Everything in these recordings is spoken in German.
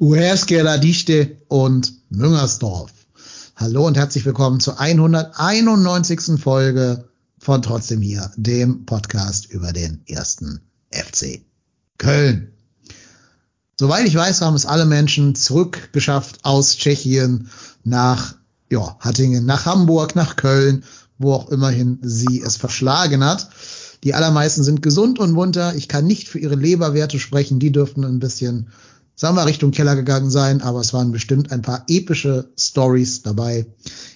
Uherskeller Dichte und Müngersdorf. Hallo und herzlich willkommen zur 191. Folge von Trotzdem hier, dem Podcast über den ersten FC Köln. Soweit ich weiß, haben es alle Menschen zurückgeschafft aus Tschechien nach ja, Hattingen, nach Hamburg, nach Köln, wo auch immerhin sie es verschlagen hat. Die allermeisten sind gesund und munter. Ich kann nicht für ihre Leberwerte sprechen. Die dürften ein bisschen, sagen wir, Richtung Keller gegangen sein. Aber es waren bestimmt ein paar epische Stories dabei.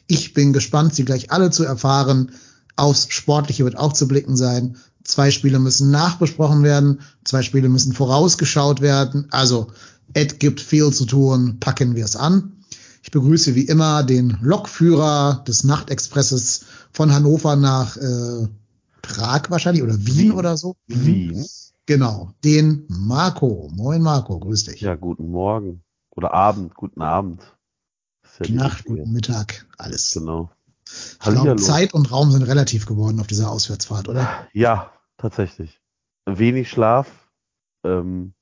Ich bin gespannt, sie gleich alle zu erfahren. Aufs Sportliche wird auch zu blicken sein. Zwei Spiele müssen nachbesprochen werden. Zwei Spiele müssen vorausgeschaut werden. Also, Ed gibt viel zu tun. Packen wir es an. Ich begrüße wie immer den Lokführer des Nachtexpresses von Hannover nach äh, Prag wahrscheinlich oder Wien, Wien. oder so. Wien. Genau, den Marco. Moin Marco, grüß dich. Ja, guten Morgen oder Abend, guten Abend. Ja Nacht, guten Mittag, alles. Genau. Ich glaube, Zeit und Raum sind relativ geworden auf dieser Auswärtsfahrt, oder? Ja, tatsächlich. Wenig Schlaf, ähm,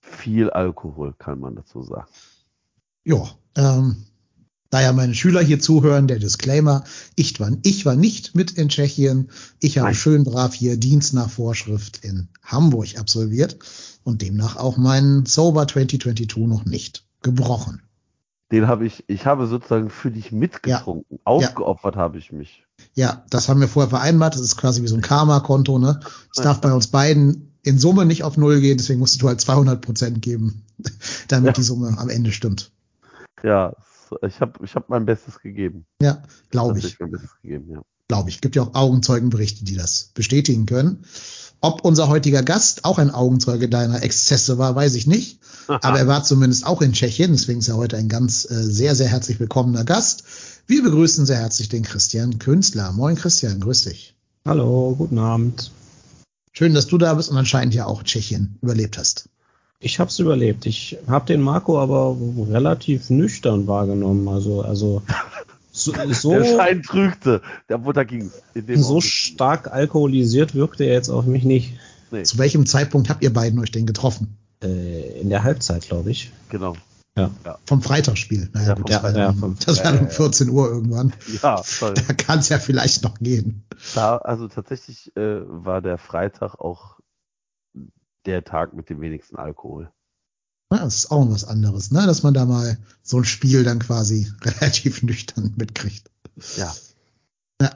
viel Alkohol, kann man dazu sagen. Ja, ähm, da ja meine Schüler hier zuhören, der Disclaimer, ich war, ich war nicht mit in Tschechien. Ich habe Nein. schön brav hier Dienst nach Vorschrift in Hamburg absolviert und demnach auch meinen Sober 2022 noch nicht gebrochen. Den habe ich, ich habe sozusagen für dich mitgetrunken. Ja. Aufgeopfert ja. habe ich mich. Ja, das haben wir vorher vereinbart. Das ist quasi wie so ein Karma-Konto, ne? Das darf bei uns beiden in Summe nicht auf Null gehen, deswegen musst du halt 200 Prozent geben, damit ja. die Summe am Ende stimmt. Ja, ich habe ich hab mein Bestes gegeben. Ja, glaube ich. Mein Bestes gegeben, ja. Glaube ich. Gibt ja auch Augenzeugenberichte, die das bestätigen können. Ob unser heutiger Gast auch ein Augenzeuge deiner Exzesse war, weiß ich nicht. Aber er war zumindest auch in Tschechien. Deswegen ist er heute ein ganz äh, sehr, sehr herzlich willkommener Gast. Wir begrüßen sehr herzlich den Christian Künstler. Moin Christian, grüß dich. Hallo, guten Abend. Schön, dass du da bist und anscheinend ja auch Tschechien überlebt hast. Ich habe es überlebt. Ich habe den Marco aber relativ nüchtern wahrgenommen. Also, also so, so der Schein trügte. Der Mutter ging. So stark alkoholisiert wirkte er jetzt auf mich nicht. Nee. Zu welchem Zeitpunkt habt ihr beiden euch denn getroffen? Äh, in der Halbzeit, glaube ich. Genau. Ja. Vom Freitagsspiel. Naja, ja, gut, ja, ja, vom, das war um 14 Uhr irgendwann. Ja, toll. Da kann es ja vielleicht noch gehen. Da, also tatsächlich äh, war der Freitag auch der Tag mit dem wenigsten Alkohol. Ja, das ist auch was anderes, ne? Dass man da mal so ein Spiel dann quasi relativ nüchtern mitkriegt. Ja. Ja,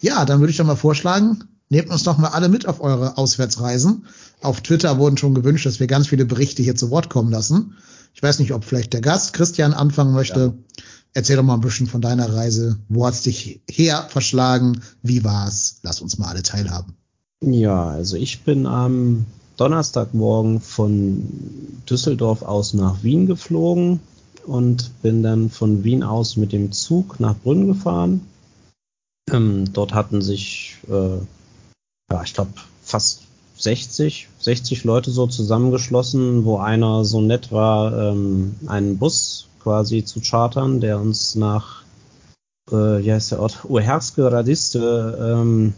ja dann würde ich doch mal vorschlagen, nehmt uns doch mal alle mit auf eure Auswärtsreisen. Auf Twitter wurden schon gewünscht, dass wir ganz viele Berichte hier zu Wort kommen lassen. Ich weiß nicht, ob vielleicht der Gast Christian anfangen möchte. Ja. Erzähl doch mal ein bisschen von deiner Reise. Wo hat's dich her verschlagen? Wie war's? Lass uns mal alle teilhaben. Ja, also ich bin am Donnerstagmorgen von Düsseldorf aus nach Wien geflogen und bin dann von Wien aus mit dem Zug nach Brünn gefahren. Ähm, dort hatten sich, äh, ja, ich glaube, fast 60, 60 Leute so zusammengeschlossen, wo einer so nett war, ähm, einen Bus quasi zu chartern, der uns nach, äh, wie heißt der Ort, Uherske Radiste ähm,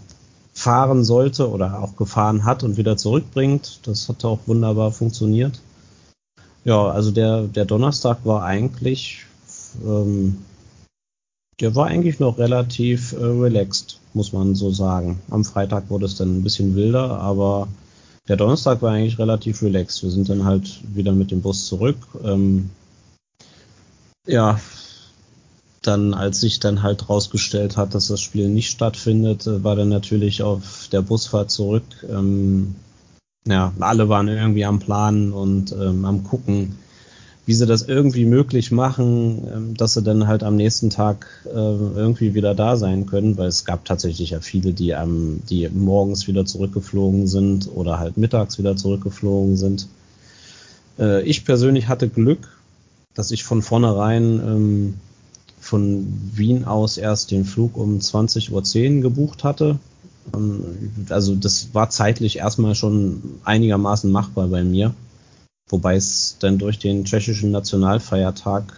fahren sollte oder auch gefahren hat und wieder zurückbringt. Das hat auch wunderbar funktioniert. Ja, also der, der Donnerstag war eigentlich, ähm, der war eigentlich noch relativ äh, relaxed, muss man so sagen. Am Freitag wurde es dann ein bisschen wilder, aber der Donnerstag war eigentlich relativ relaxed. Wir sind dann halt wieder mit dem Bus zurück. Ähm, ja, dann, als sich dann halt rausgestellt hat, dass das Spiel nicht stattfindet, äh, war dann natürlich auf der Busfahrt zurück. Ähm, ja, alle waren irgendwie am Planen und ähm, am gucken, wie sie das irgendwie möglich machen, ähm, dass sie dann halt am nächsten Tag äh, irgendwie wieder da sein können, weil es gab tatsächlich ja viele, die am, die morgens wieder zurückgeflogen sind oder halt mittags wieder zurückgeflogen sind. Äh, ich persönlich hatte Glück, dass ich von vornherein ähm, von Wien aus erst den Flug um 20.10 Uhr gebucht hatte. Ähm, also das war zeitlich erstmal schon einigermaßen machbar bei mir. Wobei es dann durch den tschechischen Nationalfeiertag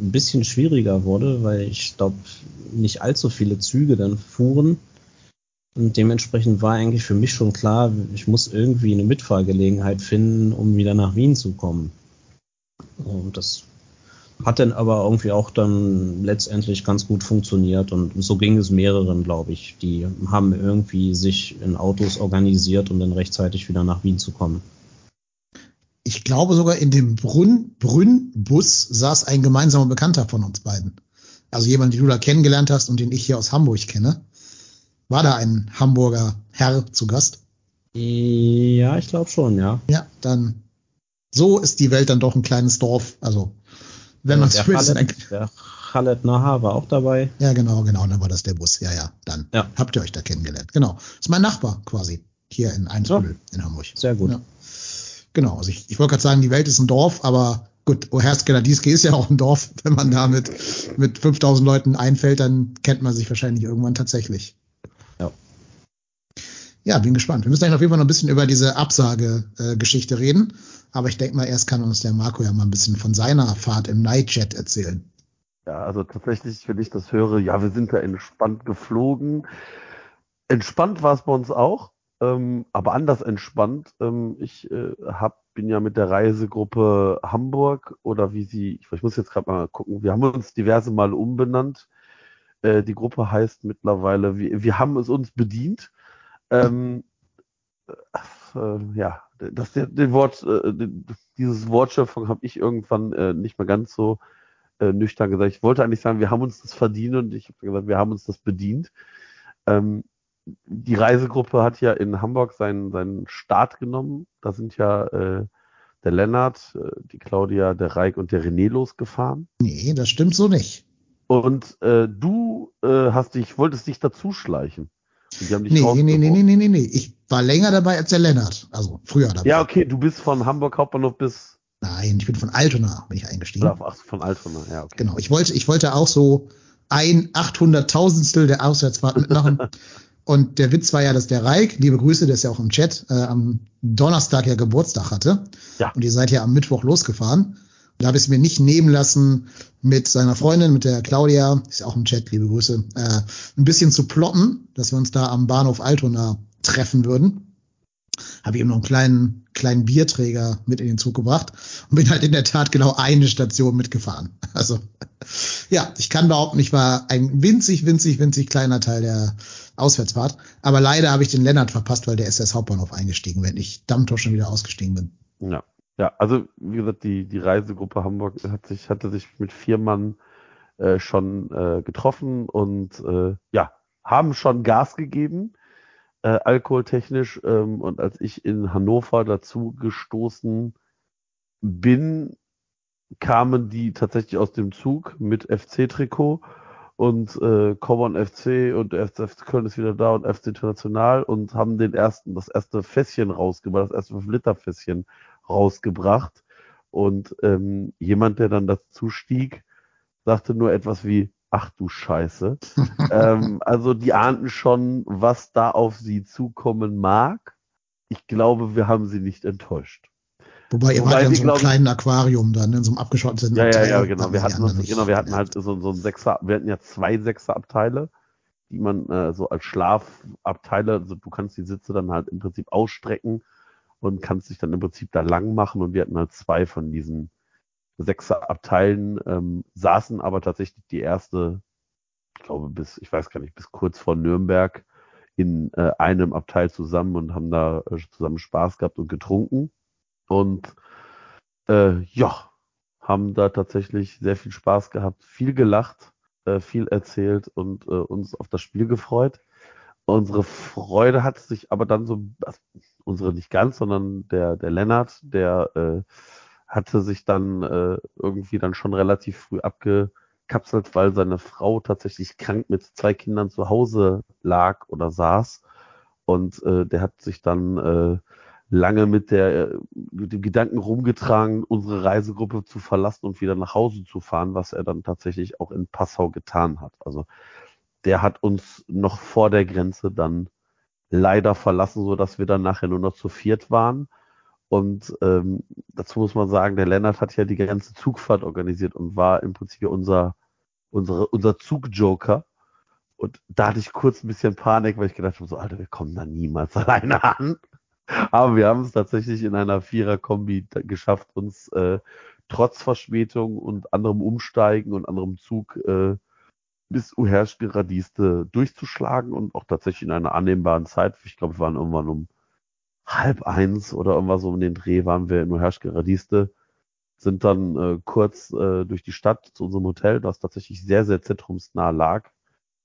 ein bisschen schwieriger wurde, weil ich glaube, nicht allzu viele Züge dann fuhren. Und dementsprechend war eigentlich für mich schon klar, ich muss irgendwie eine Mitfahrgelegenheit finden, um wieder nach Wien zu kommen. Und das hat dann aber irgendwie auch dann letztendlich ganz gut funktioniert und so ging es mehreren, glaube ich. Die haben irgendwie sich in Autos organisiert, um dann rechtzeitig wieder nach Wien zu kommen. Ich glaube sogar in dem Brünn, Brünn-Bus saß ein gemeinsamer Bekannter von uns beiden. Also jemand, den du da kennengelernt hast und den ich hier aus Hamburg kenne. War da ein Hamburger Herr zu Gast? Ja, ich glaube schon, ja. Ja, dann so ist die Welt dann doch ein kleines Dorf. Also wenn man es Khaled, Der Khaled Naha war auch dabei. Ja, genau, genau, dann war das der Bus. Ja, ja, dann ja. habt ihr euch da kennengelernt. Genau. Das ist mein Nachbar quasi hier in Einsbüttel ja. in Hamburg. Sehr gut. Ja. Genau, also ich, ich wollte gerade sagen, die Welt ist ein Dorf, aber gut, Oherskeladieske ist ja auch ein Dorf. Wenn man da mit, mit 5000 Leuten einfällt, dann kennt man sich wahrscheinlich irgendwann tatsächlich. Ja. Ja, bin gespannt. Wir müssen eigentlich auf jeden Fall noch ein bisschen über diese Absage-Geschichte reden. Aber ich denke mal, erst kann uns der Marco ja mal ein bisschen von seiner Fahrt im Nightjet erzählen. Ja, also tatsächlich, wenn ich das höre, ja, wir sind da entspannt geflogen. Entspannt war es bei uns auch, ähm, aber anders entspannt. Ähm, ich äh, hab, bin ja mit der Reisegruppe Hamburg oder wie sie, ich, muss jetzt gerade mal gucken, wir haben uns diverse Male umbenannt. Äh, die Gruppe heißt mittlerweile, wir, wir haben es uns bedient. Ähm, äh, ja, das, den Wort, äh, dieses Wortschöpfung habe ich irgendwann äh, nicht mehr ganz so äh, nüchtern gesagt. Ich wollte eigentlich sagen, wir haben uns das verdient und ich habe gesagt, wir haben uns das bedient. Ähm, die Reisegruppe hat ja in Hamburg seinen, seinen Start genommen. Da sind ja äh, der Lennart, äh, die Claudia, der Reik und der René losgefahren. Nee, das stimmt so nicht. Und du hast dich, wolltest dich dazuschleichen. Die haben dich nee, nee, nee, nee, nee, nee, nee. Ich war länger dabei als der Lennart. Also früher dabei. Ja, okay, du bist von Hamburg Hauptbahnhof bis. Nein, ich bin von Altona, bin ich eingestiegen. Ach, von Altona, ja, okay. Genau, ich wollte, ich wollte auch so ein Achthunderttausendstel der Auswärtsfahrt mitmachen. Und der Witz war ja, dass der Reik, liebe Grüße, der ist ja auch im Chat, äh, am Donnerstag ja Geburtstag hatte. Ja. Und ihr seid ja am Mittwoch losgefahren. Da habe ich es mir nicht nehmen lassen, mit seiner Freundin, mit der Claudia, ist auch im Chat, liebe Grüße, äh, ein bisschen zu plotten, dass wir uns da am Bahnhof Altona treffen würden. Habe ich ihm noch einen kleinen, kleinen Bierträger mit in den Zug gebracht und bin halt in der Tat genau eine Station mitgefahren. Also ja, ich kann behaupten, ich war ein winzig, winzig, winzig kleiner Teil der Auswärtsfahrt. Aber leider habe ich den Lennart verpasst, weil der ist erst Hauptbahnhof eingestiegen, wenn ich Dammtor schon wieder ausgestiegen bin. Ja. Ja, also wie gesagt, die, die Reisegruppe Hamburg hat sich, hatte sich mit vier Mann äh, schon äh, getroffen und äh, ja, haben schon Gas gegeben, äh, alkoholtechnisch. Ähm, und als ich in Hannover dazu gestoßen bin, kamen die tatsächlich aus dem Zug mit FC-Trikot und äh, Common FC und FC Köln ist wieder da und FC International und haben den ersten, das erste Fässchen rausgebracht, das erste 5-Liter-Fässchen rausgebracht. Und ähm, jemand, der dann dazu stieg, sagte nur etwas wie, ach du Scheiße. ähm, also die ahnten schon, was da auf sie zukommen mag. Ich glaube, wir haben sie nicht enttäuscht. Wobei ihr wart ja in so einem kleinen Aquarium dann, in so einem abgeschotteten Ja, ja, ja, genau. Wir hatten, das, genau, wir hatten halt so, so ein Sechser, wir hatten ja zwei Sechserabteile, die man äh, so als Schlafabteile, also du kannst die Sitze dann halt im Prinzip ausstrecken und kannst dich dann im Prinzip da lang machen. Und wir hatten halt zwei von diesen sechser Abteilen, ähm, saßen aber tatsächlich die erste, ich glaube, bis, ich weiß gar nicht, bis kurz vor Nürnberg in äh, einem Abteil zusammen und haben da äh, zusammen Spaß gehabt und getrunken. Und äh, ja, haben da tatsächlich sehr viel Spaß gehabt, viel gelacht, äh, viel erzählt und äh, uns auf das Spiel gefreut. Unsere Freude hat sich aber dann so, also unsere nicht ganz, sondern der, der Lennart, der äh, hatte sich dann äh, irgendwie dann schon relativ früh abgekapselt, weil seine Frau tatsächlich krank mit zwei Kindern zu Hause lag oder saß. Und äh, der hat sich dann äh, lange mit, der, mit dem Gedanken rumgetragen, unsere Reisegruppe zu verlassen und wieder nach Hause zu fahren, was er dann tatsächlich auch in Passau getan hat. Also der hat uns noch vor der Grenze dann leider verlassen, so dass wir dann nachher nur noch zu viert waren. Und ähm, dazu muss man sagen, der Lennart hat ja die ganze Zugfahrt organisiert und war im Prinzip unser, unsere, unser Zugjoker. Und da hatte ich kurz ein bisschen Panik, weil ich gedacht habe, so, Alter, wir kommen da niemals alleine an. Aber wir haben es tatsächlich in einer Vierer-Kombi geschafft, uns äh, trotz Verspätung und anderem Umsteigen und anderem Zug äh, bis Uherschke-Radiste durchzuschlagen und auch tatsächlich in einer annehmbaren Zeit. Ich glaube, wir waren irgendwann um halb eins oder irgendwas so um den Dreh waren wir in Uherschke-Radiste, sind dann äh, kurz äh, durch die Stadt zu unserem Hotel, das tatsächlich sehr, sehr zentrumsnah lag.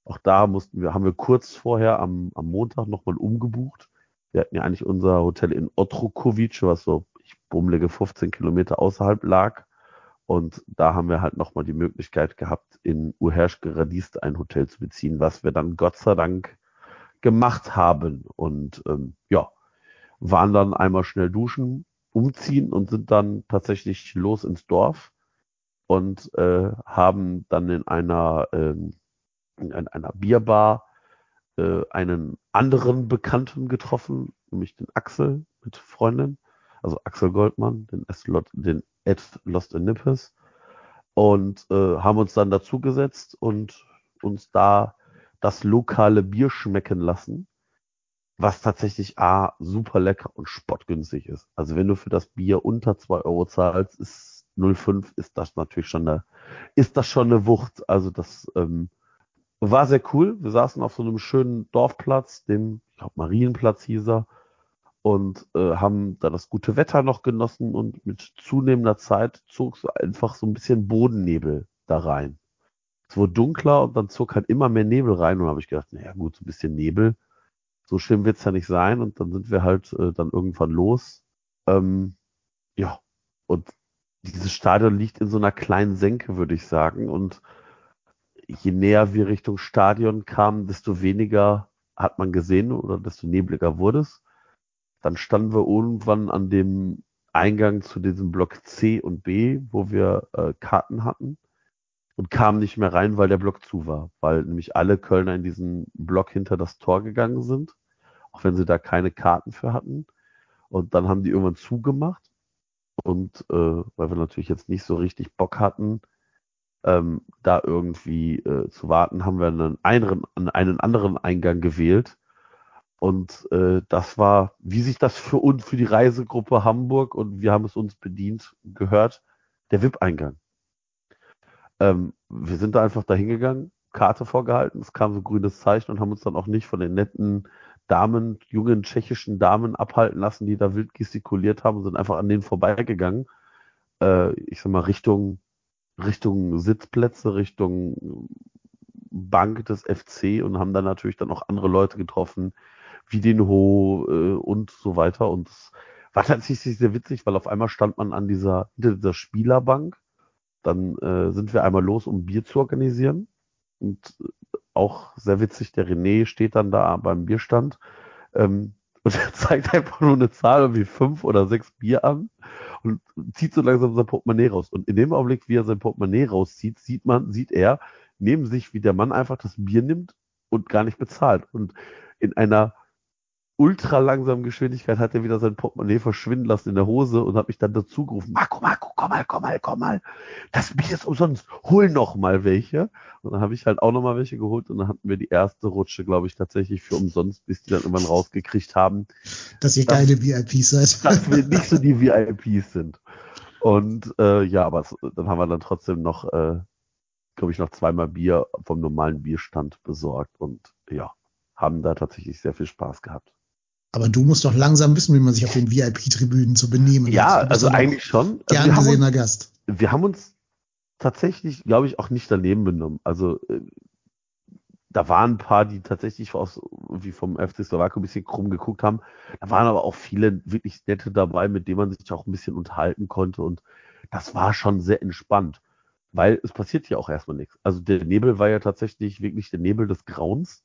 Auch da mussten wir, haben wir kurz vorher am, am Montag nochmal umgebucht. Wir hatten ja eigentlich unser Hotel in Otrokovic, was so, ich bummelige 15 Kilometer außerhalb lag. Und da haben wir halt nochmal die Möglichkeit gehabt, in Uherschke Radiste ein Hotel zu beziehen, was wir dann Gott sei Dank gemacht haben. Und ähm, ja, waren dann einmal schnell duschen, umziehen und sind dann tatsächlich los ins Dorf und äh, haben dann in einer, ähm, in einer Bierbar äh, einen anderen Bekannten getroffen, nämlich den Axel mit Freundin, also Axel Goldmann, den, Ed Lost in Nippes und äh, haben uns dann dazugesetzt und uns da das lokale Bier schmecken lassen was tatsächlich A, super lecker und spottgünstig ist. Also wenn du für das Bier unter zwei Euro zahlst, ist 0,5 ist das natürlich schon eine, ist das schon eine Wucht. Also das ähm, war sehr cool. Wir saßen auf so einem schönen Dorfplatz, dem, ich glaube, Marienplatz hieß er, und äh, haben da das gute Wetter noch genossen und mit zunehmender Zeit zog so einfach so ein bisschen Bodennebel da rein. Es wurde dunkler und dann zog halt immer mehr Nebel rein und habe ich gedacht, naja gut, so ein bisschen Nebel so schlimm wird's ja nicht sein und dann sind wir halt äh, dann irgendwann los. Ähm, ja, und dieses Stadion liegt in so einer kleinen Senke, würde ich sagen. Und je näher wir Richtung Stadion kamen, desto weniger hat man gesehen oder desto nebliger wurde es. Dann standen wir irgendwann an dem Eingang zu diesem Block C und B, wo wir äh, Karten hatten und kamen nicht mehr rein, weil der Block zu war, weil nämlich alle Kölner in diesen Block hinter das Tor gegangen sind, auch wenn sie da keine Karten für hatten. Und dann haben die irgendwann zugemacht und äh, weil wir natürlich jetzt nicht so richtig Bock hatten, ähm, da irgendwie äh, zu warten, haben wir einen, einen, einen anderen Eingang gewählt. Und äh, das war, wie sich das für uns, für die Reisegruppe Hamburg und wir haben es uns bedient, gehört, der VIP-Eingang. Ähm, wir sind da einfach da hingegangen, Karte vorgehalten, es kam so grünes Zeichen und haben uns dann auch nicht von den netten Damen, jungen tschechischen Damen abhalten lassen, die da wild gestikuliert haben sind einfach an denen vorbeigegangen. Äh, ich sag mal, Richtung, Richtung Sitzplätze, Richtung Bank des FC und haben dann natürlich dann auch andere Leute getroffen, wie den Ho äh, und so weiter. Und es war tatsächlich sehr witzig, weil auf einmal stand man an dieser, dieser Spielerbank dann äh, sind wir einmal los, um Bier zu organisieren. Und auch sehr witzig, der René steht dann da beim Bierstand ähm, und er zeigt einfach nur eine Zahl wie fünf oder sechs Bier an und zieht so langsam sein Portemonnaie raus. Und in dem Augenblick, wie er sein Portemonnaie rauszieht, sieht man, sieht er neben sich, wie der Mann einfach das Bier nimmt und gar nicht bezahlt. Und in einer ultra langsamen Geschwindigkeit hat er wieder sein Portemonnaie verschwinden lassen in der Hose und hat mich dann dazu gerufen, Marco, Marco, komm mal, komm mal, komm mal, das Bier ist umsonst, hol noch mal welche. Und dann habe ich halt auch noch mal welche geholt und dann hatten wir die erste Rutsche, glaube ich, tatsächlich für umsonst, bis die dann irgendwann rausgekriegt haben. Dass ihr geile VIPs seid. Dass wir nicht so die VIPs sind. Und äh, ja, aber es, dann haben wir dann trotzdem noch, äh, glaube ich, noch zweimal Bier vom normalen Bierstand besorgt und ja, haben da tatsächlich sehr viel Spaß gehabt. Aber du musst doch langsam wissen, wie man sich auf den VIP-Tribünen zu benehmen hat. Ja, also eigentlich schon. Also gern gesehener uns, Gast. Wir haben uns tatsächlich, glaube ich, auch nicht daneben benommen. Also äh, da waren ein paar, die tatsächlich aus, wie vom FC Slowakei ein bisschen krumm geguckt haben. Da waren aber auch viele wirklich nette dabei, mit denen man sich auch ein bisschen unterhalten konnte. Und das war schon sehr entspannt, weil es passiert ja auch erstmal nichts. Also der Nebel war ja tatsächlich wirklich der Nebel des Grauens.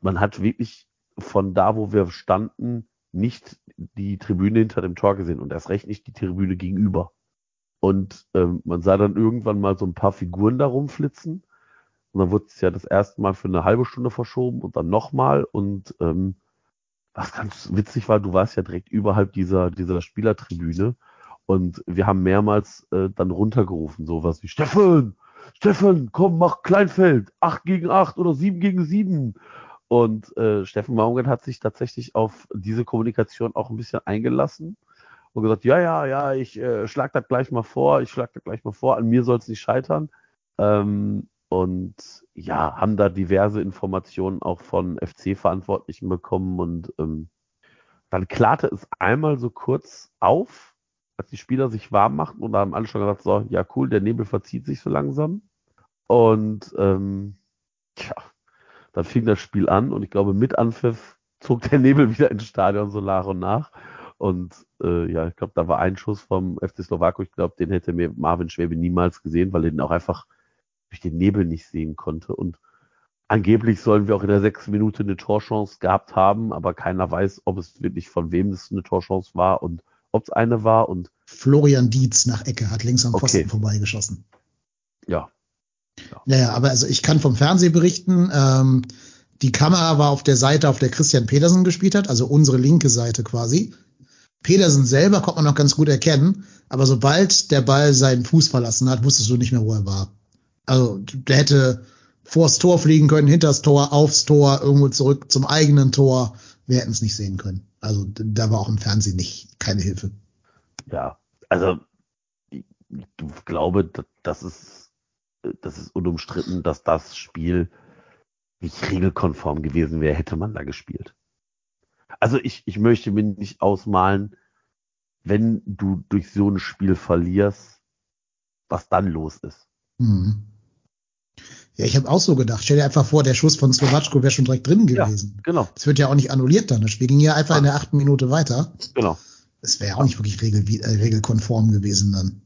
Man hat wirklich von da, wo wir standen, nicht die Tribüne hinter dem Tor gesehen und erst recht nicht die Tribüne gegenüber. Und ähm, man sah dann irgendwann mal so ein paar Figuren da rumflitzen. Und dann wurde es ja das erste Mal für eine halbe Stunde verschoben und dann nochmal. Und ähm, was ganz witzig war, du warst ja direkt überhalb dieser, dieser Spielertribüne. Und wir haben mehrmals äh, dann runtergerufen, sowas wie Steffen, Steffen, komm, mach Kleinfeld, 8 gegen 8 oder 7 gegen 7. Und äh, Steffen Baumgart hat sich tatsächlich auf diese Kommunikation auch ein bisschen eingelassen und gesagt, ja, ja, ja, ich äh, schlag das gleich mal vor, ich schlag das gleich mal vor, an mir soll es nicht scheitern. Ähm, und ja, haben da diverse Informationen auch von FC-Verantwortlichen bekommen und ähm, dann klarte es einmal so kurz auf, als die Spieler sich warm machten und da haben alle schon gesagt, so, ja cool, der Nebel verzieht sich so langsam. Und ähm, tja, dann fing das Spiel an und ich glaube, mit Anpfiff zog der Nebel wieder ins Stadion so nach und nach. Und äh, ja, ich glaube, da war ein Schuss vom FC Slowako. Ich glaube, den hätte mir Marvin Schwäbe niemals gesehen, weil er den auch einfach durch den Nebel nicht sehen konnte. Und angeblich sollen wir auch in der sechsten Minute eine Torchance gehabt haben, aber keiner weiß, ob es wirklich von wem es eine Torchance war und ob es eine war. Und Florian Dietz nach Ecke hat links am Pfosten okay. vorbeigeschossen. Ja. Ja. Ja, aber also ich kann vom Fernsehen berichten, ähm, die Kamera war auf der Seite, auf der Christian Petersen gespielt hat, also unsere linke Seite quasi. Pedersen selber konnte man noch ganz gut erkennen, aber sobald der Ball seinen Fuß verlassen hat, wusstest du nicht mehr, wo er war. Also der hätte vors Tor fliegen können, hinters Tor, aufs Tor, irgendwo zurück zum eigenen Tor. Wir hätten es nicht sehen können. Also da war auch im Fernsehen nicht keine Hilfe. Ja, also ich, ich glaube, das ist, das ist unumstritten, dass das Spiel nicht regelkonform gewesen wäre, hätte man da gespielt. Also ich, ich möchte mir nicht ausmalen, wenn du durch so ein Spiel verlierst, was dann los ist. Mhm. Ja, ich habe auch so gedacht. Stell dir einfach vor, der Schuss von Slowatschko wäre schon direkt drin gewesen. Ja, genau. Das wird ja auch nicht annulliert dann. Das Spiel ging ja einfach in der achten Minute weiter. Genau. Das wäre ja auch nicht wirklich regel, äh, regelkonform gewesen dann.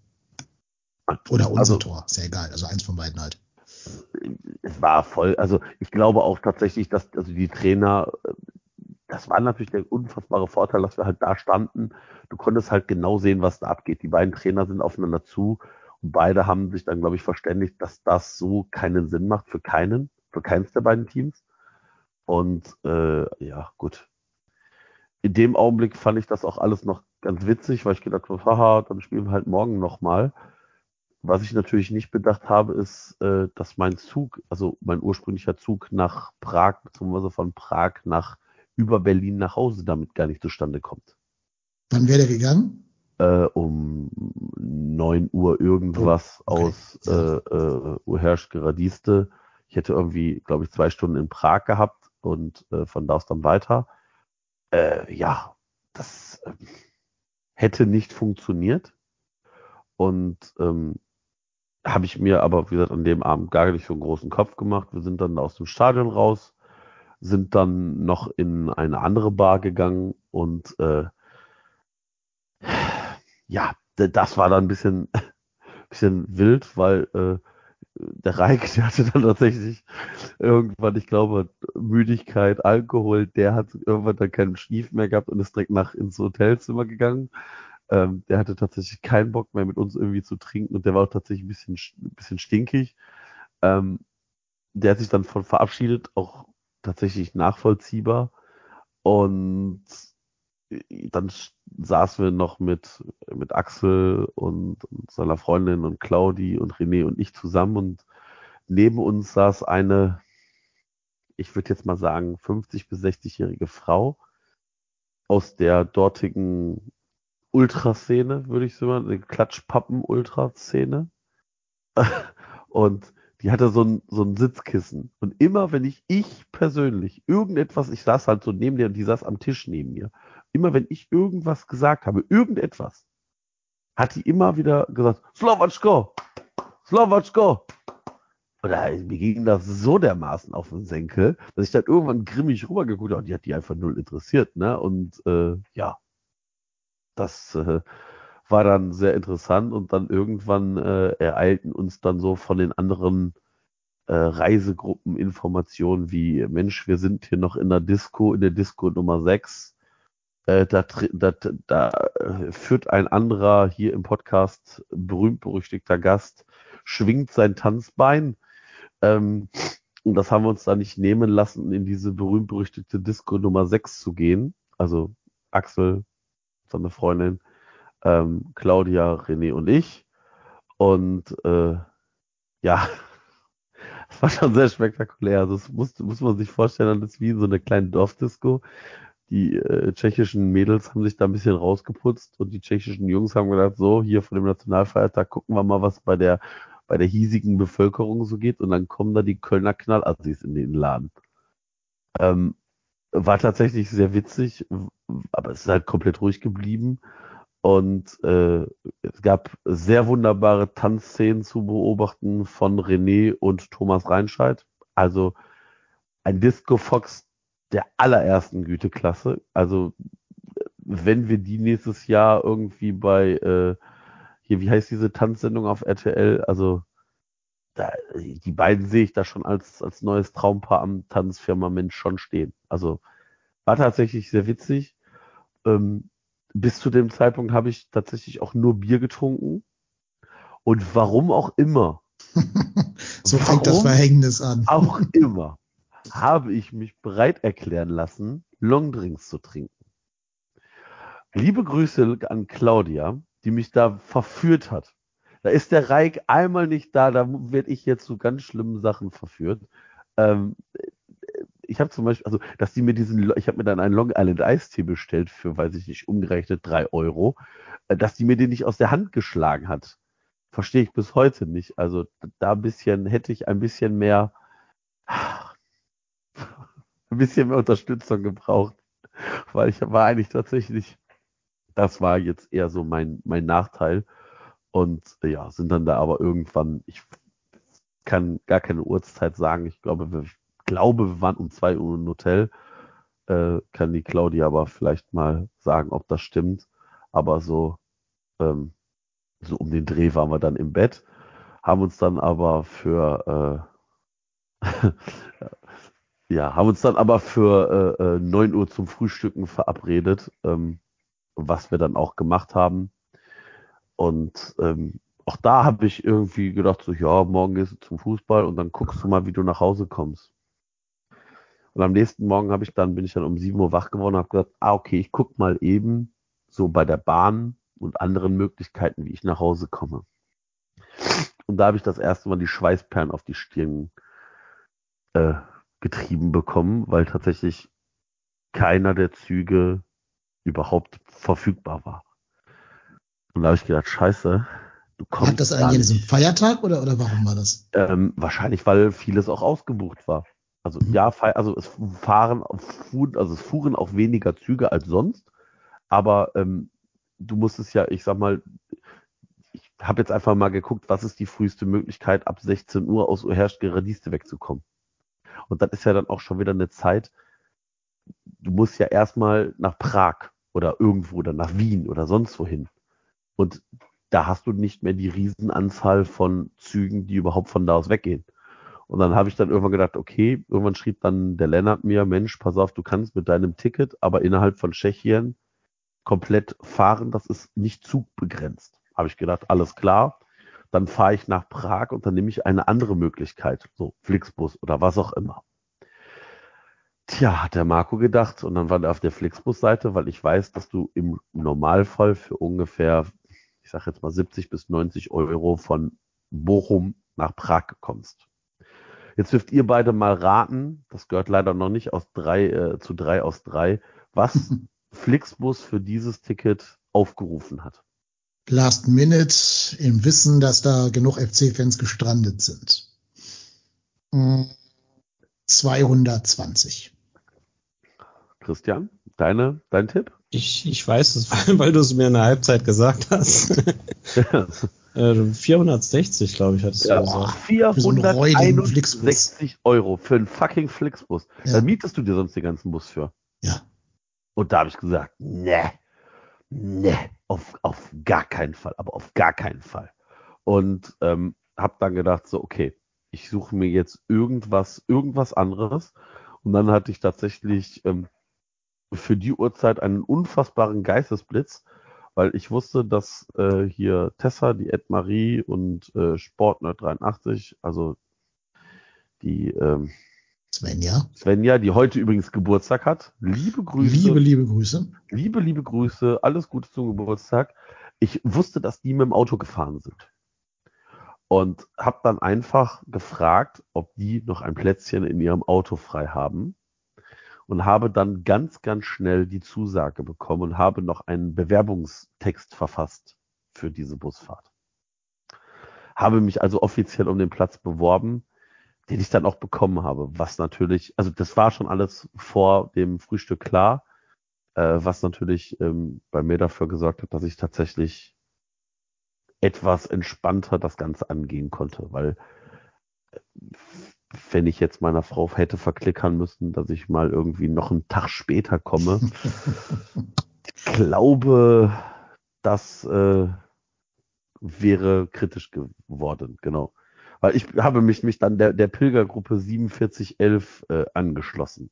Oder unser also, Tor. Ist ja egal. Also eins von beiden halt. Es war voll. Also ich glaube auch tatsächlich, dass also die Trainer, das war natürlich der unfassbare Vorteil, dass wir halt da standen. Du konntest halt genau sehen, was da abgeht. Die beiden Trainer sind aufeinander zu und beide haben sich dann, glaube ich, verständigt, dass das so keinen Sinn macht für keinen, für keins der beiden Teams. Und äh, ja, gut. In dem Augenblick fand ich das auch alles noch ganz witzig, weil ich gedacht habe, haha, dann spielen wir halt morgen nochmal. Was ich natürlich nicht bedacht habe, ist, äh, dass mein Zug, also mein ursprünglicher Zug nach Prag, beziehungsweise von Prag nach über Berlin nach Hause damit gar nicht zustande kommt. Wann wäre der gegangen? äh, um neun Uhr irgendwas oh, okay. aus äh, äh, Uhersch-Geradiste. Ich hätte irgendwie, glaube ich, zwei Stunden in Prag gehabt und äh, von da aus dann weiter. Äh, ja, das äh, hätte nicht funktioniert. Und ähm, habe ich mir aber, wie gesagt, an dem Abend gar nicht so einen großen Kopf gemacht. Wir sind dann aus dem Stadion raus, sind dann noch in eine andere Bar gegangen und äh, ja, das war dann ein bisschen, bisschen wild, weil äh, der Reik, der hatte dann tatsächlich irgendwann, ich glaube, Müdigkeit, Alkohol, der hat irgendwann dann keinen Schnief mehr gehabt und ist direkt nach ins Hotelzimmer gegangen. Ähm, der hatte tatsächlich keinen Bock mehr mit uns irgendwie zu trinken und der war auch tatsächlich ein bisschen, ein bisschen stinkig. Ähm, der hat sich dann von verabschiedet, auch tatsächlich nachvollziehbar. Und dann saßen wir noch mit, mit Axel und, und seiner Freundin und Claudi und René und ich zusammen und neben uns saß eine, ich würde jetzt mal sagen, 50 bis 60-jährige Frau aus der dortigen Ultraszene, würde ich sagen, Klatschpappen-Ultraszene. und die hatte so ein, so ein Sitzkissen. Und immer, wenn ich, ich persönlich, irgendetwas, ich saß halt so neben der und die saß am Tisch neben mir immer wenn ich irgendwas gesagt habe, irgendetwas, hat die immer wieder gesagt, Slowatschko, Slowatschko. Oder mir ging das so dermaßen auf den Senkel, dass ich dann irgendwann grimmig rübergeguckt habe und die hat die einfach null interessiert, ne? Und äh, ja, das äh, war dann sehr interessant und dann irgendwann äh, ereilten uns dann so von den anderen äh, Reisegruppen Informationen wie, Mensch, wir sind hier noch in der Disco, in der Disco Nummer 6 äh, da, da, da äh, führt ein anderer hier im Podcast, berühmt-berüchtigter Gast, schwingt sein Tanzbein. Ähm, und das haben wir uns da nicht nehmen lassen, in diese berühmt-berüchtigte Disco Nummer 6 zu gehen. Also Axel, seine Freundin, ähm, Claudia, René und ich. Und äh, ja, das war schon sehr spektakulär. Also das muss, muss man sich vorstellen, das ist wie so eine kleine Dorfdisco. Die äh, tschechischen Mädels haben sich da ein bisschen rausgeputzt und die tschechischen Jungs haben gedacht, so, hier vor dem Nationalfeiertag gucken wir mal, was bei der, bei der hiesigen Bevölkerung so geht. Und dann kommen da die Kölner Knallassis in den Laden. Ähm, war tatsächlich sehr witzig, aber es ist halt komplett ruhig geblieben. Und äh, es gab sehr wunderbare Tanzszenen zu beobachten von René und Thomas Reinscheid. Also ein Disco Fox der allerersten Güteklasse. Also wenn wir die nächstes Jahr irgendwie bei äh, hier, wie heißt diese Tanzsendung auf RTL? Also da, die beiden sehe ich da schon als, als neues Traumpaar am Tanzfirmament schon stehen. Also war tatsächlich sehr witzig. Ähm, bis zu dem Zeitpunkt habe ich tatsächlich auch nur Bier getrunken. Und warum auch immer. so fängt das Verhängnis an. auch immer habe ich mich bereit erklären lassen, Longdrinks zu trinken. Liebe Grüße an Claudia, die mich da verführt hat. Da ist der Reik einmal nicht da, da werde ich jetzt zu ganz schlimmen Sachen verführt. Ähm, ich habe zum Beispiel, also, dass die mir diesen, ich habe mir dann einen Long Island Eistee bestellt für, weiß ich nicht, umgerechnet drei Euro, äh, dass die mir den nicht aus der Hand geschlagen hat. Verstehe ich bis heute nicht. Also da ein bisschen, hätte ich ein bisschen mehr, ein bisschen mehr Unterstützung gebraucht. Weil ich war eigentlich tatsächlich, das war jetzt eher so mein, mein Nachteil. Und ja, sind dann da aber irgendwann, ich kann gar keine Uhrzeit sagen. Ich glaube, wir glaube, wir waren um zwei Uhr im Hotel. Äh, kann die Claudia aber vielleicht mal sagen, ob das stimmt. Aber so, ähm, so um den Dreh waren wir dann im Bett, haben uns dann aber für äh, ja, haben uns dann aber für äh, äh, 9 Uhr zum Frühstücken verabredet, ähm, was wir dann auch gemacht haben. Und ähm, auch da habe ich irgendwie gedacht, so, ja, morgen gehst du zum Fußball und dann guckst du mal, wie du nach Hause kommst. Und am nächsten Morgen habe ich dann, bin ich dann um 7 Uhr wach geworden und habe gesagt, ah, okay, ich guck mal eben so bei der Bahn und anderen Möglichkeiten, wie ich nach Hause komme. Und da habe ich das erste Mal die Schweißperlen auf die Stirn äh, getrieben bekommen, weil tatsächlich keiner der Züge überhaupt verfügbar war. Und da habe ich gedacht, scheiße, du kommst. Hat das eigentlich an diesem Feiertag oder, oder warum war das? Ähm, wahrscheinlich, weil vieles auch ausgebucht war. Also mhm. ja, also es fahren, also es fuhren auch weniger Züge als sonst, aber ähm, du musstest ja, ich sag mal, ich habe jetzt einfach mal geguckt, was ist die früheste Möglichkeit, ab 16 Uhr aus Uherst-Geradiste wegzukommen. Und das ist ja dann auch schon wieder eine Zeit, du musst ja erstmal nach Prag oder irgendwo oder nach Wien oder sonst wohin. Und da hast du nicht mehr die Riesenanzahl von Zügen, die überhaupt von da aus weggehen. Und dann habe ich dann irgendwann gedacht, okay, irgendwann schrieb dann der Lennart mir, Mensch, pass auf, du kannst mit deinem Ticket, aber innerhalb von Tschechien komplett fahren, das ist nicht zugbegrenzt. Habe ich gedacht, alles klar. Dann fahre ich nach Prag und dann nehme ich eine andere Möglichkeit, so Flixbus oder was auch immer. Tja, hat der Marco gedacht und dann war er auf der Flixbus-Seite, weil ich weiß, dass du im Normalfall für ungefähr, ich sage jetzt mal 70 bis 90 Euro von Bochum nach Prag kommst. Jetzt dürft ihr beide mal raten, das gehört leider noch nicht aus drei äh, zu drei aus drei, was Flixbus für dieses Ticket aufgerufen hat. Last Minute im Wissen, dass da genug FC-Fans gestrandet sind. 220. Christian, deine, dein Tipp? Ich, ich weiß es, weil du es mir in der Halbzeit gesagt hast. 460, äh, glaube ich, hattest du ja, gesagt. 461 so Euro für einen fucking Flixbus. Ja. Da mietest du dir sonst den ganzen Bus für. Ja. Und da habe ich gesagt, ne, ne, auf, auf gar keinen Fall, aber auf gar keinen Fall. Und ähm, habe dann gedacht, so, okay, ich suche mir jetzt irgendwas, irgendwas anderes. Und dann hatte ich tatsächlich ähm, für die Uhrzeit einen unfassbaren Geistesblitz weil ich wusste, dass äh, hier Tessa, die Ed Marie und äh, Sportnerd 83, also die ähm, Svenja. Svenja, die heute übrigens Geburtstag hat. Liebe Grüße. Liebe, liebe Grüße. Liebe, liebe Grüße. Alles Gute zum Geburtstag. Ich wusste, dass die mit dem Auto gefahren sind. und habe dann einfach gefragt, ob die noch ein Plätzchen in ihrem Auto frei haben und habe dann ganz, ganz schnell die Zusage bekommen und habe noch einen Bewerbungstext verfasst für diese Busfahrt. Habe mich also offiziell um den Platz beworben, den ich dann auch bekommen habe, was natürlich, also das war schon alles vor dem Frühstück klar, äh, was natürlich ähm, bei mir dafür gesorgt hat, dass ich tatsächlich etwas entspannter das Ganze angehen konnte, weil äh, wenn ich jetzt meiner Frau hätte verklickern müssen, dass ich mal irgendwie noch einen Tag später komme, ich glaube, das äh, wäre kritisch geworden, genau. Weil ich habe mich, mich dann der, der Pilgergruppe 4711 äh, angeschlossen.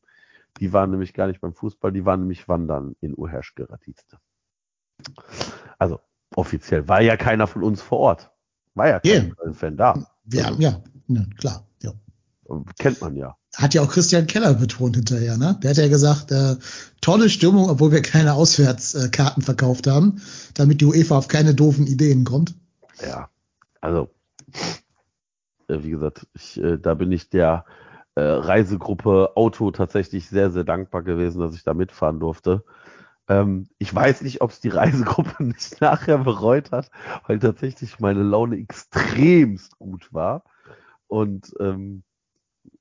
Die waren nämlich gar nicht beim Fußball, die waren nämlich wandern in Uherschgeratizte. Also offiziell war ja keiner von uns vor Ort. War ja kein yeah. Fan da. Ja, ja, ja, klar. Ja. Kennt man ja. Hat ja auch Christian Keller betont hinterher, ne? Der hat ja gesagt, äh, tolle Stimmung, obwohl wir keine Auswärtskarten verkauft haben, damit die UEFA auf keine doofen Ideen kommt. Ja, also äh, wie gesagt, ich, äh, da bin ich der äh, Reisegruppe Auto tatsächlich sehr, sehr dankbar gewesen, dass ich da mitfahren durfte. Ähm, ich weiß nicht, ob es die Reisegruppe nicht nachher bereut hat, weil tatsächlich meine Laune extremst gut war. Und ähm,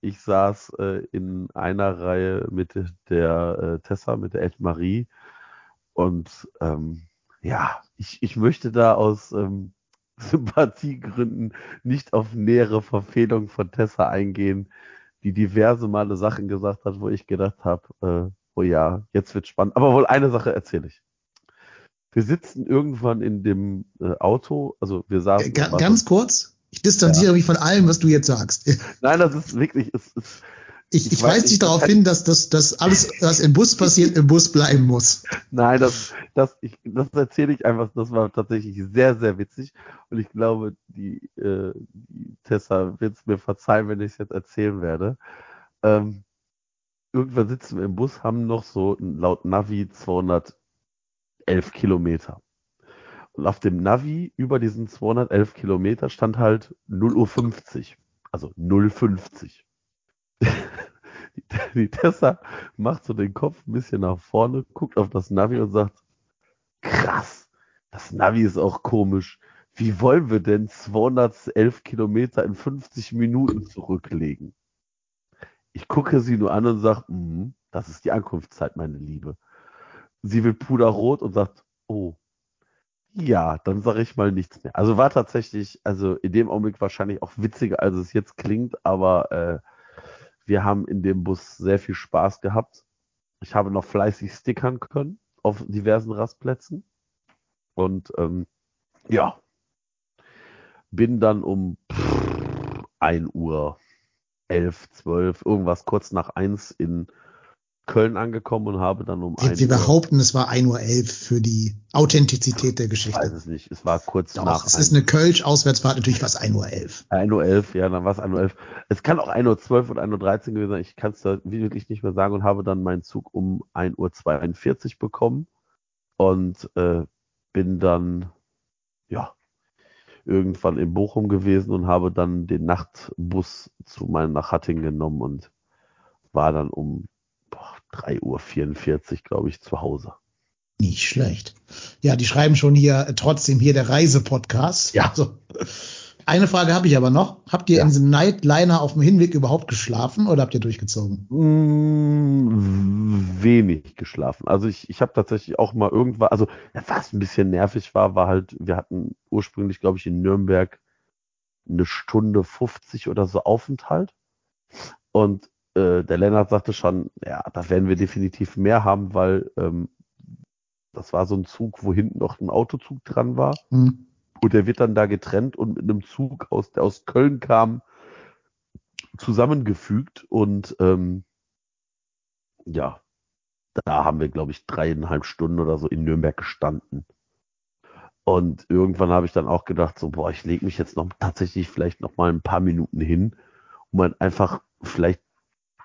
ich saß äh, in einer Reihe mit der äh, Tessa, mit der Ed Marie. Und ähm, ja, ich, ich möchte da aus ähm, Sympathiegründen nicht auf nähere Verfehlungen von Tessa eingehen, die diverse Male Sachen gesagt hat, wo ich gedacht habe, äh, oh ja, jetzt wird spannend. Aber wohl eine Sache erzähle ich. Wir sitzen irgendwann in dem äh, Auto, also wir saßen. G ganz kurz, ich distanziere ja. mich von allem, was du jetzt sagst. Nein, das ist wirklich, es ist, ich, ich, ich weise dich darauf hin, dass das dass alles, was im Bus passiert, im Bus bleiben muss. Nein, das, das, ich, das erzähle ich einfach. Das war tatsächlich sehr, sehr witzig. Und ich glaube, die, äh, die Tessa wird es mir verzeihen, wenn ich es jetzt erzählen werde. Ähm, irgendwann sitzen wir im Bus, haben noch so laut Navi 211 Kilometer. Und auf dem Navi über diesen 211 Kilometer stand halt 0 Uhr 50. Also 050 die Tessa macht so den Kopf ein bisschen nach vorne, guckt auf das Navi und sagt, krass, das Navi ist auch komisch. Wie wollen wir denn 211 Kilometer in 50 Minuten zurücklegen? Ich gucke sie nur an und sage, mm, das ist die Ankunftszeit, meine Liebe. Sie will puderrot und sagt, oh, ja, dann sage ich mal nichts mehr. Also war tatsächlich, also in dem Augenblick wahrscheinlich auch witziger, als es jetzt klingt, aber äh, wir haben in dem Bus sehr viel Spaß gehabt. Ich habe noch fleißig stickern können auf diversen Rastplätzen. Und ähm, ja, bin dann um 1 Uhr 11, 12, irgendwas kurz nach 1 in Köln angekommen und habe dann um Wir, wir behaupten, es war 1.11 Uhr für die Authentizität der Geschichte. Ich weiß es nicht. Es war kurz Doch, nach. Es ist eine Kölsch-Auswärtsfahrt, natürlich war es 1.11 Uhr. 1.11 Uhr, ja, dann war es 1.11 Uhr. Es kann auch 1.12 Uhr und 1.13 Uhr gewesen sein. Ich kann es da wirklich nicht mehr sagen und habe dann meinen Zug um 1.42 Uhr bekommen und äh, bin dann, ja, irgendwann in Bochum gewesen und habe dann den Nachtbus zu meinem nach Hattingen genommen und war dann um 3.44 Uhr, glaube ich, zu Hause. Nicht schlecht. Ja, die schreiben schon hier trotzdem hier der Reisepodcast. Ja. Also, eine Frage habe ich aber noch. Habt ihr ja. in diesem Nightliner auf dem Hinweg überhaupt geschlafen oder habt ihr durchgezogen? Mm, wenig geschlafen. Also ich, ich habe tatsächlich auch mal irgendwann, also was ein bisschen nervig war, war halt, wir hatten ursprünglich, glaube ich, in Nürnberg eine Stunde 50 oder so Aufenthalt. Und äh, der Lennart sagte schon, ja, da werden wir definitiv mehr haben, weil ähm, das war so ein Zug, wo hinten noch ein Autozug dran war. Mhm. Und der wird dann da getrennt und mit einem Zug, aus, der aus Köln kam, zusammengefügt. Und ähm, ja, da haben wir, glaube ich, dreieinhalb Stunden oder so in Nürnberg gestanden. Und irgendwann habe ich dann auch gedacht, so, boah, ich lege mich jetzt noch tatsächlich vielleicht noch mal ein paar Minuten hin, um dann einfach vielleicht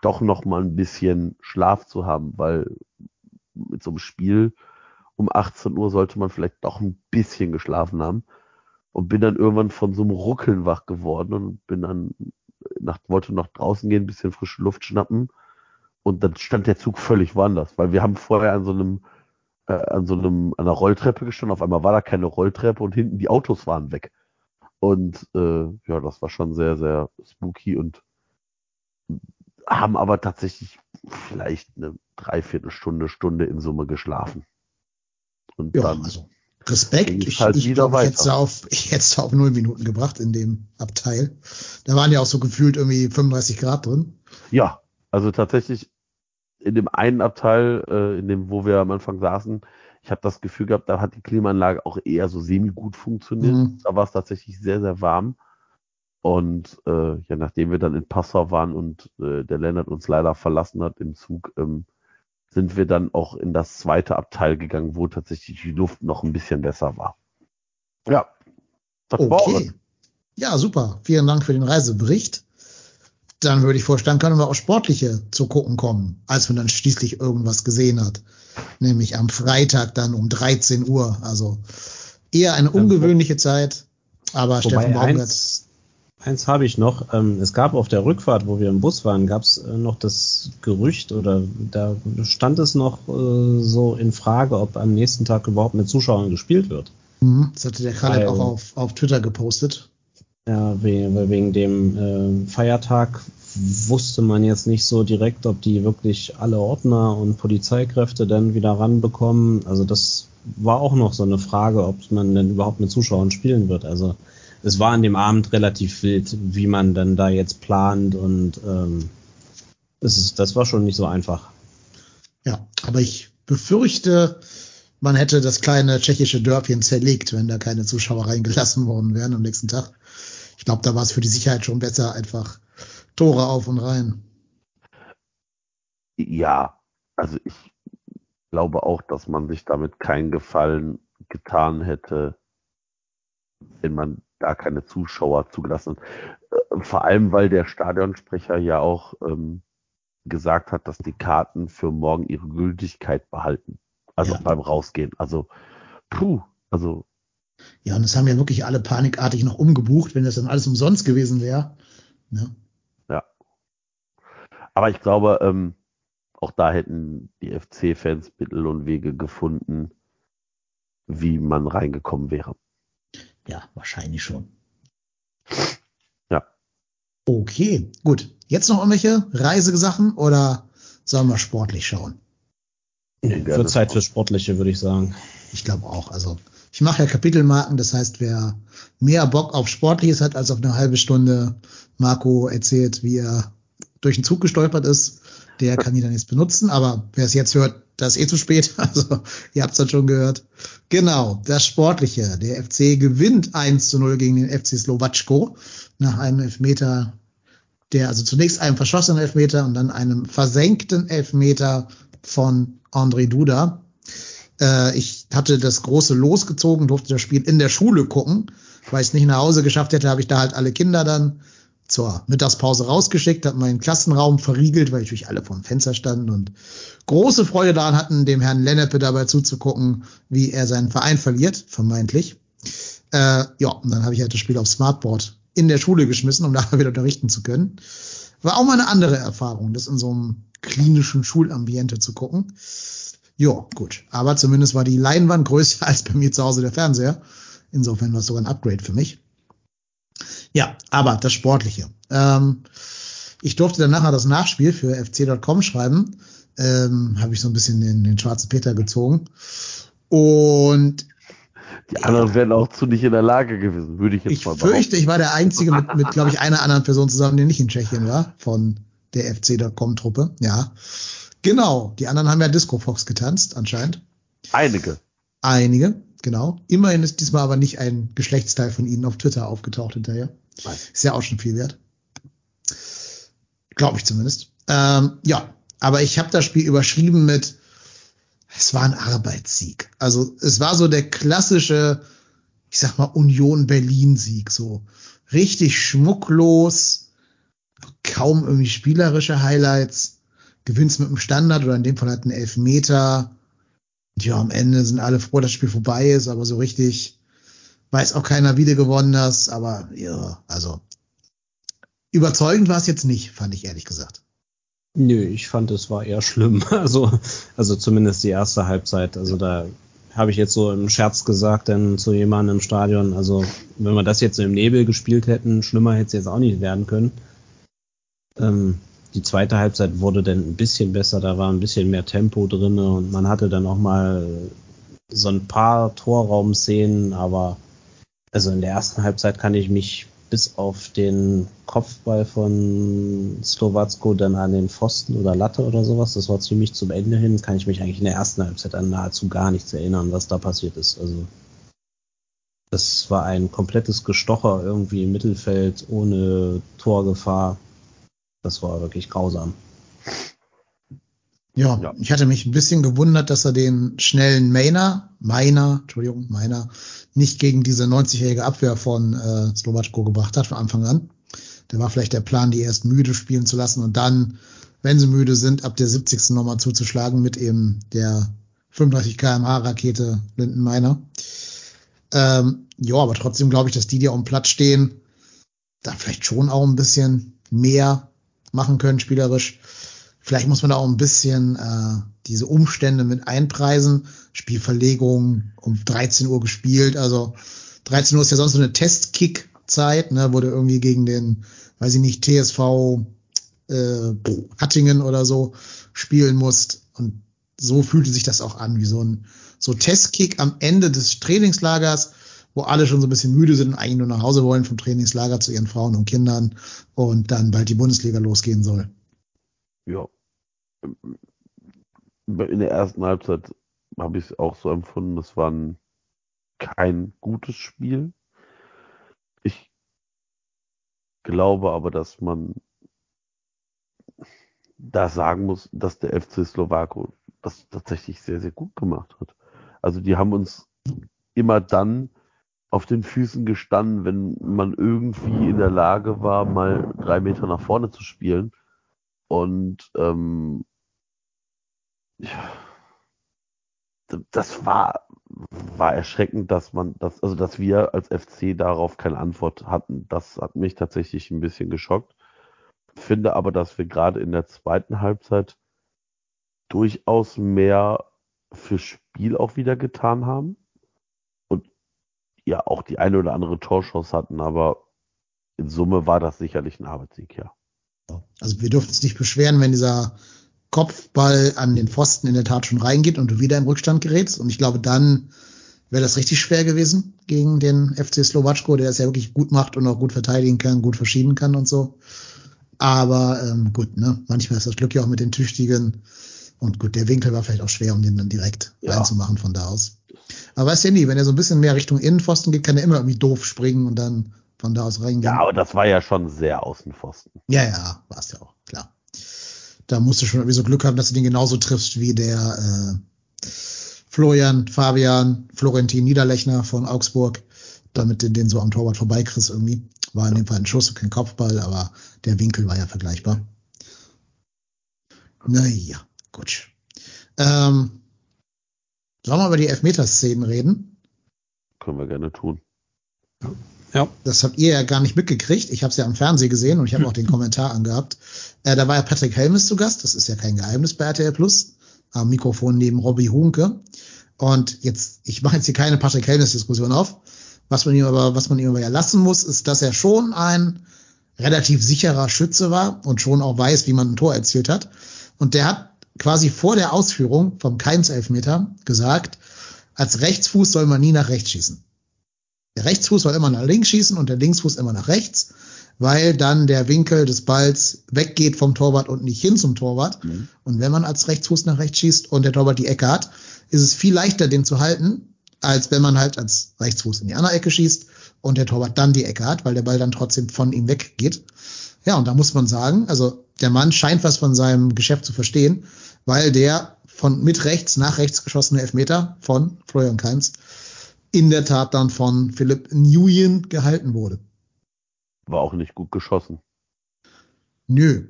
doch noch mal ein bisschen Schlaf zu haben, weil mit so einem Spiel um 18 Uhr sollte man vielleicht doch ein bisschen geschlafen haben. und bin dann irgendwann von so einem Ruckeln wach geworden und bin dann nach, wollte noch draußen gehen, ein bisschen frische Luft schnappen und dann stand der Zug völlig woanders, weil wir haben vorher an so einem äh, an so einem an einer Rolltreppe gestanden, auf einmal war da keine Rolltreppe und hinten die Autos waren weg. Und äh, ja, das war schon sehr, sehr spooky und haben aber tatsächlich vielleicht eine Dreiviertelstunde, Stunde in Summe geschlafen. Und ja, dann also Respekt. Ich, halt ich glaube, ich hätte es auf, ich hätte es auf null Minuten gebracht in dem Abteil. Da waren ja auch so gefühlt irgendwie 35 Grad drin. Ja, also tatsächlich in dem einen Abteil, äh, in dem, wo wir am Anfang saßen, ich habe das Gefühl gehabt, da hat die Klimaanlage auch eher so semi-gut funktioniert. Mhm. Da war es tatsächlich sehr, sehr warm. Und äh, ja, nachdem wir dann in Passau waren und äh, der Lennart uns leider verlassen hat im Zug, ähm, sind wir dann auch in das zweite Abteil gegangen, wo tatsächlich die Luft noch ein bisschen besser war. Ja. Das okay. Ja, super. Vielen Dank für den Reisebericht. Dann würde ich vorstellen, können wir auch sportliche zu gucken kommen, als man dann schließlich irgendwas gesehen hat. Nämlich am Freitag dann um 13 Uhr. Also eher eine ungewöhnliche Zeit. Aber Wobei Steffen Baumgart Eins habe ich noch. Ähm, es gab auf der Rückfahrt, wo wir im Bus waren, gab es äh, noch das Gerücht oder da stand es noch äh, so in Frage, ob am nächsten Tag überhaupt mit Zuschauern gespielt wird. Mhm, das hatte der Khaled auch auf, auf Twitter gepostet. Ja, wegen, wegen dem äh, Feiertag wusste man jetzt nicht so direkt, ob die wirklich alle Ordner und Polizeikräfte dann wieder ranbekommen. Also das war auch noch so eine Frage, ob man denn überhaupt mit Zuschauern spielen wird. Also es war an dem Abend relativ wild, wie man dann da jetzt plant und ähm, das, ist, das war schon nicht so einfach. Ja, aber ich befürchte, man hätte das kleine tschechische Dörfchen zerlegt, wenn da keine Zuschauer reingelassen worden wären am nächsten Tag. Ich glaube, da war es für die Sicherheit schon besser, einfach Tore auf und rein. Ja, also ich glaube auch, dass man sich damit keinen Gefallen getan hätte, wenn man gar keine Zuschauer zugelassen. Äh, vor allem, weil der Stadionsprecher ja auch ähm, gesagt hat, dass die Karten für morgen ihre Gültigkeit behalten. Also ja. beim Rausgehen. Also, puh, also. Ja, und das haben ja wirklich alle panikartig noch umgebucht, wenn das dann alles umsonst gewesen wäre. Ja. Ne? ja. Aber ich glaube, ähm, auch da hätten die FC-Fans Mittel und Wege gefunden, wie man reingekommen wäre. Ja, wahrscheinlich schon. Ja. Okay, gut. Jetzt noch irgendwelche Reisesachen oder sollen wir sportlich schauen? Nee, Wird Zeit für Sportliche, würde ich sagen. Ich glaube auch. Also ich mache ja Kapitelmarken, das heißt, wer mehr Bock auf Sportliches hat als auf eine halbe Stunde Marco erzählt, wie er durch den Zug gestolpert ist, der kann die dann jetzt benutzen. Aber wer es jetzt hört, das ist eh zu spät. Also, ihr habt es dann schon gehört. Genau, das Sportliche. Der FC gewinnt 1 zu 0 gegen den FC Slowatschko nach einem Elfmeter, der also zunächst einem verschossenen Elfmeter und dann einem versenkten Elfmeter von André Duda. Äh, ich hatte das große losgezogen, durfte das Spiel in der Schule gucken. Weil ich es nicht nach Hause geschafft hätte, habe ich da halt alle Kinder dann zur Mittagspause rausgeschickt, habe meinen Klassenraum verriegelt, weil natürlich alle vom Fenster standen und große Freude daran hatten, dem Herrn Lennepe dabei zuzugucken, wie er seinen Verein verliert, vermeintlich. Äh, ja, und dann habe ich halt das Spiel auf Smartboard in der Schule geschmissen, um nachher wieder unterrichten zu können. War auch mal eine andere Erfahrung, das in so einem klinischen Schulambiente zu gucken. Ja, gut. Aber zumindest war die Leinwand größer als bei mir zu Hause der Fernseher. Insofern war es sogar ein Upgrade für mich. Ja, aber das Sportliche. Ähm, ich durfte dann nachher das Nachspiel für fc.com schreiben. Ähm, Habe ich so ein bisschen den, den schwarzen Peter gezogen. Und die anderen wären auch zu nicht in der Lage gewesen, würde ich jetzt ich mal Ich fürchte, ich war der Einzige mit, mit glaube ich, einer anderen Person zusammen, der nicht in Tschechien war, von der FC.com-Truppe. Ja. Genau. Die anderen haben ja Disco Fox getanzt, anscheinend. Einige. Einige, genau. Immerhin ist diesmal aber nicht ein Geschlechtsteil von ihnen auf Twitter aufgetaucht hinterher. Ist ja auch schon viel wert. Glaube ich zumindest. Ähm, ja, aber ich habe das Spiel überschrieben mit, es war ein Arbeitssieg. Also es war so der klassische, ich sag mal, Union Berlin-Sieg. So richtig schmucklos, kaum irgendwie spielerische Highlights. Gewinnst mit einem Standard oder in dem Fall halt einen Elfmeter. Ja, am Ende sind alle froh, dass das Spiel vorbei ist, aber so richtig Weiß auch keiner, wie du gewonnen hast, aber ja, also überzeugend war es jetzt nicht, fand ich ehrlich gesagt. Nö, ich fand es war eher schlimm. Also, also zumindest die erste Halbzeit. Also da habe ich jetzt so im Scherz gesagt, denn zu jemandem im Stadion, also wenn wir das jetzt im Nebel gespielt hätten, schlimmer hätte es jetzt auch nicht werden können. Ähm, die zweite Halbzeit wurde dann ein bisschen besser, da war ein bisschen mehr Tempo drin und man hatte dann auch mal so ein paar Torraumszenen, aber also in der ersten Halbzeit kann ich mich bis auf den Kopfball von Slowacko dann an den Pfosten oder Latte oder sowas, das war ziemlich zum Ende hin, kann ich mich eigentlich in der ersten Halbzeit an nahezu gar nichts erinnern, was da passiert ist. Also das war ein komplettes Gestocher irgendwie im Mittelfeld ohne Torgefahr. Das war wirklich grausam. Ja, ja, ich hatte mich ein bisschen gewundert, dass er den schnellen Mainer, Meiner, Entschuldigung, Meiner, nicht gegen diese 90-jährige Abwehr von äh, Slowatschko gebracht hat von Anfang an. Der war vielleicht der Plan, die erst müde spielen zu lassen und dann, wenn sie müde sind, ab der 70. nochmal zuzuschlagen mit eben der 35 kmh Rakete Linden Meiner. Ähm, ja, aber trotzdem glaube ich, dass die, die auf dem Platz stehen, da vielleicht schon auch ein bisschen mehr machen können spielerisch. Vielleicht muss man da auch ein bisschen äh, diese Umstände mit einpreisen. Spielverlegung um 13 Uhr gespielt. Also 13 Uhr ist ja sonst so eine Testkick-Zeit, ne, du irgendwie gegen den, weiß ich nicht, TSV äh, Hattingen oder so spielen musst. Und so fühlte sich das auch an, wie so ein so Testkick am Ende des Trainingslagers, wo alle schon so ein bisschen müde sind und eigentlich nur nach Hause wollen vom Trainingslager zu ihren Frauen und Kindern und dann bald die Bundesliga losgehen soll. Ja. In der ersten Halbzeit habe ich es auch so empfunden, das war ein, kein gutes Spiel. Ich glaube aber, dass man da sagen muss, dass der FC Slowako das tatsächlich sehr, sehr gut gemacht hat. Also die haben uns immer dann auf den Füßen gestanden, wenn man irgendwie in der Lage war, mal drei Meter nach vorne zu spielen. Und ähm, ja, das war, war erschreckend, dass man das, also dass wir als FC darauf keine Antwort hatten. Das hat mich tatsächlich ein bisschen geschockt. Finde aber, dass wir gerade in der zweiten Halbzeit durchaus mehr für Spiel auch wieder getan haben ja auch die eine oder andere Torschuss hatten, aber in Summe war das sicherlich ein Arbeitssieg, ja. Also wir dürfen uns nicht beschweren, wenn dieser Kopfball an den Pfosten in der Tat schon reingeht und du wieder im Rückstand gerätst. Und ich glaube, dann wäre das richtig schwer gewesen gegen den FC Slowatschko, der es ja wirklich gut macht und auch gut verteidigen kann, gut verschieben kann und so. Aber ähm, gut, ne? manchmal ist das Glück ja auch mit den Tüchtigen. Und gut, der Winkel war vielleicht auch schwer, um den dann direkt ja. reinzumachen von da aus. Aber weißt ja nie, wenn er so ein bisschen mehr Richtung Innenpfosten geht, kann er immer irgendwie doof springen und dann von da aus reingehen. Ja, aber das war ja schon sehr Außenpfosten. Ja, ja, war es ja auch, klar. Da musst du schon irgendwie so Glück haben, dass du den genauso triffst wie der äh, Florian, Fabian, Florentin Niederlechner von Augsburg, damit du den so am Torwart vorbeikriegst irgendwie. War in dem Fall ein Schuss und kein Kopfball, aber der Winkel war ja vergleichbar. Naja, gut. Ähm, Sollen wir über die Elfmeterszenen reden? Können wir gerne tun. Ja. Das habt ihr ja gar nicht mitgekriegt. Ich habe es ja am Fernsehen gesehen und ich habe auch den Kommentar angehabt. Äh, da war ja Patrick Helmes zu Gast. Das ist ja kein Geheimnis bei RTL Plus. Am Mikrofon neben Robbie Hunke. Und jetzt, ich mache jetzt hier keine Patrick Helmes-Diskussion auf. Was man ihm aber, was man ihm aber ja lassen muss, ist, dass er schon ein relativ sicherer Schütze war und schon auch weiß, wie man ein Tor erzielt hat. Und der hat quasi vor der Ausführung vom Keins-Elfmeter gesagt, als Rechtsfuß soll man nie nach rechts schießen. Der Rechtsfuß soll immer nach links schießen und der Linksfuß immer nach rechts, weil dann der Winkel des Balls weggeht vom Torwart und nicht hin zum Torwart. Mhm. Und wenn man als Rechtsfuß nach rechts schießt und der Torwart die Ecke hat, ist es viel leichter, den zu halten, als wenn man halt als Rechtsfuß in die andere Ecke schießt und der Torwart dann die Ecke hat, weil der Ball dann trotzdem von ihm weggeht. Ja, und da muss man sagen, also der Mann scheint was von seinem Geschäft zu verstehen weil der von mit rechts nach rechts geschossene Elfmeter von Florian Kainz in der Tat dann von Philipp Nguyen gehalten wurde. War auch nicht gut geschossen. Nö.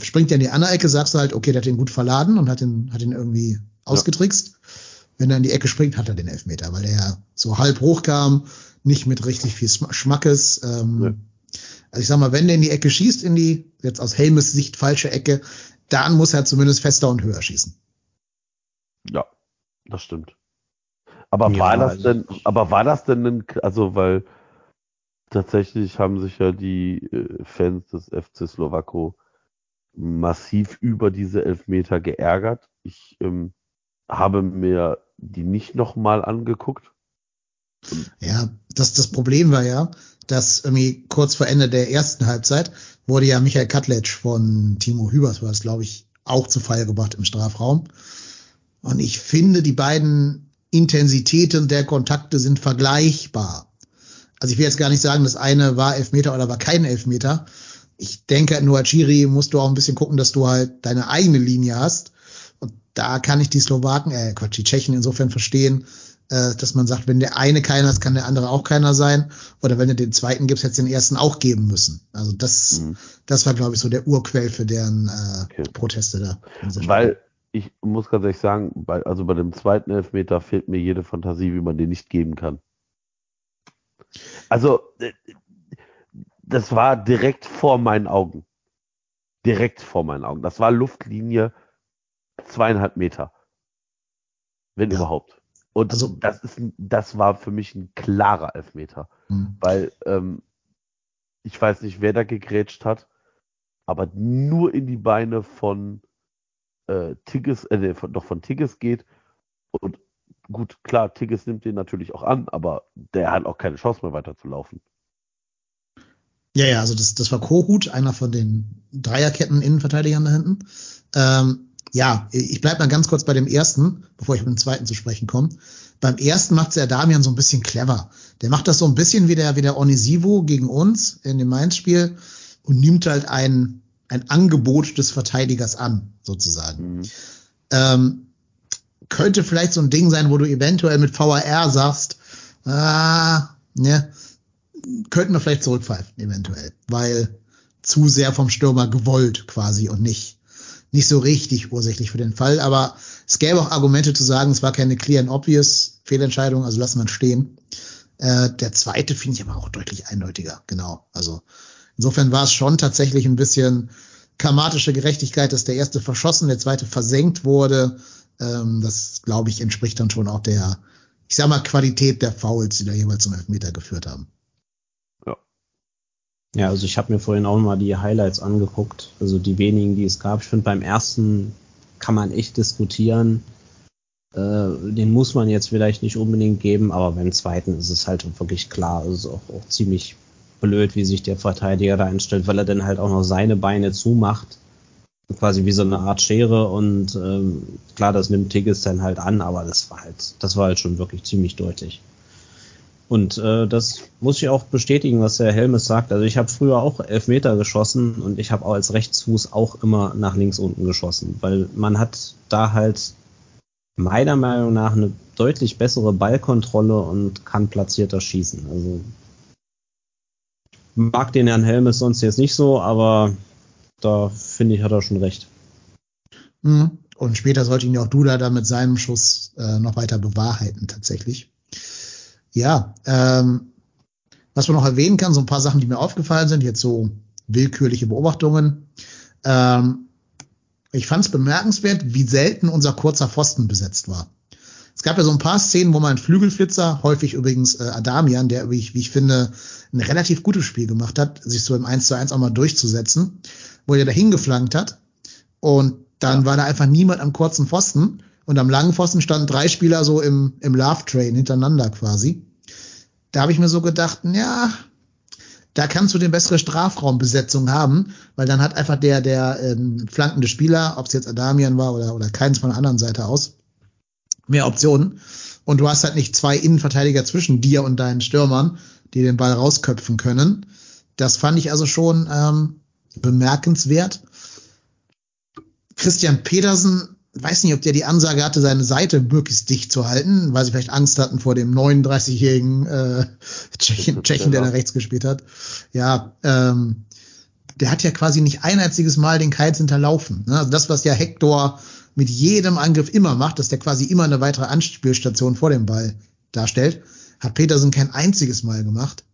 Springt ja in die andere Ecke, sagst du halt, okay, der hat den gut verladen und hat ihn, hat ihn irgendwie ja. ausgetrickst. Wenn er in die Ecke springt, hat er den Elfmeter, weil er ja so halb hoch kam, nicht mit richtig viel Schmackes. Ähm, ja. Also ich sag mal, wenn der in die Ecke schießt, in die, jetzt aus Helmes Sicht falsche Ecke, dann muss er zumindest fester und höher schießen. Ja, das stimmt. Aber ja, war das also denn, aber war das denn, ein, also weil tatsächlich haben sich ja die äh, Fans des FC Slowako massiv über diese Elfmeter geärgert. Ich ähm, habe mir die nicht nochmal angeguckt. Ja, das, das Problem war ja, dass irgendwie kurz vor Ende der ersten Halbzeit wurde ja Michael Katletsch von Timo Hübers, war es glaube ich, auch zu Fall gebracht im Strafraum. Und ich finde, die beiden Intensitäten der Kontakte sind vergleichbar. Also ich will jetzt gar nicht sagen, das eine war Elfmeter oder war kein Elfmeter. Ich denke, nur als musst du auch ein bisschen gucken, dass du halt deine eigene Linie hast. Und da kann ich die Slowaken, äh Quatsch, die Tschechen insofern verstehen, äh, dass man sagt, wenn der eine keiner ist, kann der andere auch keiner sein. Oder wenn du den zweiten gibst, hättest du den ersten auch geben müssen. Also das, mhm. das war, glaube ich, so der Urquell für deren äh, okay. Proteste da. Weil ich muss ganz ehrlich sagen, bei, also bei dem zweiten Elfmeter fehlt mir jede Fantasie, wie man den nicht geben kann. Also, äh, das war direkt vor meinen Augen. Direkt vor meinen Augen. Das war Luftlinie zweieinhalb Meter. Wenn ja. überhaupt. Und also, das ist, das war für mich ein klarer Elfmeter. Mhm. Weil, ähm, ich weiß nicht, wer da gegrätscht hat, aber nur in die Beine von äh, Tigges, äh, von, doch von Tigges geht. Und gut, klar, Tigges nimmt den natürlich auch an, aber der hat auch keine Chance mehr weiterzulaufen. Ja, ja, also das, das war Kohut, einer von den Dreierketten-Innenverteidigern da hinten. Ähm, ja, ich bleib mal ganz kurz bei dem ersten, bevor ich mit dem zweiten zu sprechen komme. Beim ersten macht der Damian so ein bisschen clever. Der macht das so ein bisschen wie der, wie der Onisivo gegen uns in dem Mainz-Spiel und nimmt halt ein, ein Angebot des Verteidigers an, sozusagen. Mhm. Ähm, könnte vielleicht so ein Ding sein, wo du eventuell mit VAR sagst, ah, ne, könnten wir vielleicht zurückpfeifen, eventuell, weil zu sehr vom Stürmer gewollt quasi und nicht nicht so richtig ursächlich für den Fall. Aber es gäbe auch Argumente zu sagen, es war keine clear and obvious Fehlentscheidung, also lassen wir stehen. Äh, der zweite finde ich aber auch deutlich eindeutiger, genau. Also insofern war es schon tatsächlich ein bisschen karmatische Gerechtigkeit, dass der erste verschossen, der zweite versenkt wurde. Ähm, das, glaube ich, entspricht dann schon auch der, ich sag mal, Qualität der Fouls, die da jeweils zum Elfmeter geführt haben. Ja, also ich habe mir vorhin auch mal die Highlights angeguckt, also die wenigen, die es gab. Ich finde, beim ersten kann man echt diskutieren. Äh, den muss man jetzt vielleicht nicht unbedingt geben, aber beim zweiten ist es halt wirklich klar. Es ist auch, auch ziemlich blöd, wie sich der Verteidiger da einstellt, weil er dann halt auch noch seine Beine zumacht. Quasi wie so eine Art Schere und ähm, klar, das nimmt Tigges dann halt an, aber das war halt, das war halt schon wirklich ziemlich deutlich. Und äh, das muss ich auch bestätigen, was der Helmes sagt. Also ich habe früher auch Elfmeter geschossen und ich habe auch als Rechtsfuß auch immer nach links unten geschossen, weil man hat da halt meiner Meinung nach eine deutlich bessere Ballkontrolle und kann platzierter schießen. Also mag den Herrn Helmes sonst jetzt nicht so, aber da finde ich, hat er schon recht. Mhm. Und später sollte ihn ja auch Duda da mit seinem Schuss äh, noch weiter bewahrheiten, tatsächlich. Ja, ähm, was man noch erwähnen kann, so ein paar Sachen, die mir aufgefallen sind, jetzt so willkürliche Beobachtungen. Ähm, ich fand es bemerkenswert, wie selten unser kurzer Pfosten besetzt war. Es gab ja so ein paar Szenen, wo man Flügelflitzer, häufig übrigens äh, Adamian, der, wie ich, wie ich finde, ein relativ gutes Spiel gemacht hat, sich so im 1 zu 1 auch mal durchzusetzen, wo er dahin geflankt hat. Und dann ja. war da einfach niemand am kurzen Pfosten. Und am langen Pfosten standen drei Spieler so im, im Love Train hintereinander quasi. Da habe ich mir so gedacht, ja, da kannst du den bessere Strafraumbesetzung haben, weil dann hat einfach der, der ähm, flankende Spieler, ob es jetzt Adamian war oder, oder keins von der anderen Seite aus, mehr Optionen. Und du hast halt nicht zwei Innenverteidiger zwischen dir und deinen Stürmern, die den Ball rausköpfen können. Das fand ich also schon ähm, bemerkenswert. Christian Petersen weiß nicht, ob der die Ansage hatte, seine Seite möglichst dicht zu halten, weil sie vielleicht Angst hatten vor dem 39-jährigen äh, Tschechen, Tschechen, der da rechts gespielt hat. Ja, ähm, der hat ja quasi nicht ein einziges Mal den Keils hinterlaufen. Ne? Also das, was ja Hector mit jedem Angriff immer macht, dass der quasi immer eine weitere Anspielstation vor dem Ball darstellt, Hat Petersen kein einziges Mal gemacht.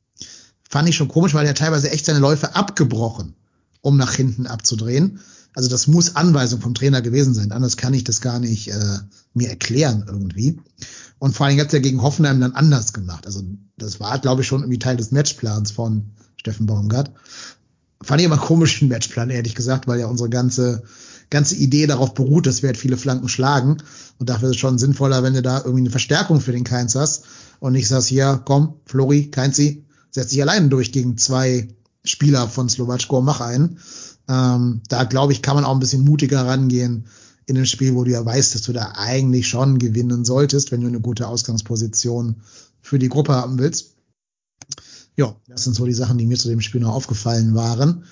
Fand ich schon komisch, weil er teilweise echt seine Läufe abgebrochen, um nach hinten abzudrehen. Also das muss Anweisung vom Trainer gewesen sein. Anders kann ich das gar nicht äh, mir erklären irgendwie. Und vor allem hat er gegen Hoffenheim dann anders gemacht. Also das war, glaube ich, schon irgendwie Teil des Matchplans von Steffen Baumgart. Fand ich immer komischen Matchplan, ehrlich gesagt, weil ja unsere ganze, ganze Idee darauf beruht, dass wir halt viele Flanken schlagen. Und dafür ist es schon sinnvoller, wenn du da irgendwie eine Verstärkung für den Keins hast und nicht sagst, hier, komm, Flori, Keinzi, setz dich alleine durch gegen zwei Spieler von Slowatschko, mach einen. Ähm, da glaube ich, kann man auch ein bisschen mutiger rangehen in dem Spiel, wo du ja weißt, dass du da eigentlich schon gewinnen solltest, wenn du eine gute Ausgangsposition für die Gruppe haben willst. Ja, das sind so die Sachen, die mir zu dem Spiel noch aufgefallen waren.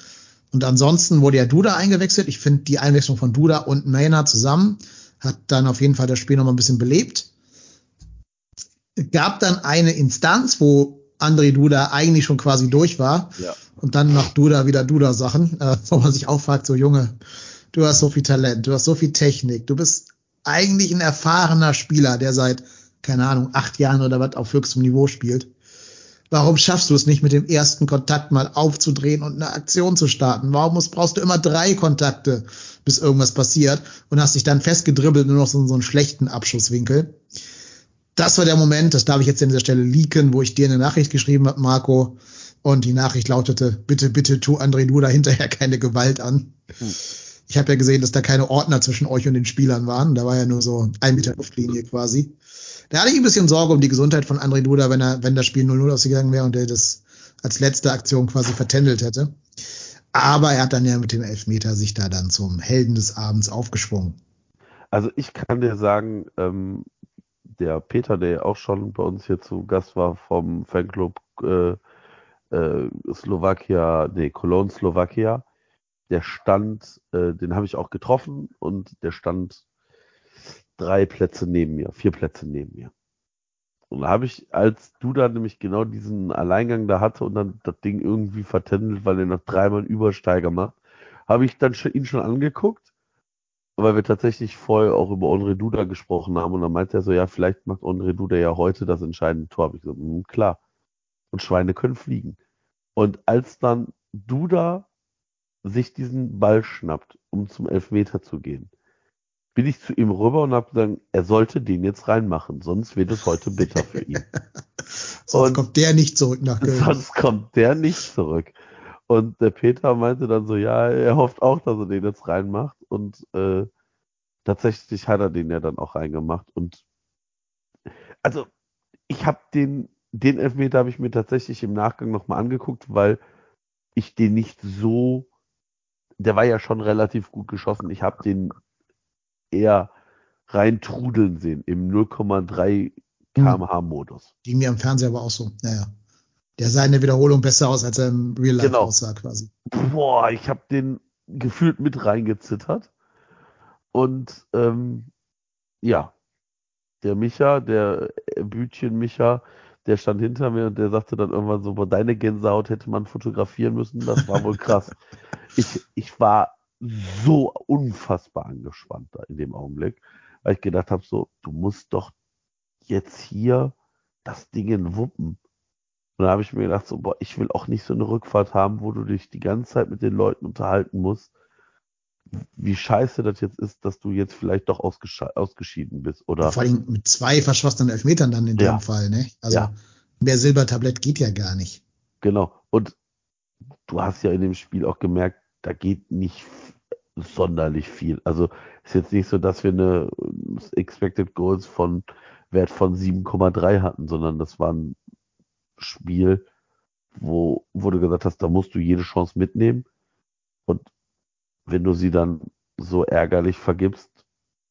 Und ansonsten wurde ja Duda eingewechselt. Ich finde die Einwechslung von Duda und Maynard zusammen hat dann auf jeden Fall das Spiel noch mal ein bisschen belebt. Gab dann eine Instanz, wo André Duda eigentlich schon quasi durch war. Ja. Und dann macht Duda wieder Duda-Sachen, äh, wo man sich auch fragt, so Junge, du hast so viel Talent, du hast so viel Technik, du bist eigentlich ein erfahrener Spieler, der seit, keine Ahnung, acht Jahren oder was auf höchstem Niveau spielt. Warum schaffst du es nicht, mit dem ersten Kontakt mal aufzudrehen und eine Aktion zu starten? Warum musst, brauchst du immer drei Kontakte, bis irgendwas passiert und hast dich dann festgedribbelt nur noch so, so einen schlechten Abschusswinkel? Das war der Moment, das darf ich jetzt an dieser Stelle leaken, wo ich dir eine Nachricht geschrieben habe, Marco. Und die Nachricht lautete, bitte, bitte tu André Duda hinterher keine Gewalt an. Hm. Ich habe ja gesehen, dass da keine Ordner zwischen euch und den Spielern waren. Da war ja nur so ein Meter Luftlinie quasi. Da hatte ich ein bisschen Sorge um die Gesundheit von André Duda, wenn er, wenn das Spiel 0-0 ausgegangen wäre und er das als letzte Aktion quasi vertändelt hätte. Aber er hat dann ja mit dem Elfmeter sich da dann zum Helden des Abends aufgeschwungen. Also ich kann dir sagen, ähm, der Peter, der auch schon bei uns hier zu Gast war vom Fanclub äh, äh, Slowakia, nee, Cologne Slowakia, der stand, äh, den habe ich auch getroffen und der stand drei Plätze neben mir, vier Plätze neben mir. Und da habe ich, als du da nämlich genau diesen Alleingang da hatte und dann das Ding irgendwie vertändelt, weil er noch dreimal einen Übersteiger macht, habe ich dann ihn schon angeguckt, weil wir tatsächlich vorher auch über Onre Duda gesprochen haben und dann meinte er so, ja, vielleicht macht Onre Duda ja heute das entscheidende Tor. Habe ich gesagt, mh, klar. Und Schweine können fliegen. Und als dann Duda sich diesen Ball schnappt, um zum Elfmeter zu gehen, bin ich zu ihm rüber und habe gesagt, er sollte den jetzt reinmachen, sonst wird es heute bitter für ihn. sonst und kommt der nicht zurück nach Köln. Sonst kommt der nicht zurück. Und der Peter meinte dann so, ja, er hofft auch, dass er den jetzt reinmacht. Und äh, tatsächlich hat er den ja dann auch reingemacht. Und also ich habe den, den Elfmeter habe ich mir tatsächlich im Nachgang nochmal angeguckt, weil ich den nicht so, der war ja schon relativ gut geschossen. Ich habe den eher rein trudeln sehen im 0,3 kmh Modus. Ging mir am Fernseher aber auch so. Naja. Der sah in der Wiederholung besser aus, als er im Real Life genau. aussah quasi. Boah, ich habe den gefühlt mit reingezittert. Und ähm, ja, der Micha, der Bütchen Micha, der stand hinter mir und der sagte dann irgendwann so, boah, deine Gänsehaut hätte man fotografieren müssen, das war wohl krass. ich, ich war so unfassbar angespannt da in dem Augenblick, weil ich gedacht habe, so, du musst doch jetzt hier das Ding wuppen. Und da habe ich mir gedacht, so, boah, ich will auch nicht so eine Rückfahrt haben, wo du dich die ganze Zeit mit den Leuten unterhalten musst, wie scheiße das jetzt ist, dass du jetzt vielleicht doch ausgeschieden bist. Oder vor allem mit zwei verschossenen Elfmetern dann in ja. dem Fall, ne? Also ja. mehr Silbertablett geht ja gar nicht. Genau. Und du hast ja in dem Spiel auch gemerkt, da geht nicht sonderlich viel. Also ist jetzt nicht so, dass wir eine Expected Goals von Wert von 7,3 hatten, sondern das war ein Spiel, wo, wo du gesagt hast, da musst du jede Chance mitnehmen. Und wenn du sie dann so ärgerlich vergibst,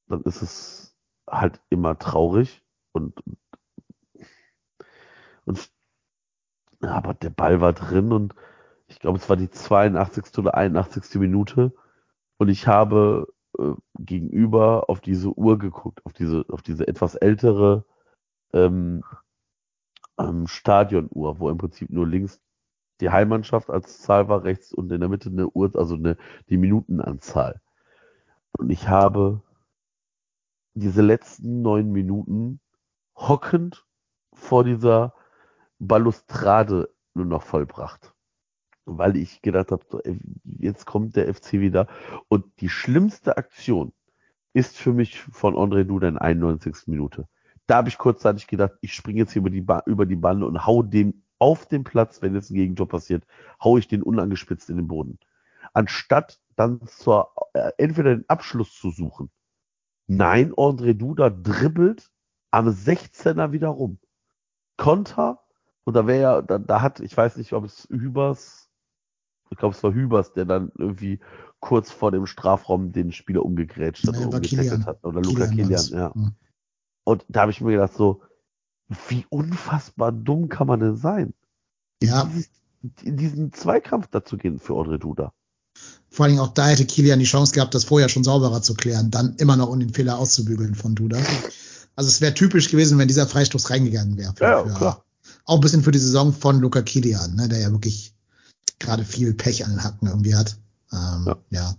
dann ist es halt immer traurig und, und aber der Ball war drin und ich glaube, es war die 82. oder 81. Minute und ich habe äh, gegenüber auf diese Uhr geguckt, auf diese, auf diese etwas ältere ähm, ähm, Stadionuhr, wo im Prinzip nur links die Heimmannschaft als Zahl war, rechts und in der Mitte eine Uhr, also eine, die Minutenanzahl. Und ich habe diese letzten neun Minuten hockend vor dieser Balustrade nur noch vollbracht. Weil ich gedacht habe, jetzt kommt der FC wieder. Und die schlimmste Aktion ist für mich von André Duda in 91. Minute. Da habe ich kurzzeitig gedacht, ich springe jetzt hier über die, ba über die Bande und hau dem auf den Platz, wenn jetzt ein Gegentor passiert, hau ich den unangespitzt in den Boden. Anstatt dann zur, äh, entweder den Abschluss zu suchen. Nein, André Duda dribbelt am 16er wieder rum. Konter, und da wäre ja, da, da hat, ich weiß nicht, ob es Hübers, ich glaube, es war Hübers, der dann irgendwie kurz vor dem Strafraum den Spieler umgegrätscht hat, ja, oder umgetackelt hat. Oder Luca Kilian, ja. ja. Und da habe ich mir gedacht, so, wie unfassbar dumm kann man denn sein? Ja. In diesen Zweikampf dazu gehen für Audrey Duda. Vor allem auch da hätte Kilian die Chance gehabt, das vorher schon sauberer zu klären, dann immer noch um den Fehler auszubügeln von Duda. Also es wäre typisch gewesen, wenn dieser Freistoß reingegangen wäre. Ja, für, klar. Auch ein bisschen für die Saison von Luca Kilian, ne, der ja wirklich gerade viel Pech an den Hacken irgendwie hat. Ähm, ja. ja.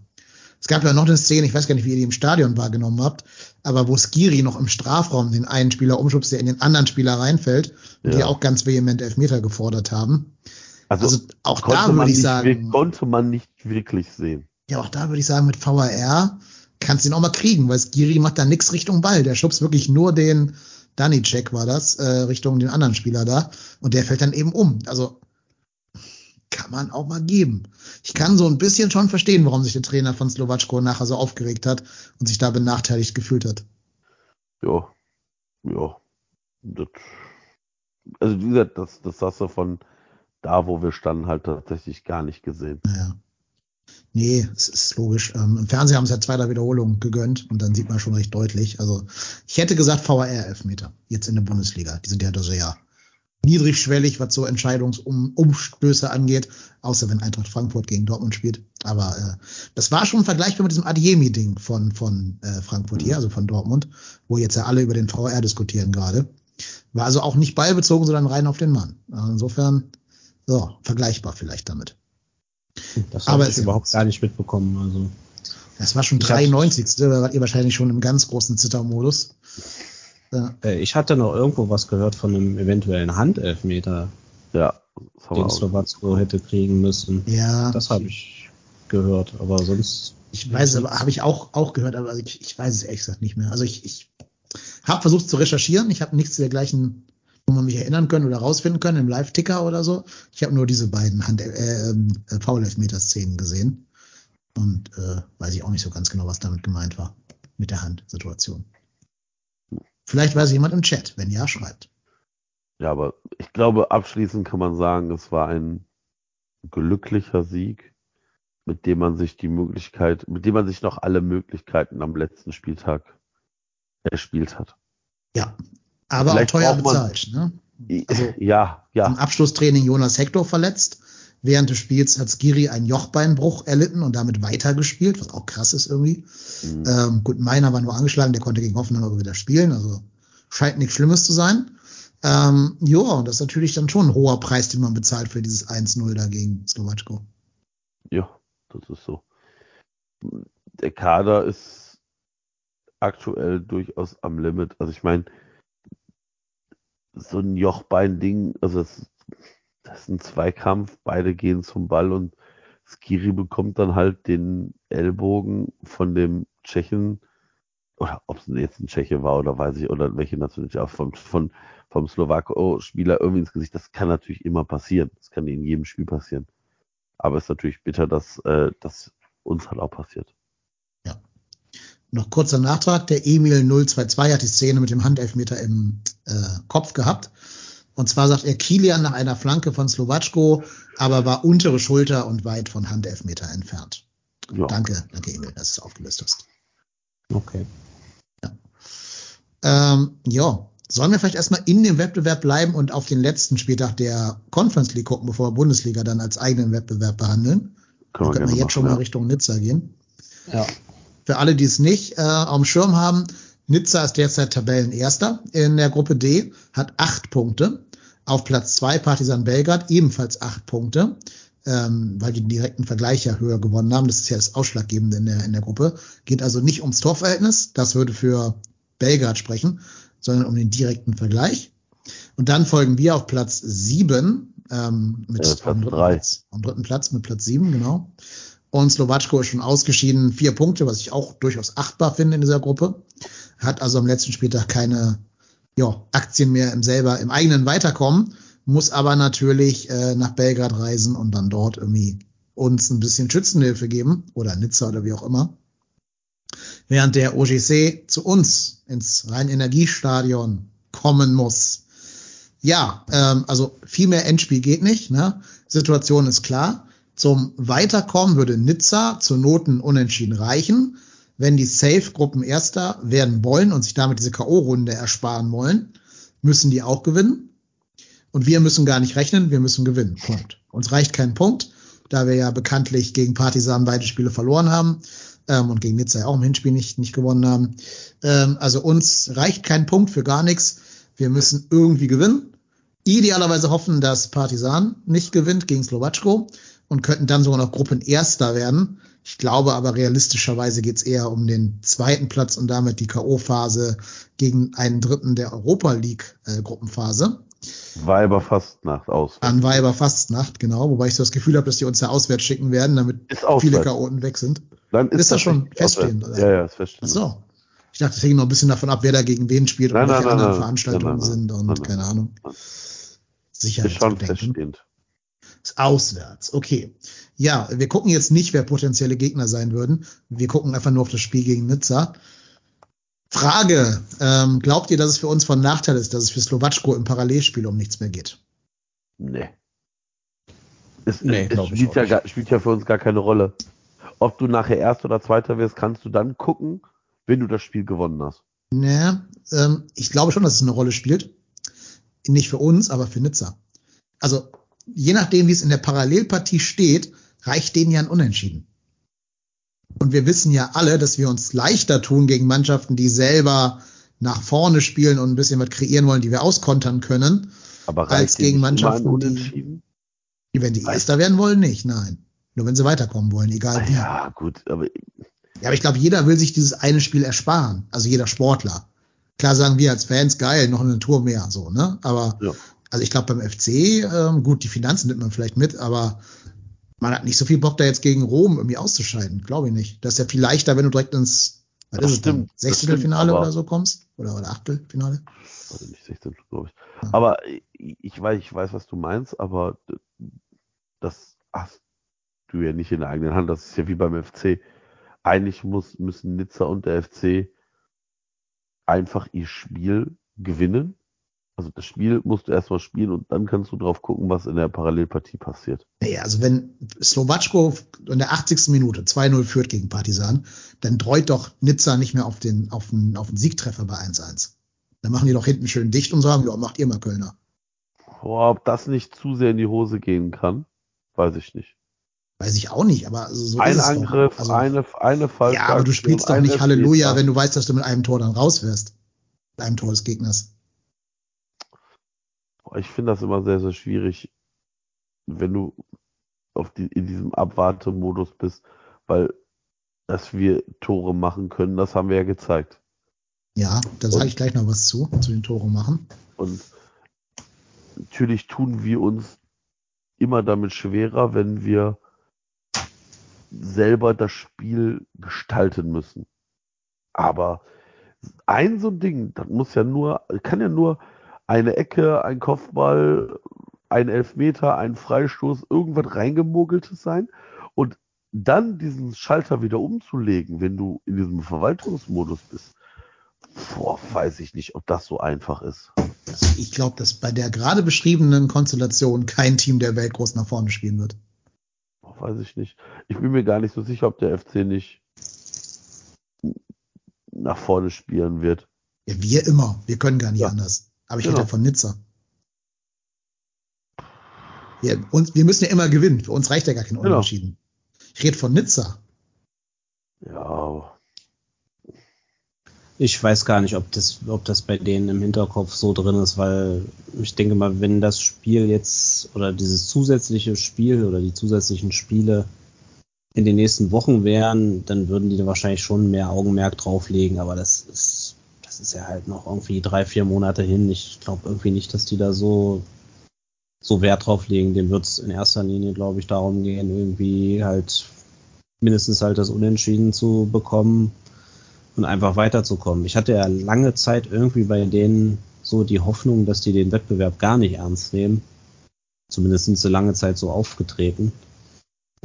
Es gab ja noch eine Szene, ich weiß gar nicht, wie ihr die im Stadion wahrgenommen habt, aber wo Skiri noch im Strafraum den einen Spieler umschubst, der in den anderen Spieler reinfällt ja. die auch ganz vehement Elfmeter gefordert haben. Also, also auch da würde ich sagen. Konnte man nicht wirklich sehen. Ja, auch da würde ich sagen, mit VAR kannst du ihn auch mal kriegen, weil Skiri macht da nichts Richtung Ball. Der schubst wirklich nur den Danny-Check war das, äh, Richtung den anderen Spieler da. Und der fällt dann eben um. Also kann man auch mal geben. Ich kann so ein bisschen schon verstehen, warum sich der Trainer von Slowatschko nachher so aufgeregt hat und sich da benachteiligt gefühlt hat. Ja, ja. Das, also wie gesagt, das, das hast du von da, wo wir standen, halt tatsächlich gar nicht gesehen. Ja. Nee, es ist logisch. Ähm, Im Fernsehen haben es ja zwei der Wiederholungen gegönnt und dann sieht man schon recht deutlich. Also ich hätte gesagt VAR-Elfmeter jetzt in der Bundesliga. Die sind ja da sehr niedrigschwellig, was so Entscheidungsumstöße angeht, außer wenn Eintracht Frankfurt gegen Dortmund spielt. Aber äh, das war schon vergleichbar mit diesem Adiemi-Ding von, von äh, Frankfurt hier, also von Dortmund, wo jetzt ja alle über den VR diskutieren gerade. War also auch nicht ballbezogen, sondern rein auf den Mann. Also insofern, so, vergleichbar vielleicht damit. Das habe ich überhaupt gar nicht mitbekommen. Also. Das war schon 93. Da wart ihr wahrscheinlich schon im ganz großen Zittermodus. Ja. Äh, ich hatte noch irgendwo was gehört von einem eventuellen Handelfmeter. Ja. Den Slowacko hätte kriegen müssen. Ja. Das habe ich gehört, aber sonst. Ich weiß es, aber habe ich auch, auch gehört, aber ich, ich weiß es ehrlich gesagt nicht mehr. Also ich, ich habe versucht zu recherchieren. Ich habe nichts dergleichen, wo man mich erinnern können oder rausfinden können im Live-Ticker oder so. Ich habe nur diese beiden Hand äh, äh, Foul-Elfmeter-Szenen gesehen. Und äh, weiß ich auch nicht so ganz genau, was damit gemeint war. Mit der Handsituation. Vielleicht weiß jemand im Chat, wenn ja, schreibt. Ja, aber ich glaube, abschließend kann man sagen, es war ein glücklicher Sieg, mit dem man sich die Möglichkeit, mit dem man sich noch alle Möglichkeiten am letzten Spieltag erspielt hat. Ja, aber Vielleicht auch teuer bezahlt. Ne? Also, ja, ja. Im Abschlusstraining Jonas Hector verletzt. Während des Spiels hat Skiri einen Jochbeinbruch erlitten und damit weitergespielt, was auch krass ist irgendwie. Mhm. Ähm, gut, meiner war nur angeschlagen, der konnte gegen Hoffenheim aber wieder spielen, also scheint nichts Schlimmes zu sein. Ähm, ja, und das ist natürlich dann schon ein hoher Preis, den man bezahlt für dieses 1-0 dagegen Slowatschko. Ja, das ist so. Der Kader ist aktuell durchaus am Limit. Also ich meine, so ein Jochbein-Ding, also das das ist ein Zweikampf, beide gehen zum Ball und Skiri bekommt dann halt den Ellbogen von dem Tschechen, oder ob es jetzt ein Tscheche war oder weiß ich, oder welche Nationalität, von, von, vom Slowako-Spieler irgendwie ins Gesicht. Das kann natürlich immer passieren. Das kann in jedem Spiel passieren. Aber es ist natürlich bitter, dass äh, das uns halt auch passiert. Ja. Noch kurzer Nachtrag. Der Emil 022 hat die Szene mit dem Handelfmeter im äh, Kopf gehabt. Und zwar sagt er Kilian nach einer Flanke von Slowatschko, aber war untere Schulter und weit von Handelfmeter entfernt. Ja. Danke, danke Emil, dass du es aufgelöst hast. Okay. Ja. Ähm, ja. Sollen wir vielleicht erstmal in dem Wettbewerb bleiben und auf den letzten Spieltag der Conference League gucken, bevor wir Bundesliga dann als eigenen Wettbewerb behandeln? Können dann können wir jetzt machen, schon mal ja. Richtung Nizza gehen. Ja. Für alle, die es nicht äh, auf dem Schirm haben, Nizza ist derzeit Tabellenerster in der Gruppe D, hat acht Punkte. Auf Platz zwei Partisan Belgrad ebenfalls acht Punkte, ähm, weil die den direkten Vergleich ja höher gewonnen haben. Das ist ja das Ausschlaggebende in der, in der Gruppe. Geht also nicht ums Torverhältnis, das würde für Belgrad sprechen, sondern um den direkten Vergleich. Und dann folgen wir auf Platz sieben ähm, mit Ja, Platz am, dritten drei. Platz, am dritten Platz mit Platz sieben, genau. Und Slowatschko ist schon ausgeschieden, vier Punkte, was ich auch durchaus achtbar finde in dieser Gruppe. Hat also am letzten Spieltag keine ja, Aktien mehr im selber, im eigenen Weiterkommen, muss aber natürlich äh, nach Belgrad reisen und dann dort irgendwie uns ein bisschen Schützenhilfe geben oder Nizza oder wie auch immer. Während der OGC zu uns ins Rhein-Energiestadion kommen muss. Ja, ähm, also viel mehr Endspiel geht nicht. Ne? Situation ist klar. Zum Weiterkommen würde Nizza zu Noten unentschieden reichen. Wenn die Safe-Gruppen Erster werden wollen und sich damit diese K.O.-Runde ersparen wollen, müssen die auch gewinnen. Und wir müssen gar nicht rechnen, wir müssen gewinnen. Punkt. Uns reicht kein Punkt, da wir ja bekanntlich gegen Partisan beide Spiele verloren haben ähm, und gegen Nizza ja auch im Hinspiel nicht, nicht gewonnen haben. Ähm, also uns reicht kein Punkt für gar nichts. Wir müssen irgendwie gewinnen. Idealerweise hoffen, dass Partisan nicht gewinnt gegen Slowatschko und könnten dann sogar noch Gruppenerster werden. Ich glaube aber realistischerweise geht es eher um den zweiten Platz und damit die K.O.-Phase gegen einen Dritten der Europa League-Gruppenphase. Weiberfastnacht aus. An Weiber Fastnacht, genau. Wobei ich so das Gefühl habe, dass die uns ja auswärts schicken werden, damit Ist viele Chaoten weg sind. Dann Ist das schon feststehend, oder? Ja, ja, ist feststehend. Ach so. Ich dachte, es hängt noch ein bisschen davon ab, wer da gegen wen spielt Nein, und welche nein, nein, anderen nein. Veranstaltungen Nein, nein, sind und nein, nein. keine Ahnung. Ist schon feststehend. Ist auswärts, okay. Ja, wir gucken jetzt nicht, wer potenzielle Gegner sein würden. Wir gucken einfach nur auf das Spiel gegen Nizza. Frage, ähm, glaubt ihr, dass es für uns von Nachteil ist, dass es für Slowatschko im Parallelspiel um nichts mehr geht? Nee. Es, Nee, es spielt, ja gar, spielt ja für uns gar keine Rolle. Ob du nachher Erster oder Zweiter wirst, kannst du dann gucken, wenn du das Spiel gewonnen hast. Nee, ähm, ich glaube schon, dass es eine Rolle spielt. Nicht für uns, aber für Nizza. Also, je nachdem, wie es in der Parallelpartie steht, reicht denen ja ein Unentschieden. Und wir wissen ja alle, dass wir uns leichter tun gegen Mannschaften, die selber nach vorne spielen und ein bisschen was kreieren wollen, die wir auskontern können, Aber Als reicht gegen Mannschaften, die- die, wenn die Weiß- Erster werden wollen, nicht, nein. Nur wenn sie weiterkommen wollen, egal wie. Ja, gut, aber Ja, aber ich glaube, jeder will sich dieses eine Spiel ersparen. Also jeder Sportler. Klar sagen wir als Fans, geil, noch eine Tour mehr, so, ne? Aber, Ja. also ich glaube beim FC, ähm, gut, die Finanzen nimmt man vielleicht mit, aber man hat nicht so viel Bock, da jetzt gegen Rom irgendwie auszuscheiden. Glaube ich nicht. Das ist ja viel leichter, wenn du direkt ins, was Das ist es stimmt, stimmt, aber- oder so kommst? Oder, oder Achtelfinale? also nicht 16, glaube ich. Ja. Aber ich, ich weiß, ich weiß, was du meinst, aber das hast du ja nicht in der eigenen Hand. Das ist ja wie beim FC. Eigentlich muss, müssen Nizza und der FC einfach ihr Spiel gewinnen. Also das Spiel musst du erstmal spielen und dann kannst du drauf gucken, was in der Parallelpartie passiert. Naja, also wenn Slowatschko in der 80. Minute 2-0 führt gegen Partisan, dann dreut doch Nizza nicht mehr auf den, auf den, auf den Siegtreffer bei 1-1. Dann machen die doch hinten schön dicht und sagen, ja, macht ihr mal Kölner. Boah, ob das nicht zu sehr in die Hose gehen kann, weiß ich nicht. Weiß ich auch nicht, aber so ist ein es Angriff, doch. Also, eine, eine falsche ja, aber du spielst doch nicht Halleluja, wenn du weißt, dass du mit einem Tor dann raus wirst. Mit einem Tor des Gegners. Ich finde das immer sehr, sehr schwierig, wenn du auf die, in diesem Abwartemodus bist, weil dass wir Tore machen können, das haben wir ja gezeigt. Ja, da sage ich gleich noch was zu, zu den Tore machen. Und natürlich tun wir uns immer damit schwerer, wenn wir selber das Spiel gestalten müssen. Aber ein so ein Ding, das muss ja nur, kann ja nur eine Ecke, ein Kopfball, ein Elfmeter, ein Freistoß, irgendwas reingemogeltes sein und dann diesen Schalter wieder umzulegen, wenn du in diesem Verwaltungsmodus bist. Boah, weiß ich nicht, ob das so einfach ist. Also ich glaube, dass bei der gerade beschriebenen Konstellation kein Team der Welt groß nach vorne spielen wird. Boah, weiß ich nicht. Ich bin mir gar nicht so sicher, ob der FC nicht nach vorne spielen wird. Ja, wir immer. Wir können gar nicht Ja. anders. Aber ich Genau. rede ja von Nizza. Wir, uns, wir müssen ja immer gewinnen. Für uns reicht ja gar kein Genau. Unentschieden. Ich rede von Nizza. Ja, Ich weiß gar nicht, ob das, ob das bei denen im Hinterkopf so drin ist, weil ich denke mal, wenn das Spiel jetzt oder dieses zusätzliche Spiel oder die zusätzlichen Spiele in den nächsten Wochen wären, dann würden die da wahrscheinlich schon mehr Augenmerk drauflegen, aber das ist, das ist ja halt noch irgendwie drei, vier Monate hin. Ich glaube irgendwie nicht, dass die da so, so Wert drauf legen. Dem wird es in erster Linie, glaube ich, darum gehen, irgendwie halt mindestens halt das Unentschieden zu bekommen und einfach weiterzukommen. Ich hatte ja lange Zeit irgendwie bei denen so die Hoffnung, dass die den Wettbewerb gar nicht ernst nehmen. Zumindest sind sie lange Zeit so aufgetreten.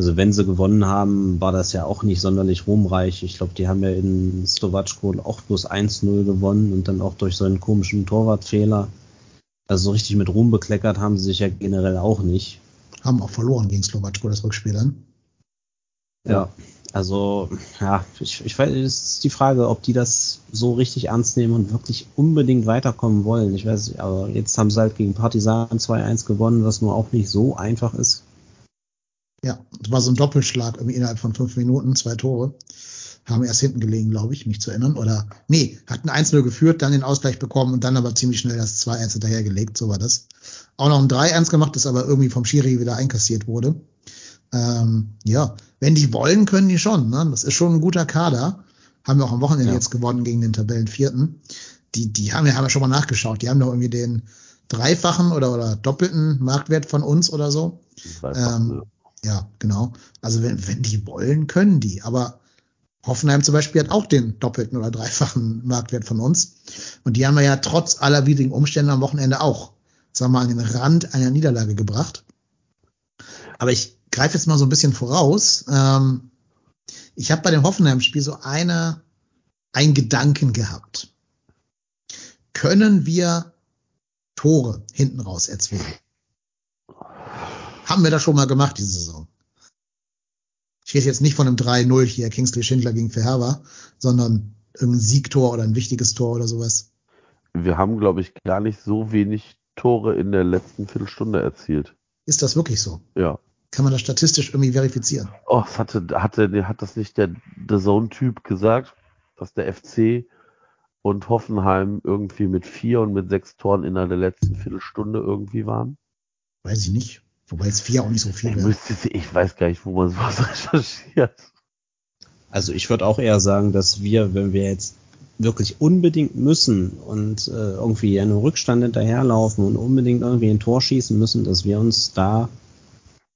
Also wenn sie gewonnen haben, war das ja auch nicht sonderlich ruhmreich. Ich glaube, die haben ja in Slowatschko auch bloß 1-0 gewonnen und dann auch durch so einen komischen Torwartfehler. Also so richtig mit Ruhm bekleckert haben sie sich ja generell auch nicht. Haben auch verloren gegen Slowatschko das Rückspiel dann. Ja, also ja, ich, ich weiß, es ist die Frage, ob die das so richtig ernst nehmen und wirklich unbedingt weiterkommen wollen. Ich weiß nicht, aber jetzt haben sie halt gegen Partisan 2-1 gewonnen, was nur auch nicht so einfach ist. Ja, es war so ein Doppelschlag irgendwie innerhalb von fünf Minuten, zwei Tore. Haben erst hinten gelegen, glaube ich, mich zu erinnern. Oder nee, hatten 1-0 geführt, dann den Ausgleich bekommen und dann aber ziemlich schnell das 2-1 hinterhergelegt, so war das. Auch noch ein 3-1 gemacht, das aber irgendwie vom Schiri wieder einkassiert wurde. Ähm, ja, wenn die wollen, können die schon. Ne? Das ist schon ein guter Kader. Haben wir auch am Wochenende ja. jetzt gewonnen gegen den Tabellenvierten. Die, die haben wir, haben wir schon mal nachgeschaut. Die haben doch irgendwie den dreifachen oder, oder doppelten Marktwert von uns oder so. Ähm, ja, genau. Also wenn, wenn die wollen, können die. Aber Hoffenheim zum Beispiel hat auch den doppelten oder dreifachen Marktwert von uns. Und die haben wir ja trotz aller widrigen Umstände am Wochenende auch, sagen wir mal, an den Rand einer Niederlage gebracht. Aber ich greife jetzt mal so ein bisschen voraus. Ähm, ich habe bei dem Hoffenheim-Spiel so eine, einen Gedanken gehabt. Können wir Tore hinten raus erzwingen? Haben wir das schon mal gemacht diese Saison? Ich rede jetzt nicht von einem 3-0 hier, Kingsley Schindler gegen Verherber, sondern irgendein Siegtor oder ein wichtiges Tor oder sowas. Wir haben, glaube ich, gar nicht so wenig Tore in der letzten Viertelstunde erzielt. Ist das wirklich so? Ja. Kann man das statistisch irgendwie verifizieren? Oh, hatte, hatte, hat das nicht der The Zone-Typ gesagt, dass der FC und Hoffenheim irgendwie mit vier und mit sechs Toren innerhalb der letzten Viertelstunde irgendwie waren? Weiß ich nicht. Wobei jetzt vier auch nicht so viel wäre. Ich weiß gar nicht, wo man sowas recherchiert. Also ich würde auch eher sagen, dass wir, wenn wir jetzt wirklich unbedingt müssen und äh, irgendwie einen Rückstand hinterherlaufen und unbedingt irgendwie ein Tor schießen müssen, dass wir uns da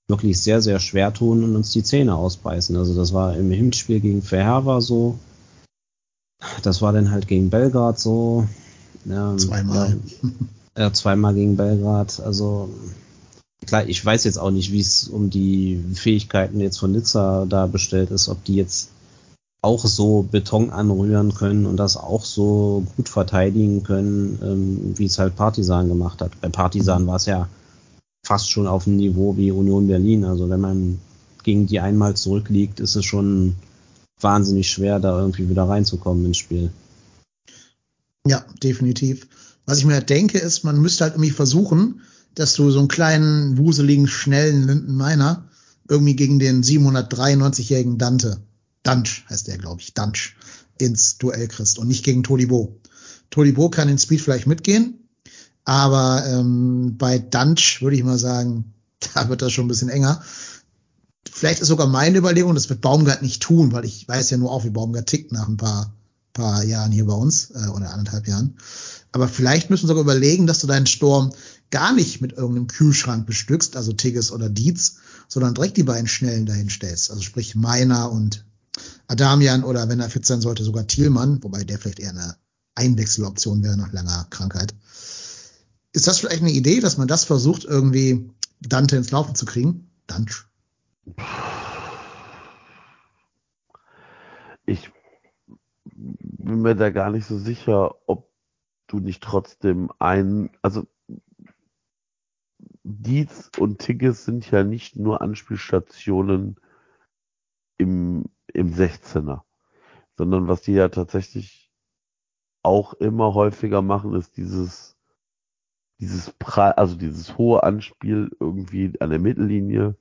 wirklich sehr, sehr schwer tun und uns die Zähne ausbeißen. Also das war im Hinspiel gegen Verherber so. Das war dann halt gegen Belgrad so. Ja, zweimal. Ja, ja, zweimal gegen Belgrad. Also klar, ich weiß jetzt auch nicht, wie es um die Fähigkeiten jetzt von Nizza da bestellt ist, ob die jetzt auch so Beton anrühren können und das auch so gut verteidigen können, ähm, wie es halt Partisan gemacht hat. Bei Partisan war es ja fast schon auf dem Niveau wie Union Berlin. Also wenn man gegen die einmal zurückliegt, ist es schon wahnsinnig schwer, da irgendwie wieder reinzukommen ins Spiel. Ja, definitiv. Was ich mir denke, ist, man müsste halt irgendwie versuchen, dass du so einen kleinen, wuseligen, schnellen Linden Meiner irgendwie gegen den 793-jährigen Dante, Dunch heißt der, glaube ich, Dunch, ins Duell kriegst und nicht gegen Tolibo. Tolibo kann den Speed vielleicht mitgehen, aber ähm, bei Dunch würde ich mal sagen, da wird das schon ein bisschen enger. Vielleicht ist sogar meine Überlegung, das wird Baumgart nicht tun, weil ich weiß ja nur auch, wie Baumgart tickt nach ein paar, paar Jahren hier bei uns äh, oder anderthalb Jahren. Aber vielleicht müssen wir sogar überlegen, dass du deinen Sturm gar nicht mit irgendeinem Kühlschrank bestückst, also Tigges oder Dietz, sondern direkt die beiden Schnellen dahin stellst. Also sprich Meiner und Adamian oder wenn er fit sein sollte, sogar Thielmann, wobei der vielleicht eher eine Einwechseloption wäre nach langer Krankheit. Ist das vielleicht eine Idee, dass man das versucht, irgendwie Dante ins Laufen zu kriegen? Dante. Ich bin mir da gar nicht so sicher, ob du nicht trotzdem ein, also Dietz und Tigges sind ja nicht nur Anspielstationen im, im 16er, sondern was die ja tatsächlich auch immer häufiger machen, ist dieses dieses pra also dieses hohe Anspiel irgendwie an der Mittellinie,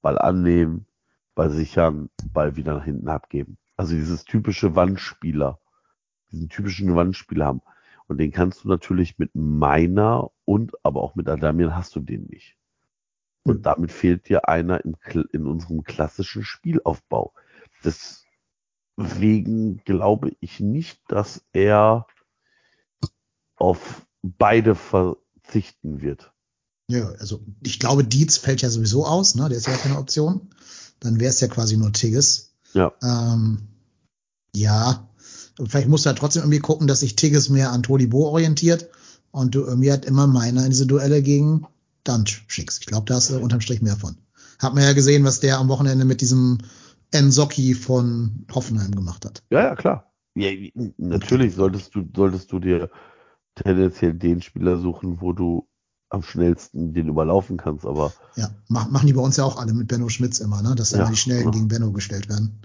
Ball annehmen, Ball sichern, Ball wieder nach hinten abgeben. Also dieses typische Wandspieler, diesen typischen Wandspieler haben. Und den kannst du natürlich mit Meiner und aber auch mit Adamian hast du den nicht. Und hm. damit fehlt dir einer im, in unserem klassischen Spielaufbau. Deswegen glaube ich nicht, dass er auf beide verzichten wird. Ja, also ich glaube, Dietz fällt ja sowieso aus, ne? Der ist ja keine Option. Dann wäre es ja quasi nur Tigges. Ja. Ähm, ja. Vielleicht musst du halt trotzdem irgendwie gucken, dass sich Tigges mehr an Tolibo orientiert und du irgendwie halt immer meiner in diese Duelle gegen Dunch schickst. Ich glaube, da hast du unterm Strich mehr von. Hat man ja gesehen, was der am Wochenende mit diesem Ensocki von Hoffenheim gemacht hat. Ja, ja, klar. Ja, natürlich solltest du, solltest du dir tendenziell den Spieler suchen, wo du am schnellsten den überlaufen kannst, aber. Ja, machen die bei uns ja auch alle mit Benno Schmitz immer, ne? Dass dann ja, die Schnellen ja. gegen Benno gestellt werden.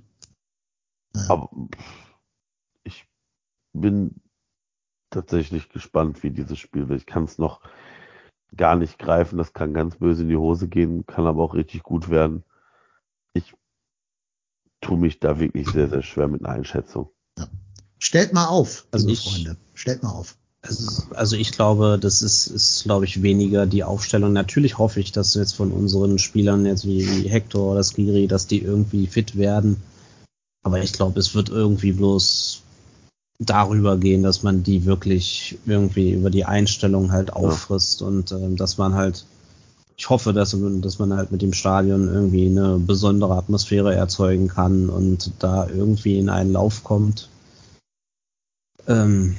Naja. Aber bin tatsächlich gespannt, wie dieses Spiel wird. Ich kann es noch gar nicht greifen. Das kann ganz böse in die Hose gehen, kann aber auch richtig gut werden. Ich tue mich da wirklich sehr, sehr schwer mit einer Einschätzung. Ja. Stellt mal auf, also ich, Freunde. Stellt mal auf. Also ich glaube, das ist, ist, glaube ich, weniger die Aufstellung. Natürlich hoffe ich, dass jetzt von unseren Spielern jetzt wie Hector oder Skiri, dass die irgendwie fit werden. Aber ich glaube, es wird irgendwie bloß darüber gehen, dass man die wirklich irgendwie über die Einstellung halt auffrisst ja. und äh, dass man halt, ich hoffe, dass, dass man halt mit dem Stadion irgendwie eine besondere Atmosphäre erzeugen kann und da irgendwie in einen Lauf kommt. Ähm,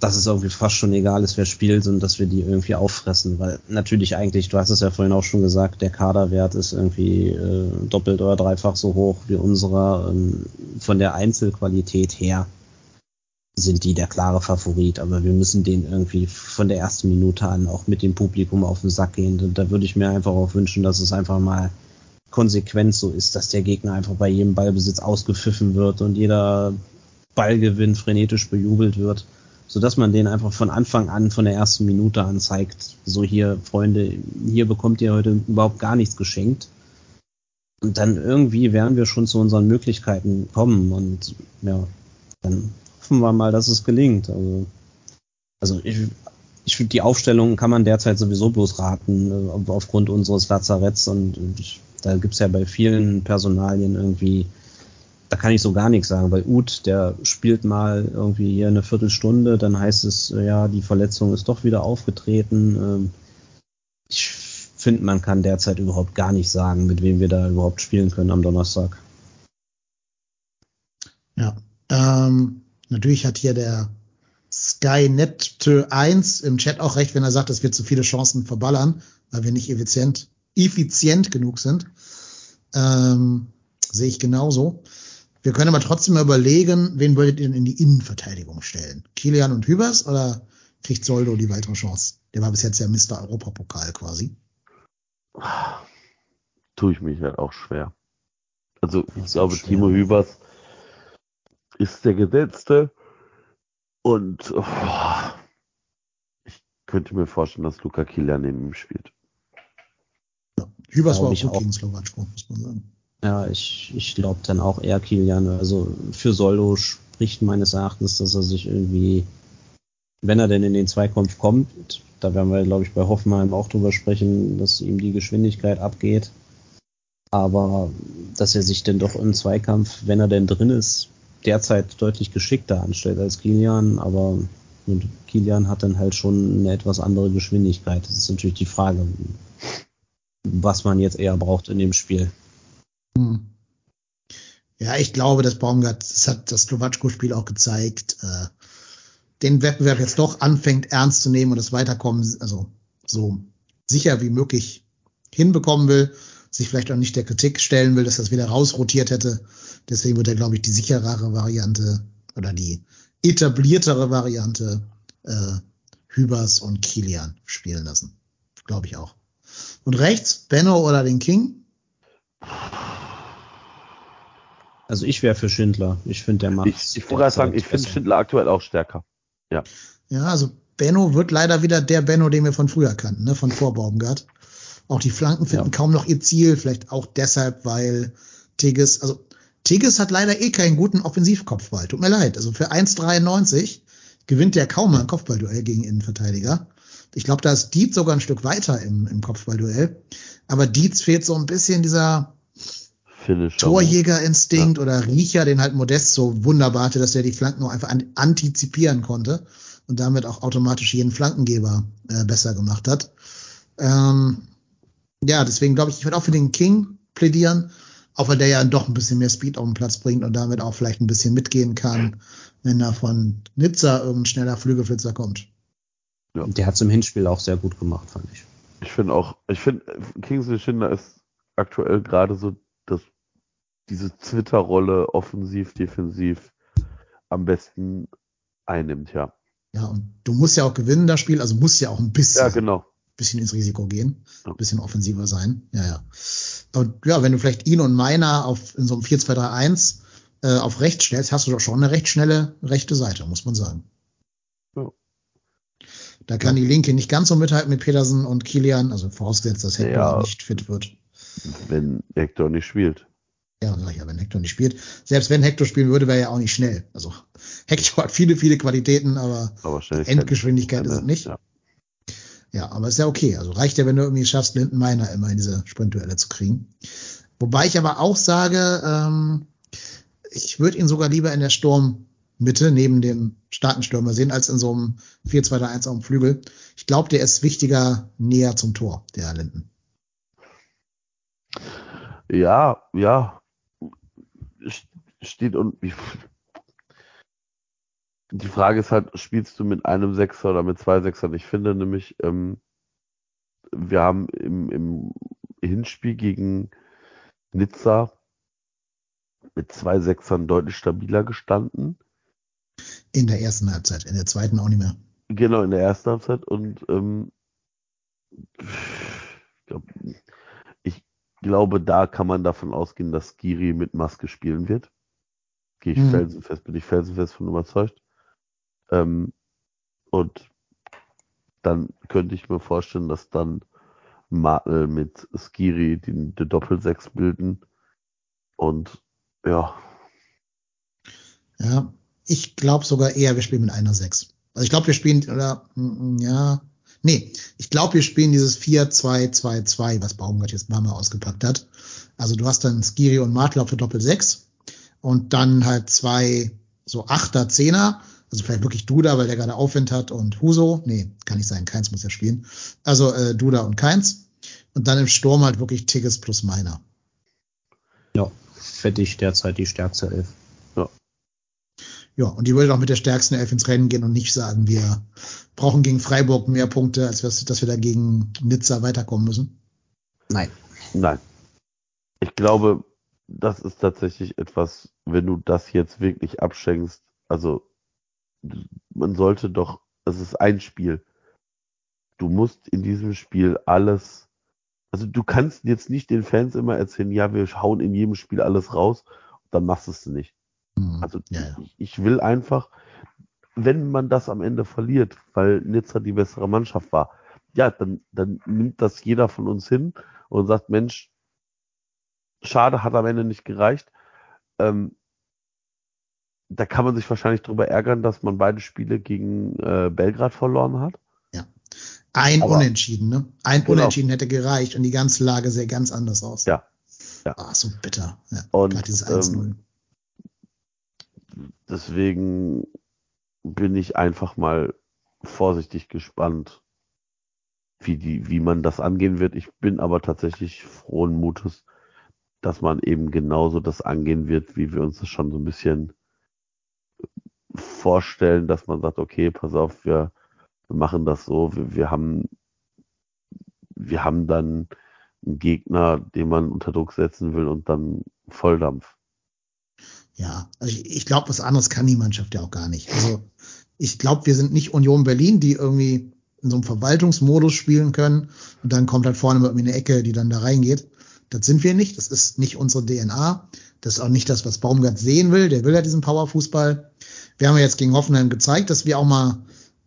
dass es irgendwie fast schon egal ist, wer spielt und dass wir die irgendwie auffressen, weil natürlich eigentlich, du hast es ja vorhin auch schon gesagt, der Kaderwert ist irgendwie äh, doppelt oder dreifach so hoch wie unserer. Ähm, von der Einzelqualität her sind die der klare Favorit, aber wir müssen den irgendwie von der ersten Minute an auch mit dem Publikum auf den Sack gehen. Und da würde ich mir einfach auch wünschen, dass es einfach mal konsequent so ist, dass der Gegner einfach bei jedem Ballbesitz ausgepfiffen wird und jeder Ballgewinn frenetisch bejubelt wird so dass man den einfach von Anfang an, von der ersten Minute an zeigt, so hier, Freunde, hier bekommt ihr heute überhaupt gar nichts geschenkt. Und dann irgendwie werden wir schon zu unseren Möglichkeiten kommen und ja, dann hoffen wir mal, dass es gelingt. Also, also ich, ich finde, die Aufstellung kann man derzeit sowieso bloß raten, äh, aufgrund unseres Lazaretts und ich, da gibt's ja bei vielen Personalien irgendwie da kann ich so gar nichts sagen. Bei Uth, der spielt mal irgendwie hier eine Viertelstunde, dann heißt es, ja, die Verletzung ist doch wieder aufgetreten. Ähm, ich finde, man kann derzeit überhaupt gar nicht sagen, mit wem wir da überhaupt spielen können am Donnerstag. Ja, natürlich hat hier der Skynet 1 im Chat auch recht, wenn er sagt, dass wir zu viele Chancen verballern, weil wir nicht effizient, effizient genug sind. Ähm, sehe ich genauso. Wir können aber trotzdem mal überlegen, wen würdet ihr denn in die Innenverteidigung stellen? Kilian und Hübers oder kriegt Soldo die weitere Chance? Der war bis jetzt ja Mr. Europapokal quasi. Tue ich mich halt auch schwer. Also ich glaube, schwer. Timo Hübers ist der Gesetzte und oh, ich könnte mir vorstellen, dass Luca Kilian neben ihm spielt. Ja, Hübers war auch gut gegen Slowatschko, muss man sagen. Ja, ich, ich glaube dann auch eher Kilian. Also für Soldo spricht meines Erachtens, dass er sich irgendwie, wenn er denn in den Zweikampf kommt, da werden wir, glaube ich, bei Hoffenheim auch drüber sprechen, dass ihm die Geschwindigkeit abgeht. Aber dass er sich denn doch im Zweikampf, wenn er denn drin ist, derzeit deutlich geschickter anstellt als Kilian, aber und Kilian hat dann halt schon eine etwas andere Geschwindigkeit. Das ist natürlich die Frage, was man jetzt eher braucht in dem Spiel. Hm. Ja, ich glaube, dass Baumgart, das hat das Slowatschko-Spiel auch gezeigt, äh, den Wettbewerb jetzt doch anfängt ernst zu nehmen und das Weiterkommen, also so sicher wie möglich hinbekommen will, sich vielleicht auch nicht der Kritik stellen will, dass das wieder rausrotiert hätte. Deswegen wird er, glaube ich, die sicherere Variante oder die etabliertere Variante äh, Hübers und Kilian spielen lassen. Glaube ich auch. Und rechts, Benno oder den King? Also ich wäre für Schindler. Ich finde, der macht. Ich, ich wollte sagen, ich finde Schindler aktuell auch stärker. Ja. Ja, also Benno wird leider wieder der Benno, den wir von früher kannten, ne, von vor Baumgart. Auch die Flanken finden ja. kaum noch ihr Ziel, vielleicht auch deshalb, weil Tigges, also Tigges hat leider eh keinen guten Offensivkopfball. Tut mir leid. Also für 1,93 gewinnt der kaum mal ein Kopfballduell gegen Innenverteidiger. Ich glaube, da ist Dietz sogar ein Stück weiter im, im Kopfballduell. Aber Dietz fehlt so ein bisschen dieser Torjägerinstinkt ja. oder Riecher, den halt Modest so wunderbar hatte, dass er die Flanken auch einfach antizipieren konnte und damit auch automatisch jeden Flankengeber äh, besser gemacht hat. Ähm, ja, deswegen glaube ich, ich werde auch für den King plädieren, auch weil der ja doch ein bisschen mehr Speed auf den Platz bringt und damit auch vielleicht ein bisschen mitgehen kann, wenn da von Nizza irgendein schneller Flügelflitzer kommt. Ja. Der hat es im Hinspiel auch sehr gut gemacht, fand ich. Ich finde auch, ich finde, Kingsley Schindler ist aktuell gerade so das, diese Twitter-Rolle offensiv, defensiv am besten einnimmt, ja. Ja, und du musst ja auch gewinnen, das Spiel, also musst ja auch ein bisschen, ja, genau. Bisschen ins Risiko gehen, ein bisschen offensiver sein. Ja, ja. Und ja, wenn du vielleicht ihn und meiner auf, in so einem 4-2-3-1 äh, auf rechts stellst, hast du doch schon eine recht schnelle rechte Seite, muss man sagen. Ja. Da kann die Linke nicht ganz so mithalten mit Petersen und Kilian, also vorausgesetzt, dass Hector ja, nicht fit wird. Wenn Hector nicht spielt. Ja, sag ich ja, wenn Hector nicht spielt. Selbst wenn Hector spielen würde, wäre er ja auch nicht schnell. Also Hector hat viele, viele Qualitäten, aber, aber Endgeschwindigkeit ist es nicht. Ja. Ja, aber ist ja okay. Also reicht ja, wenn du irgendwie schaffst, Linden Meiner immer in diese Sprintduelle zu kriegen. Wobei ich aber auch sage, ähm, ich würde ihn sogar lieber in der Sturmmitte neben dem starken Stürmer sehen, als in so einem 4-2-1 auf dem Flügel. Ich glaube, der ist wichtiger näher zum Tor, der Linden. Ja, ja, steht und die Frage ist halt, spielst du mit einem Sechser oder mit zwei Sechsern? Ich finde nämlich, ähm, wir haben im, im Hinspiel gegen Nizza mit zwei Sechsern deutlich stabiler gestanden. In der ersten Halbzeit, in der zweiten auch nicht mehr. Genau, in der ersten Halbzeit und ähm, ich, glaub, ich glaube, da kann man davon ausgehen, dass Giri mit Maske spielen wird. Gehe ich hm. felsenfest, bin ich felsenfest von überzeugt. Ähm, und dann könnte ich mir vorstellen, dass dann Martel mit Skiri die, die Doppelsechs bilden. Und ja. Ja, ich glaube sogar eher, wir spielen mit einer Sechs. Also ich glaube, wir spielen, oder, mm, mm, ja, nee, ich glaube, wir spielen dieses 4-2-2-2, was Baumgart jetzt mal ausgepackt hat. Also du hast dann Skiri und Martel auf der Doppel-6 und dann halt zwei so Achter, Zehner, also vielleicht wirklich Duda, weil der gerade Aufwind hat und Huso, nee, kann nicht sein, Keins muss ja spielen. Also äh, Duda und Keins und dann im Sturm halt wirklich Tigges plus Meiner. Ja, fände ich derzeit die stärkste Elf. Ja. Ja, und die würde auch mit der stärksten Elf ins Rennen gehen und nicht sagen, wir brauchen gegen Freiburg mehr Punkte, als dass wir da gegen Nizza weiterkommen müssen. Nein. Nein. Ich glaube, das ist tatsächlich etwas, wenn du das jetzt wirklich abschenkst, also man sollte doch, es ist ein Spiel. Du musst in diesem Spiel alles, also du kannst jetzt nicht den Fans immer erzählen, ja, wir hauen in jedem Spiel alles raus, dann machst du es nicht. Mhm. Also ja, ja. Ich, ich will einfach, wenn man das am Ende verliert, weil Nizza die bessere Mannschaft war, ja, dann, dann nimmt das jeder von uns hin und sagt, Mensch, schade, hat am Ende nicht gereicht. Ähm, da kann man sich wahrscheinlich darüber ärgern, dass man beide Spiele gegen äh, Belgrad verloren hat. Ja. Ein Aber, Unentschieden, ne? Ein genau. Unentschieden hätte gereicht und die ganze Lage sähe ganz anders aus. Ja. ja. Ah, so bitter. Ja, und dieses 1 ähm, deswegen bin ich einfach mal vorsichtig gespannt, wie die, wie man das angehen wird. Ich bin aber tatsächlich frohen Mutes, dass man eben genauso das angehen wird, wie wir uns das schon so ein bisschen vorstellen, dass man sagt, okay, pass auf, wir, wir machen das so, wir, wir haben, wir haben dann einen Gegner, den man unter Druck setzen will und dann Volldampf. Ja, also ich, ich glaube, was anderes kann die Mannschaft ja auch gar nicht. Also ich glaube, wir sind nicht Union Berlin, die irgendwie in so einem Verwaltungsmodus spielen können und dann kommt halt vorne irgendwie eine Ecke, die dann da reingeht. Das sind wir nicht. Das ist nicht unsere DNA. Das ist auch nicht das, was Baumgart sehen will. Der will ja diesen Powerfußball. Wir haben ja jetzt gegen Hoffenheim gezeigt, dass wir auch mal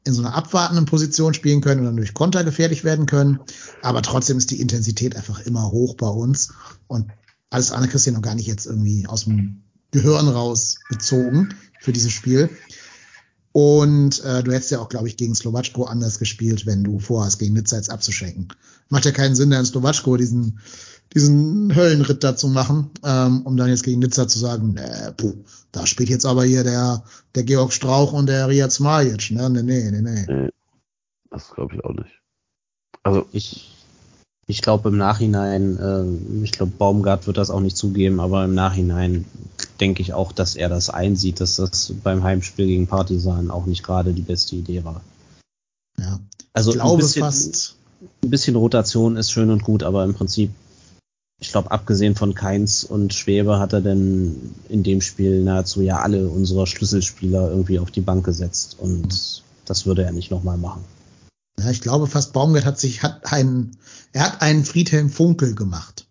in so einer abwartenden Position spielen können und dann durch Konter gefährlich werden können. Aber trotzdem ist die Intensität einfach immer hoch bei uns. Und alles andere kriegst du noch gar nicht jetzt irgendwie aus dem Gehirn raus bezogen für dieses Spiel. Und äh, du hättest ja auch, glaube ich, gegen Slowatschko anders gespielt, wenn du vorhast, gegen Nizza jetzt abzuschenken. Macht ja keinen Sinn, in Slowatschko diesen, diesen Höllenritt da zu machen, ähm, um dann jetzt gegen Nizza zu sagen, nee, puh, da spielt jetzt aber hier der, der Georg Strauch und der Riyad Smajic. Ne? Nee, nee, nee, nee. nee das glaube ich auch nicht. Also ich, ich glaube im Nachhinein, äh, ich glaube Baumgart wird das auch nicht zugeben, aber im Nachhinein denke ich auch, dass er das einsieht, dass das beim Heimspiel gegen Partisan auch nicht gerade die beste Idee war. Ja. Also ich glaube ein bisschen, fast. Ein bisschen Rotation ist schön und gut, aber im Prinzip, ich glaube, abgesehen von Keins und Schwebe hat er denn in dem Spiel nahezu ja alle unserer Schlüsselspieler irgendwie auf die Bank gesetzt und das würde er nicht nochmal machen. Ja, ich glaube fast Baumgart hat sich, hat einen, er hat einen Friedhelm Funkel gemacht.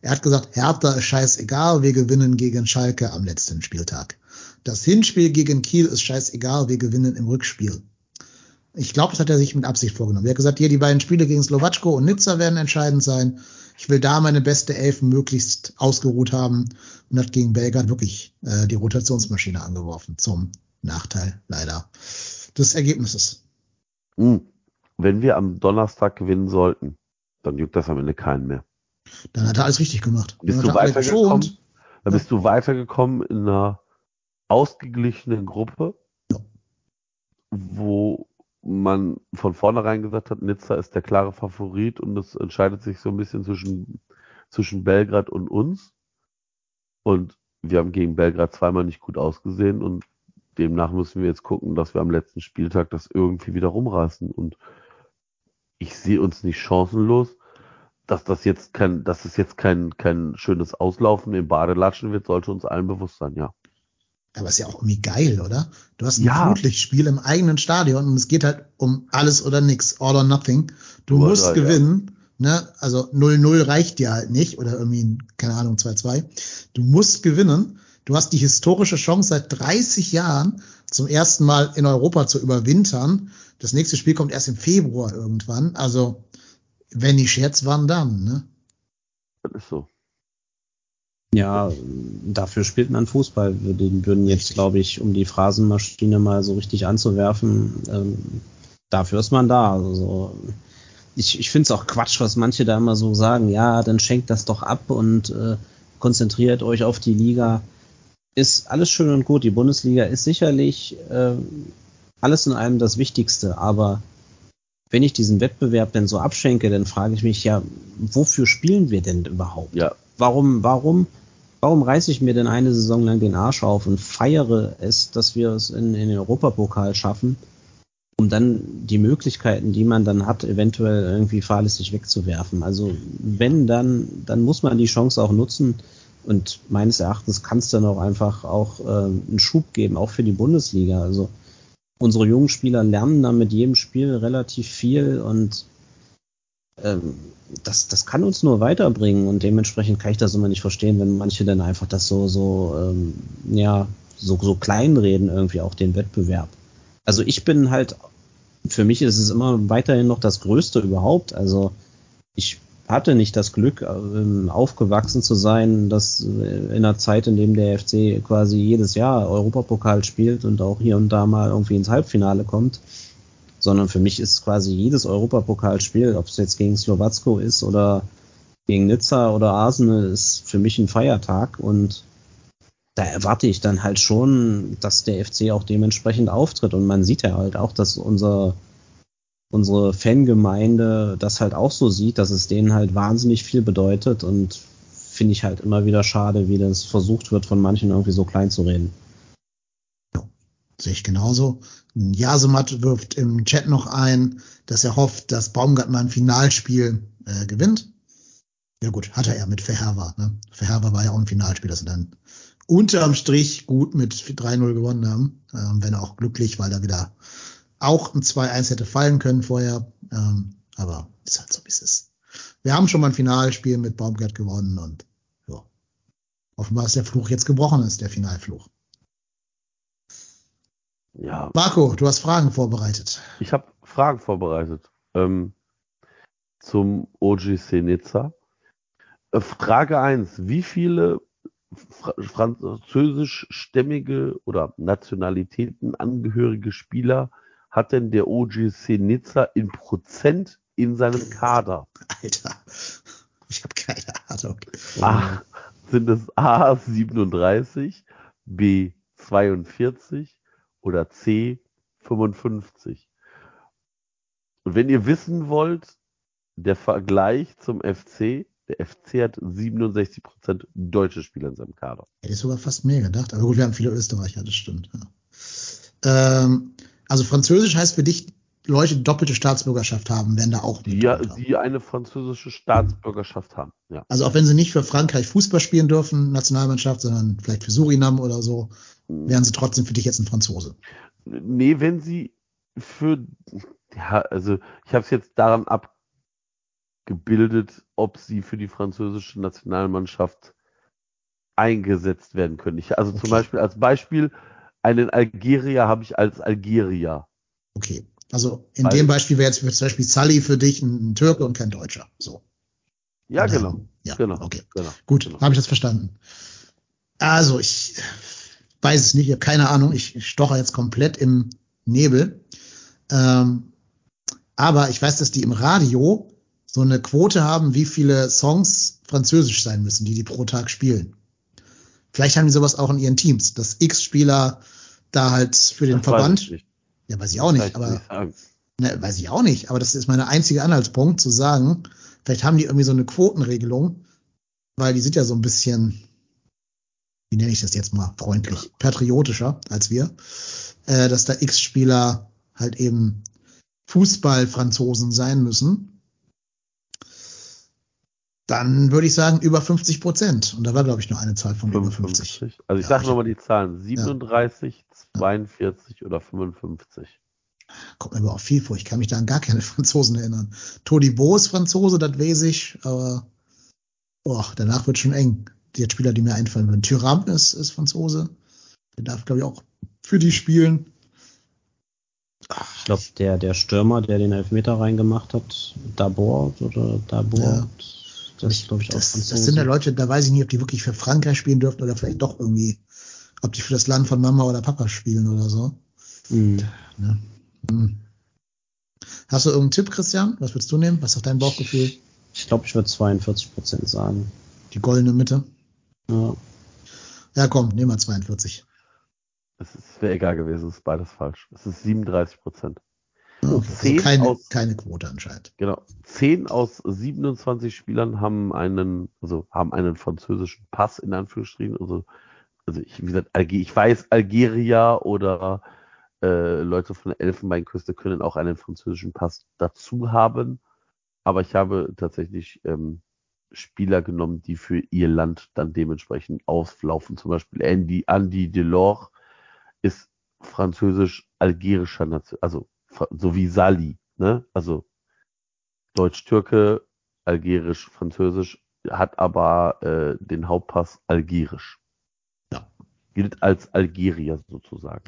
Er hat gesagt, Hertha ist scheißegal, wir gewinnen gegen Schalke am letzten Spieltag. Das Hinspiel gegen Kiel ist scheißegal, wir gewinnen im Rückspiel. Ich glaube, das hat er sich mit Absicht vorgenommen. Er hat gesagt, hier die beiden Spiele gegen Slowatschko und Nizza werden entscheidend sein. Ich will da meine beste Elfen möglichst ausgeruht haben und hat gegen Belgrad wirklich äh, die Rotationsmaschine angeworfen, zum Nachteil leider des Ergebnisses. Mhm wenn wir am Donnerstag gewinnen sollten, dann juckt das am Ende keinen mehr. Dann hat er alles richtig gemacht. Bist du weitergekommen? Dann bist du weitergekommen in einer ausgeglichenen Gruppe, ja. wo man von vornherein gesagt hat, Nizza ist der klare Favorit und es entscheidet sich so ein bisschen zwischen, zwischen Belgrad und uns. Und wir haben gegen Belgrad zweimal nicht gut ausgesehen und demnach müssen wir jetzt gucken, dass wir am letzten Spieltag das irgendwie wieder rumreißen. Und ich sehe uns nicht chancenlos. Dass das jetzt kein, dass es jetzt kein, kein schönes Auslaufen im Badelatschen wird, sollte uns allen bewusst sein, ja. Aber ist ja auch irgendwie geil, oder? Du hast ein ja. Flutlichtspiel im eigenen Stadion und es geht halt um alles oder nichts, all or nothing. Du, du musst oder, gewinnen, ja. ne? Also 0-0 reicht dir halt nicht oder irgendwie, keine Ahnung, 2-2. Du musst gewinnen. Du hast die historische Chance seit 30 Jahren zum ersten Mal in Europa zu überwintern. Das nächste Spiel kommt erst im Februar irgendwann. Also, wenn nicht Scherz, wann dann, ne? Das ist so. Ja, dafür spielt man Fußball. Wir würden jetzt, glaube ich, um die Phrasenmaschine mal so richtig anzuwerfen, ähm, dafür ist man da. Also, ich ich finde es auch Quatsch, was manche da immer so sagen. Ja, dann schenkt das doch ab und äh, konzentriert euch auf die Liga. Ist alles schön und gut. Die Bundesliga ist sicherlich äh, alles in allem das Wichtigste, aber wenn ich diesen Wettbewerb denn so abschenke, dann frage ich mich ja, wofür spielen wir denn überhaupt? Ja. Warum, warum, warum reiße ich mir denn eine Saison lang den Arsch auf und feiere es, dass wir es in, in den Europapokal schaffen, um dann die Möglichkeiten, die man dann hat, eventuell irgendwie fahrlässig wegzuwerfen? Also wenn, dann, dann muss man die Chance auch nutzen. Und meines Erachtens kann es dann auch einfach auch äh, einen Schub geben, auch für die Bundesliga. Also unsere jungen Spieler lernen dann mit jedem Spiel relativ viel und ähm, das, das kann uns nur weiterbringen und dementsprechend kann ich das immer nicht verstehen, wenn manche dann einfach das so, so, ähm, ja, so, so kleinreden irgendwie auch den Wettbewerb. Also ich bin halt, für mich ist es immer weiterhin noch das Größte überhaupt. Also ich hatte nicht das Glück, ähm, aufgewachsen zu sein, dass äh, in einer Zeit, in dem der FC quasi jedes Jahr Europapokal spielt und auch hier und da mal irgendwie ins Halbfinale kommt, sondern für mich ist quasi jedes Europapokalspiel, ob es jetzt gegen Slowacko ist oder gegen Nizza oder Arsenal, ist für mich ein Feiertag. Und da erwarte ich dann halt schon, dass der FC auch dementsprechend auftritt. Und man sieht ja halt auch, dass unser unsere Fangemeinde das halt auch so sieht, dass es denen halt wahnsinnig viel bedeutet. Und finde ich halt immer wieder schade, wie das versucht wird, von manchen irgendwie so klein zu reden. Sehe ich genauso. Jasemat wirft im Chat noch ein, dass er hofft, dass Baumgart mal ein Finalspiel äh, gewinnt. Ja gut, hat er ja mit Verherber. Ne? Verherber war ja auch ein Finalspiel, das sie dann unterm Strich gut mit 3-0 gewonnen haben. Ähm, wenn auch glücklich, weil da wieder auch ein 2-1 hätte fallen können vorher. Ähm, aber ist halt so, wie es ist. Wir haben schon mal ein Finalspiel mit Baumgart gewonnen und ja. Offenbar ist der Fluch jetzt gebrochen ist, der Finalfluch. Ja. Marco, du hast Fragen vorbereitet. Ich habe Fragen vorbereitet. Ähm, zum OGC Nizza. Äh, Frage 1. Wie viele französischstämmige oder Nationalitäten angehörige Spieler hat denn der OGC Nizza in Prozent in seinem Kader? Alter, ich habe keine Ahnung. A, sind es A 37, B 42 oder C 55? Und wenn ihr wissen wollt, der Vergleich zum FC, der FC hat 67% deutsche Spieler in seinem Kader. Hätte ich sogar fast mehr gedacht, aber gut, wir haben viele Österreicher, das stimmt. Ja. Ähm, also Französisch heißt für dich, Leute, die doppelte Staatsbürgerschaft haben, werden da auch die, ja, die eine französische Staatsbürgerschaft haben. Ja. Also auch wenn sie nicht für Frankreich Fußball spielen dürfen, Nationalmannschaft, sondern vielleicht für Surinam oder so, wären sie trotzdem für dich jetzt ein Franzose. Nee, wenn sie für, ja, also ich habe es jetzt daran abgebildet, ob sie für die französische Nationalmannschaft eingesetzt werden können. Ich, also okay. zum Beispiel als Beispiel, einen Algerier habe ich als Algerier. Okay. Also in Weil, dem Beispiel wäre jetzt zum Beispiel Sully für dich ein, Türke und kein Deutscher. So. Ja, Oder, genau. Ja, genau. Okay. Genau, Gut, genau. habe ich das verstanden. Also, ich weiß es nicht, ich habe keine Ahnung. Ich stoche jetzt komplett im Nebel. Ähm, aber ich weiß, dass die im Radio so eine Quote haben, wie viele Songs französisch sein müssen, die die pro Tag spielen. Vielleicht haben die sowas auch in ihren Teams, dass X-Spieler da halt für den das Verband. Ja, weiß ich auch nicht, aber ne, weiß ich auch nicht. Aber das ist mein einziger Anhaltspunkt zu sagen, vielleicht haben die irgendwie so eine Quotenregelung, weil die sind ja so ein bisschen, wie nenne ich das jetzt mal freundlich, patriotischer als wir, äh, dass da X-Spieler halt eben Fußball-Franzosen sein müssen dann würde ich sagen über 50 Prozent. Und da war, glaube ich, nur eine Zahl von 55. über 50. Also ich ja, sage nochmal die Zahlen. 37, ja. 42 oder 55. Kommt mir aber auch viel vor. Ich kann mich da an gar keine Franzosen erinnern. Todibo ist Franzose, das weiß ich, aber boah, danach wird schon eng. Die Spieler, die mir einfallen würden. Thuram ist, ist Franzose. Der darf, glaube ich, auch für die spielen. Ich glaube, der, der Stürmer, der den Elfmeter reingemacht hat, Dabord oder Dabord. Das, ich, ich, das, das sind ja Leute, da weiß ich nicht, ob die wirklich für Frankreich spielen dürften oder vielleicht doch irgendwie, ob die für das Land von Mama oder Papa spielen oder so. Mhm. Ja. Mhm. Hast du irgendeinen Tipp, Christian? Was würdest du nehmen? Was ist dein Bauchgefühl? Ich glaube, ich würde 42 Prozent sagen. Die goldene Mitte? Ja. Ja, komm, nehmen wir 42. Es wäre egal gewesen, es ist beides falsch. Es ist 37 Prozent. Also keine, aus, keine Quote anscheinend. Genau. Zehn aus 27 Spielern haben einen, also haben einen französischen Pass in Anführungsstrichen. Also, also ich, wie gesagt, ich weiß, Algerier oder äh, Leute von der Elfenbeinküste können auch einen französischen Pass dazu haben. Aber ich habe tatsächlich ähm, Spieler genommen, die für ihr Land dann dementsprechend auflaufen. Zum Beispiel Andy, Andy Delors ist französisch-algerischer Nation, also so wie Sali, ne? Also Deutsch-Türke, Algerisch, Französisch, hat aber äh, den Hauptpass Algerisch. Ja. Gilt als Algerier sozusagen.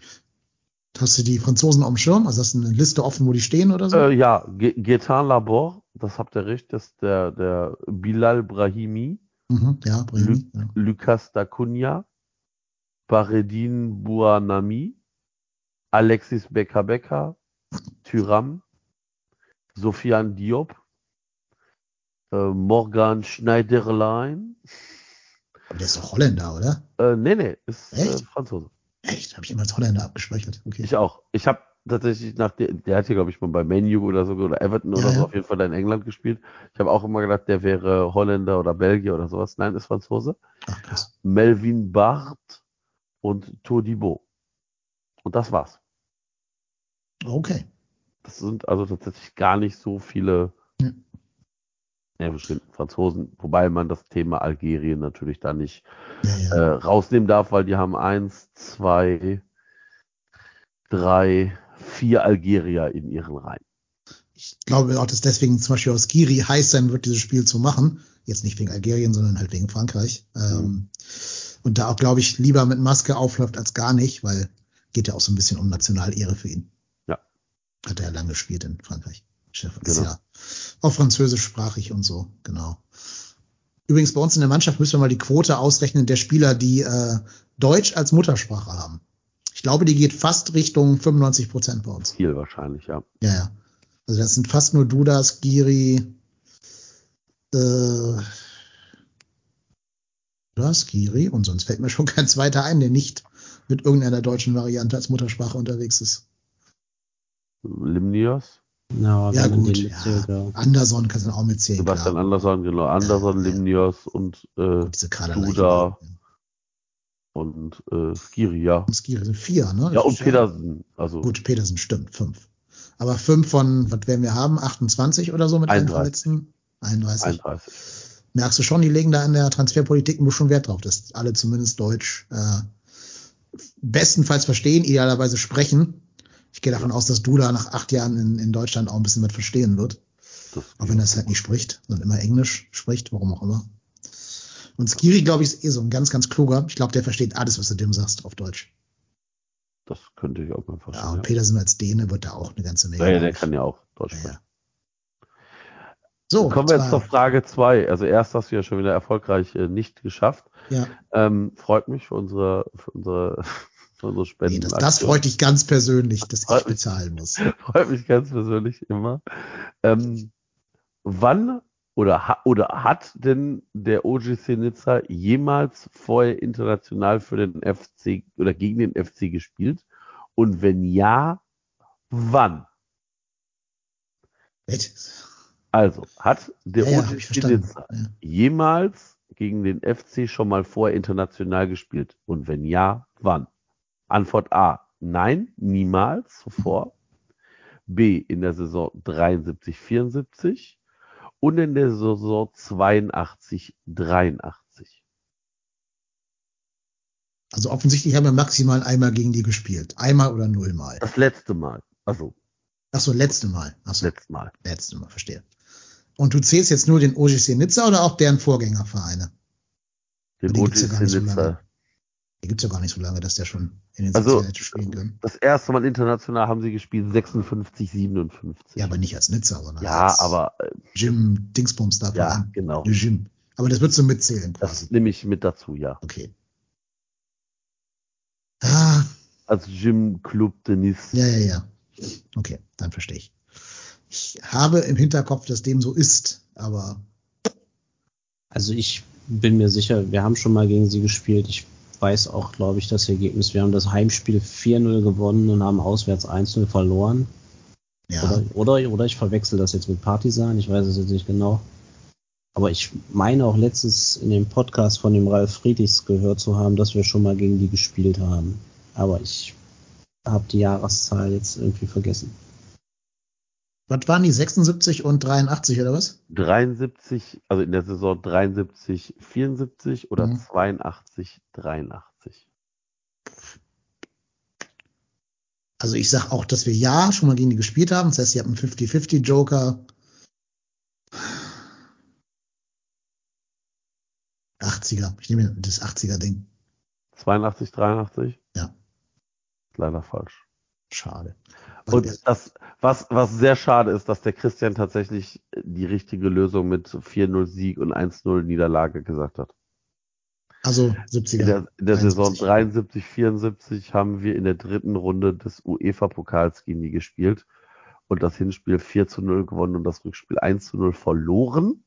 Hast du die Franzosen auf dem Schirm? Also hast du eine Liste offen, wo die stehen oder so? Äh, ja, Gaetan Labor, das habt ihr recht, das ist der, der Bilal Brahimi. Mhm, ja, Brahimi. Lu ja. Lucas Dacunia, Paredin Bouanami, Alexis Becker-Becker, Tyram, Sofian Diop, äh, Morgan Schneiderlein. Aber der ist doch Holländer, oder? Äh, nee, nee, ist äh, Echt? Äh, Franzose. Echt? Habe ich immer als Holländer abgespeichert. Okay. Ich auch. Ich habe tatsächlich nach der, der hat hier, glaube ich, mal bei Menu oder so oder Everton ja, oder so ja. auf jeden Fall da in England gespielt. Ich habe auch immer gedacht, der wäre Holländer oder Belgier oder sowas. Nein, ist Franzose. Ach, krass. Melvin Barth und Todibo. Und das war's. Okay. Das sind also tatsächlich gar nicht so viele ja. ja, bestimmten Franzosen, wobei man das Thema Algerien natürlich da nicht ja, ja. Äh, rausnehmen darf, weil die haben eins, zwei, drei, vier Algerier in ihren Reihen. Ich glaube auch, dass deswegen zum Beispiel aus Giri heiß sein wird, dieses Spiel zu machen. Jetzt nicht wegen Algerien, sondern halt wegen Frankreich. Mhm. Ähm, und da auch, glaube ich, lieber mit Maske aufläuft als gar nicht, weil geht ja auch so ein bisschen um Nationalehre für ihn. Hat er ja lange gespielt in Frankreich. Chef genau. ja auch französischsprachig und so, genau. Übrigens bei uns in der Mannschaft müssen wir mal die Quote ausrechnen der Spieler, die äh, Deutsch als Muttersprache haben. Ich glaube, die geht fast Richtung 95 Prozent bei uns. Viel wahrscheinlich, ja. Ja, ja. Also das sind fast nur Dudas, Giri, äh, Dudas, Giri und sonst fällt mir schon kein zweiter ein, der nicht mit irgendeiner deutschen Variante als Muttersprache unterwegs ist. Limnios? No, ja, gut. Ja. Anderson kannst du auch mitzählen. Sebastian klar. Anderson, genau. Anderson, ja, Limnios und äh, Duda und äh, Skiri, ja. Und Skiri sind vier, ne? Ja, und Pedersen. Also. Gut, Pedersen stimmt, fünf. Aber fünf von, was werden wir haben? 28 oder so mit 31. Verletzten? 31. 31. Merkst du schon, die legen da in der Transferpolitik nur schon Wert drauf, dass alle zumindest Deutsch äh, bestenfalls verstehen, idealerweise sprechen ich gehe davon aus, dass Duda nach acht Jahren in, in Deutschland auch ein bisschen mit verstehen wird. Auch wenn er es halt nicht spricht, sondern immer Englisch spricht, warum auch immer. Und Skiri, glaube ich, ist eh so ein ganz, ganz kluger. Ich glaube, der versteht alles, was du dem sagst, auf Deutsch. Das könnte ich auch mal verstehen. Ja, und Petersen als Däne wird da auch eine ganze Menge. Ja, der kann ja auch Deutsch sprechen. Ja, So, kommen wir jetzt zur Frage zwei. Also erst hast du ja schon wieder erfolgreich äh, nicht geschafft. Ja. Ähm, freut mich für unsere, für unsere so Spenden. Nee, das, das freut dich ganz persönlich, dass freut ich bezahlen muss. Freut mich ganz persönlich immer. Ähm, wann oder, ha oder hat denn der OGC Nizza jemals vorher international für den FC oder gegen den FC gespielt? Und wenn ja, wann? Also, hat der ja, OGC ja, Nizza ja. jemals gegen den FC schon mal vorher international gespielt? Und wenn ja, wann? Antwort A, nein, niemals zuvor. B, in der Saison 73, 74 und in der Saison 82, 83. Also offensichtlich haben wir maximal einmal gegen die gespielt. Einmal oder nullmal. Das letzte Mal. Also. Ach so, letzte Mal. Ach so. Letzte Mal. Letzte Mal, verstehe. Und du zählst jetzt nur den OGC Nizza oder auch deren Vorgängervereine? Den OGC Nizza. Die gibt's ja gar nicht so lange, dass der schon in den also, spielen kann. Das erste Mal international haben sie gespielt 56, 57. Ja, aber nicht als Nizza, sondern ja, als aber äh, Jim Dingsbums da Ja, an. genau. Jim. Aber das würdest du mitzählen quasi. Das nehme ich mit dazu, ja. Okay. Ah. Als Jim Club Denis. Ja, ja, ja. Okay, dann verstehe ich. Ich habe im Hinterkopf, dass dem so ist, aber. Also ich bin mir sicher, wir haben schon mal gegen sie gespielt. Ich weiß auch, glaube ich, das Ergebnis. Wir haben das Heimspiel 4-0 gewonnen und haben auswärts 1-0 verloren. Ja. Oder, oder, oder ich verwechsel das jetzt mit Partisan, ich weiß es jetzt nicht genau. Aber ich meine auch letztens in dem Podcast von dem Ralf Friedrichs gehört zu haben, dass wir schon mal gegen die gespielt haben. Aber ich habe die Jahreszahl jetzt irgendwie vergessen. Was waren die 76 und 83 oder was? 73, also in der Saison 73, 74 oder mhm. 82, 83. Also ich sag auch, dass wir ja schon mal gegen die gespielt haben. Das heißt, ihr habt einen 50-50 Joker. 80er. Ich nehme das 80er Ding. 82, 83? Ja. Leider falsch. Schade. Und das, was, was sehr schade ist, dass der Christian tatsächlich die richtige Lösung mit 4-0 Sieg und 1-0 Niederlage gesagt hat. Also 70er. In der, in der Saison 73, 74 haben wir in der dritten Runde des UEFA-Pokals gegen die gespielt und das Hinspiel 4 zu 0 gewonnen und das Rückspiel 1 zu 0 verloren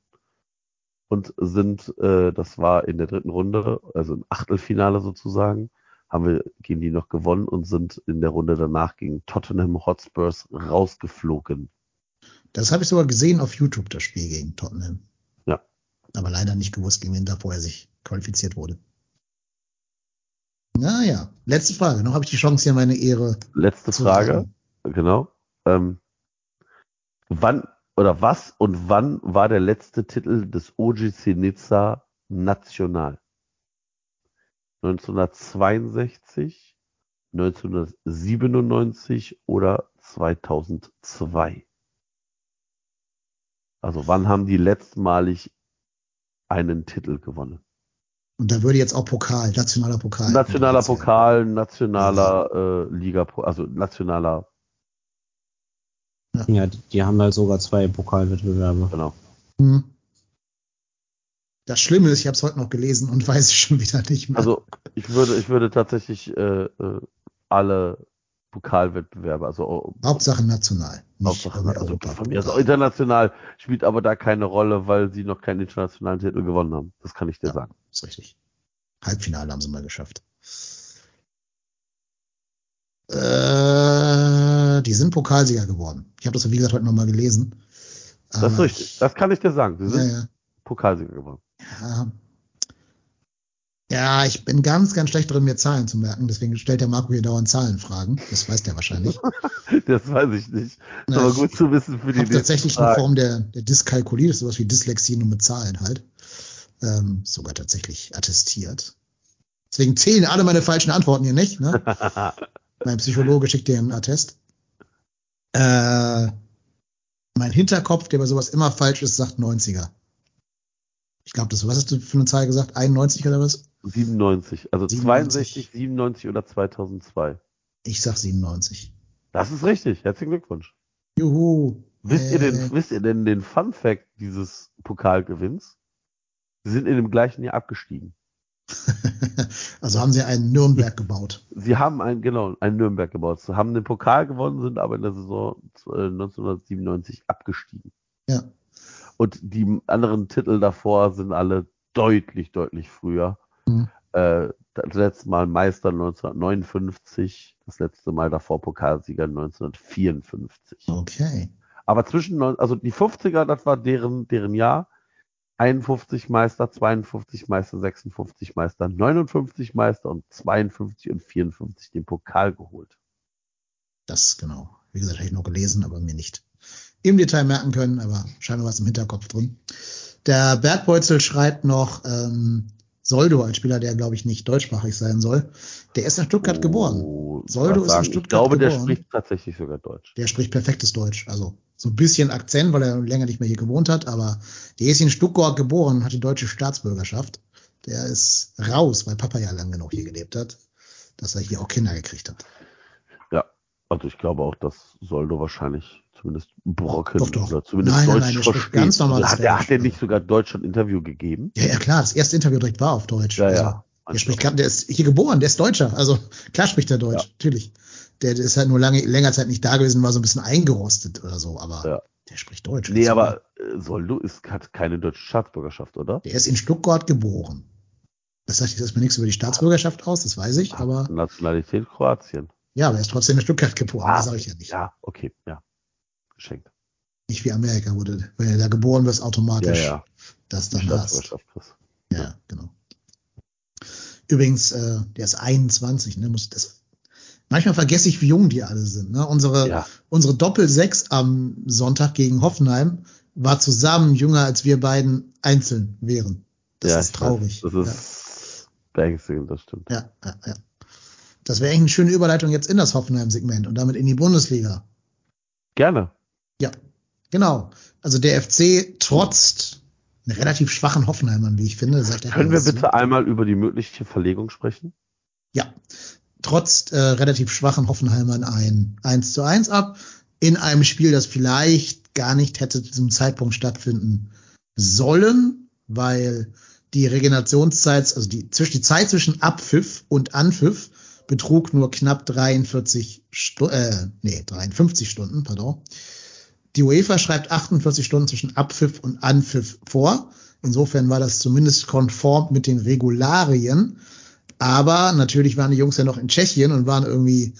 und sind, äh, das war in der dritten Runde, also im Achtelfinale sozusagen, haben wir gegen die noch gewonnen und sind in der Runde danach gegen Tottenham Hotspurs rausgeflogen. Das habe ich sogar gesehen auf YouTube, das Spiel gegen Tottenham. Ja. Aber leider nicht gewusst, gegen wen da vorher sich qualifiziert wurde. Naja, letzte Frage. Noch habe ich die Chance, hier meine Ehre. Letzte Frage, sagen. genau. Ähm, wann oder was und wann war der letzte Titel des OGC Nizza national? 1962, 1997 oder 2002? Also wann haben die letztmalig einen Titel gewonnen? Und da würde jetzt auch Pokal, nationaler Pokal. Nationaler Pokal, nationaler äh, Liga, also nationaler. Ja. ja, die, die, haben halt sogar zwei Pokalwettbewerbe. Genau. Mhm. Das Schlimme ist, ich habe es heute noch gelesen und weiß es schon wieder nicht mehr. Also ich würde, ich würde tatsächlich äh, äh alle Pokalwettbewerbe, also oh, Hauptsache national. Hauptsache, also von mir also international spielt aber da keine Rolle, weil sie noch keinen internationalen Titel gewonnen haben. Das kann ich dir ja, sagen. Ist richtig. Halbfinale haben sie mal geschafft. Äh, die sind Pokalsieger geworden. Ich habe das, wie gesagt, heute nochmal gelesen. Das ist richtig. Das kann ich dir sagen. Sie sind ja, ja. Pokalsieger geworden. Ja. ja, ich bin ganz, ganz schlecht drin, mir Zahlen zu merken. Deswegen stellt der Marco hier dauernd Zahlenfragen. Das weiß der wahrscheinlich. das weiß ich nicht. Na, aber gut zu wissen für die nächsten tatsächlich eine Form der, der Dyskalkulie, das ist sowas wie Dyslexie nur mit Zahlen halt. Ähm, sogar tatsächlich attestiert. Deswegen zählen alle meine falschen Antworten hier nicht. Ne? mein Psychologe schickt dir einen Attest. Äh, mein Hinterkopf, der bei sowas immer falsch ist, sagt 90er. Ich glaube, das, was hast du für eine Zahl gesagt? 91 oder was? 97. Also 97. 62, 97 oder 2002. Ich sag 97. Das ist richtig. Herzlichen Glückwunsch. Juhu. Wisst, äh. ihr denn, wisst ihr denn den Fun Fact dieses Pokalgewinns? Sie sind in dem gleichen Jahr abgestiegen. also haben sie einen Nürnberg gebaut. Sie haben einen, genau, einen Nürnberg gebaut. Sie haben den Pokal gewonnen, sind aber in der Saison 1997 äh, abgestiegen. Ja. Und die anderen Titel davor sind alle deutlich, deutlich früher. Mhm. Äh, das letzte Mal Meister 1959, das letzte Mal davor Pokalsieger 1954. Okay. Aber zwischen, also die 50er, das war deren, deren Jahr. 51 Meister, 52 Meister, 56 Meister, 59 Meister und 52 und 54 den Pokal geholt. Das genau. Wie gesagt, habe ich noch gelesen, aber mir nicht im Detail merken können, aber scheinbar was im Hinterkopf drin. Der Bergbeutzel schreibt noch, ähm, Soldo als Spieler, der glaube ich nicht deutschsprachig sein soll, der ist in Stuttgart oh, geboren. Soldo ist in Stuttgart geboren. Ich glaube, geboren. der spricht tatsächlich sogar Deutsch. Der spricht perfektes Deutsch, also so ein bisschen Akzent, weil er länger nicht mehr hier gewohnt hat, aber der ist in Stuttgart geboren, hat die deutsche Staatsbürgerschaft. Der ist raus, weil Papa ja lang genug hier gelebt hat, dass er hier auch Kinder gekriegt hat. Ja, also ich glaube auch, dass Soldo wahrscheinlich zumindest Brocken doch, doch. oder zumindest nein, Deutsch nein, nein, versteht. Ganz normal. Hat, er, hat er nicht sogar Deutsch ein Interview gegeben? Ja, ja, klar. Das erste Interview direkt war auf Deutsch. Ja, also, ja. Der spricht, der ist hier geboren, der ist Deutscher. Also klar spricht er Deutsch, ja. natürlich. Der, der, ist halt nur lange, länger Zeit nicht da gewesen, war so ein bisschen eingerostet oder so, aber ja. der spricht Deutsch. Nee, aber äh, Soldo ist, hat keine deutsche Staatsbürgerschaft, oder? Der ist in Stuttgart geboren. Das sagt jetzt erstmal nichts über die Staatsbürgerschaft aus, das weiß ich, aber. Nationalität Kroatien. Ja, aber er ist trotzdem in Stuttgart geboren, ah, das sage ich ja nicht. Ja, okay, ja. Geschenkt. Nicht wie Amerika, wo du, wenn du da geboren wirst, automatisch ja, ja. das dann hast. Ja, genau. Übrigens, äh, der ist 21, ne? Muss das. Manchmal vergesse ich, wie jung die alle sind. Ne? Unsere, ja. unsere Doppel-6 am Sonntag gegen Hoffenheim war zusammen jünger, als wir beiden einzeln wären. Das ja, ist traurig. Weiß, das ist ja. das stimmt. Ja, ja, ja. Das wäre eigentlich eine schöne Überleitung jetzt in das Hoffenheim-Segment und damit in die Bundesliga. Gerne. Ja, genau. Also der FC trotzt einen relativ schwachen Hoffenheimern, wie ich finde. Können wir bitte ne? einmal über die mögliche Verlegung sprechen? Ja, trotz äh, relativ schwachen Hoffenheimern ein 1 zu 1 ab in einem Spiel, das vielleicht gar nicht hätte zu diesem Zeitpunkt stattfinden sollen, weil die Regenerationszeit, also die, zwischen, die Zeit zwischen Abpfiff und Anpfiff betrug nur knapp 43 Stunden, äh, nee, 53 Stunden, pardon. Die UEFA schreibt 48 Stunden zwischen Abpfiff und Anpfiff vor. Insofern war das zumindest konform mit den Regularien. Aber natürlich waren die Jungs ja noch in Tschechien und waren irgendwie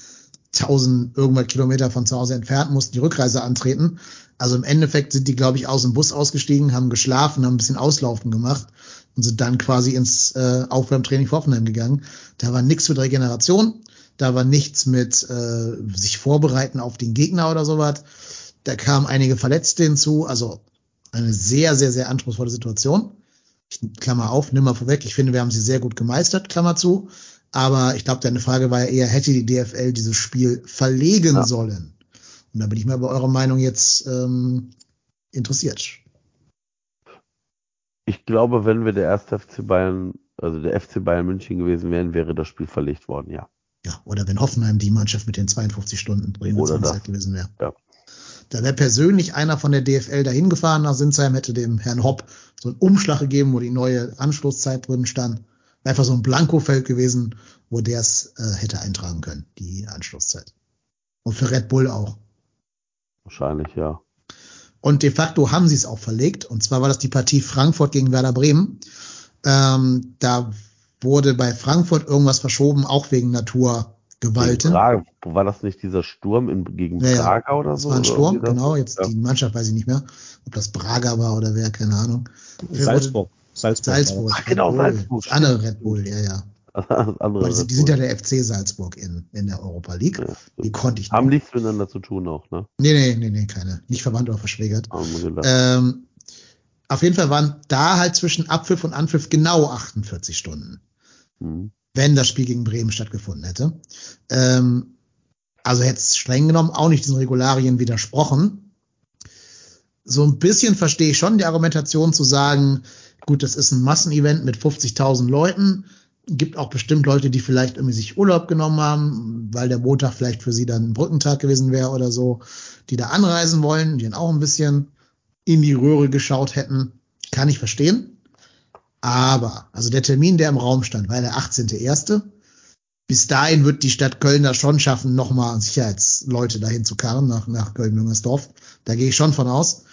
1000 irgendwann Kilometer von zu Hause entfernt, mussten die Rückreise antreten. Also im Endeffekt sind die, glaube ich, aus dem Bus ausgestiegen, haben geschlafen, haben ein bisschen Auslaufen gemacht und sind dann quasi ins äh, Aufwärmtraining vor Offenheim gegangen. Da war nichts mit Regeneration, da war nichts mit äh, sich vorbereiten auf den Gegner oder sowas. Da kamen einige Verletzte hinzu, also eine sehr, sehr, sehr anspruchsvolle Situation. Ich, Klammer auf, nimm mal vorweg, ich finde, wir haben sie sehr gut gemeistert, Klammer zu. Aber ich glaube, deine Frage war ja eher, hätte die DFL dieses Spiel verlegen ja. sollen? Und da bin ich mal bei eurer Meinung jetzt ähm, interessiert. Ich glaube, wenn wir der erste FC Bayern, also der FC Bayern München gewesen wären, wäre das Spiel verlegt worden, ja. Ja, oder wenn Hoffenheim die Mannschaft mit den 52 Stunden Regenerationszeit gewesen wäre. Ja. Da wäre persönlich einer von der DFL dahin gefahren nach Sinsheim, hätte dem Herrn Hopp so einen Umschlag gegeben, wo die neue Anschlusszeit drin stand. Einfach so ein Blankofeld gewesen, wo der es äh, hätte eintragen können, die Anschlusszeit. Und für Red Bull auch. Wahrscheinlich, ja. Und de facto haben sie es auch verlegt. Und zwar war das die Partie Frankfurt gegen Werder Bremen. Ähm, da wurde bei Frankfurt irgendwas verschoben, auch wegen Naturgewalten. War das nicht dieser Sturm in, gegen ja, Braga oder so? Das war ein Sturm, genau. Jetzt ja. die Mannschaft weiß ich nicht mehr, ob das Braga war oder wer, keine Ahnung. Salzburg. Salzburg. Salzburg. Ach, genau, Salzburg. Andere Red Bull, ja, ja. andere die, die sind ja der FC Salzburg in, in der Europa League. Ja, die konnte ich Haben nichts miteinander zu tun auch, ne? Nee, nee, nee, nee, keine. Nicht verwandt oder verschwägert. Ähm, auf jeden Fall waren da halt zwischen Abpfiff und Anpfiff genau 48 Stunden. Mhm. Wenn das Spiel gegen Bremen stattgefunden hätte. Ähm, also hätte es streng genommen auch nicht diesen Regularien widersprochen. So ein bisschen verstehe ich schon die Argumentation zu sagen, gut, das ist ein Massenevent mit 50.000 Leuten. Gibt auch bestimmt Leute, die vielleicht irgendwie sich Urlaub genommen haben, weil der Montag vielleicht für sie dann ein Brückentag gewesen wäre oder so, die da anreisen wollen, die dann auch ein bisschen in die Röhre geschaut hätten. Kann ich verstehen. Aber, also der Termin, der im Raum stand, war der 18.1. Bis dahin wird die Stadt Köln da schon schaffen, nochmal Sicherheitsleute dahin zu karren, nach, nach Köln-Müngersdorf. Da gehe ich schon von aus.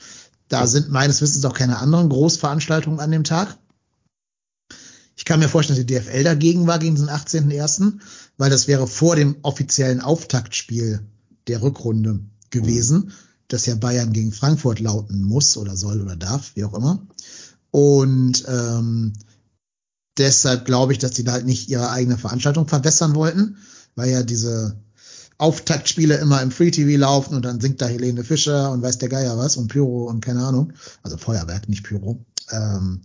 Da sind meines Wissens auch keine anderen Großveranstaltungen an dem Tag. Ich kann mir vorstellen, dass die DFL dagegen war gegen den 18.01., weil das wäre vor dem offiziellen Auftaktspiel der Rückrunde gewesen, das ja Bayern gegen Frankfurt lauten muss oder soll oder darf, wie auch immer. Und ähm, deshalb glaube ich, dass die da halt nicht ihre eigene Veranstaltung verbessern wollten, weil ja diese Auftaktspiele immer im Free TV laufen und dann singt da Helene Fischer und weiß der Geier was und Pyro und keine Ahnung. Also Feuerwerk, nicht Pyro. Ähm,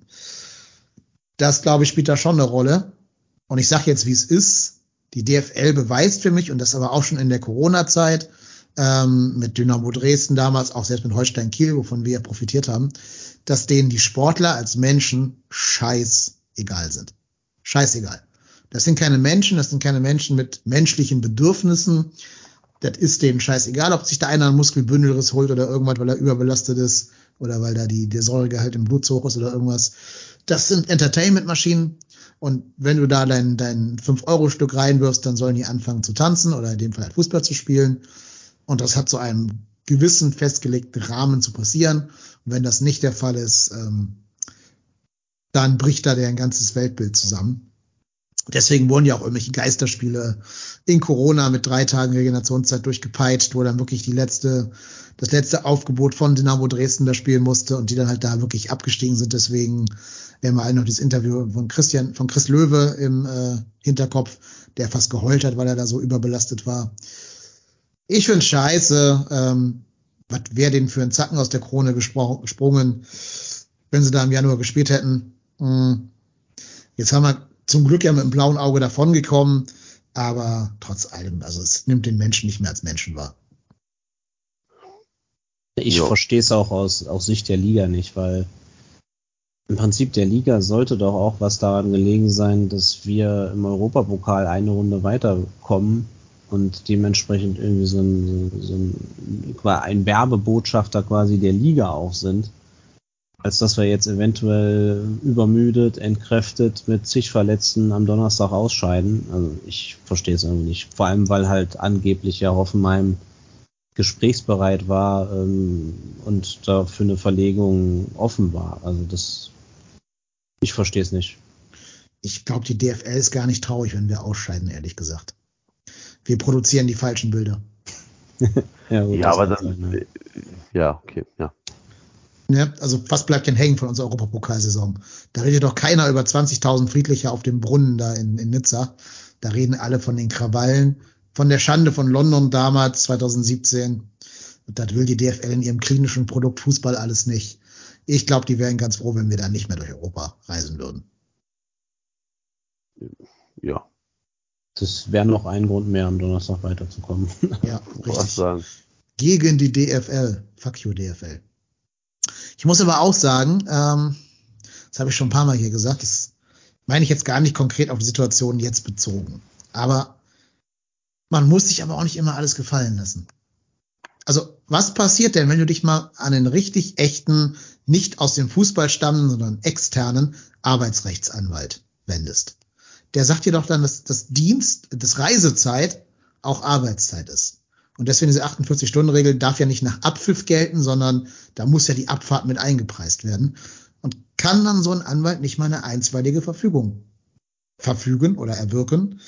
das, glaube ich, spielt da schon eine Rolle. Und ich sage jetzt, wie es ist. Die DFL beweist für mich, und das aber auch schon in der Corona-Zeit, ähm, mit Dynamo Dresden damals, auch selbst mit Holstein Kiel, wovon wir profitiert haben, dass denen die Sportler als Menschen scheißegal sind. Scheißegal. Das sind keine Menschen, das sind keine Menschen mit menschlichen Bedürfnissen. Das ist denen scheißegal, ob sich da einer einen Muskelbündelriss holt oder irgendwas, weil er überbelastet ist oder weil da die, der Säuregehalt im Blut zu hoch ist oder irgendwas. Das sind Entertainment-Maschinen. Und wenn du da dein, dein 5-Euro-Stück reinwirfst, dann sollen die anfangen zu tanzen oder in dem Fall halt Fußball zu spielen. Und das hat so einem gewissen festgelegten Rahmen zu passieren. Und wenn das nicht der Fall ist, ähm, dann bricht da deren ganzes Weltbild zusammen. Deswegen wurden ja auch irgendwelche Geisterspiele in Corona mit drei Tagen Regenerationszeit durchgepeitscht, wo dann wirklich die letzte, das letzte Aufgebot von Dynamo Dresden da spielen musste und die dann halt da wirklich abgestiegen sind. Deswegen, wir haben alle noch dieses Interview von Christian, von Chris Löwe im äh, Hinterkopf, der fast geheult hat, weil er da so überbelastet war. Ich finde scheiße, ähm, was wäre denn für einen Zacken aus der Krone gesprungen, wenn sie da im Januar gespielt hätten. Hm. Jetzt haben wir zum Glück ja mit dem blauen Auge davongekommen, aber trotz allem, also es nimmt den Menschen nicht mehr als Menschen wahr. Ich verstehe es auch aus, aus Sicht der Liga nicht, weil im Prinzip der Liga sollte doch auch was daran gelegen sein, dass wir im Europapokal eine Runde weiterkommen und dementsprechend irgendwie so ein, so ein, ein Werbebotschafter quasi der Liga auch sind als dass wir jetzt eventuell übermüdet, entkräftet mit zig Verletzten am Donnerstag ausscheiden. Also ich verstehe es irgendwie nicht. Vor allem, weil halt angeblich ja Hoffenheim gesprächsbereit war ähm, und da für eine Verlegung offen war. Also das, ich verstehe es nicht. Ich glaube, die DFL ist gar nicht traurig, wenn wir ausscheiden, ehrlich gesagt. Wir produzieren die falschen Bilder. ja, gut, ja aber dann, sein, ja. ja, okay, ja. Ja, also was bleibt denn hängen von unserer Europapokalsaison? Da redet doch keiner über 20.000 Friedliche auf dem Brunnen da in, in Nizza. Da reden alle von den Krawallen, von der Schande von London damals, 2017. Und das will die DFL in ihrem klinischen Produkt Fußball alles nicht. Ich glaube, die wären ganz froh, wenn wir da nicht mehr durch Europa reisen würden. Ja. Das wäre noch ein Grund mehr, am Donnerstag weiterzukommen. Ja, richtig. Gegen die DFL. Fuck you, DFL. Ich muss aber auch sagen, ähm, das habe ich schon ein paar Mal hier gesagt, das meine ich jetzt gar nicht konkret auf die Situation jetzt bezogen. Aber man muss sich aber auch nicht immer alles gefallen lassen. Also was passiert denn, wenn du dich mal an einen richtig echten, nicht aus dem Fußball stammenden, sondern externen Arbeitsrechtsanwalt wendest? Der sagt dir doch dann, dass das Dienst, das Reisezeit auch Arbeitszeit ist. Und deswegen diese 48-Stunden-Regel darf ja nicht nach Abpfiff gelten, sondern da muss ja die Abfahrt mit eingepreist werden. Und kann dann so ein Anwalt nicht mal eine einstweilige Verfügung verfügen oder erwirken,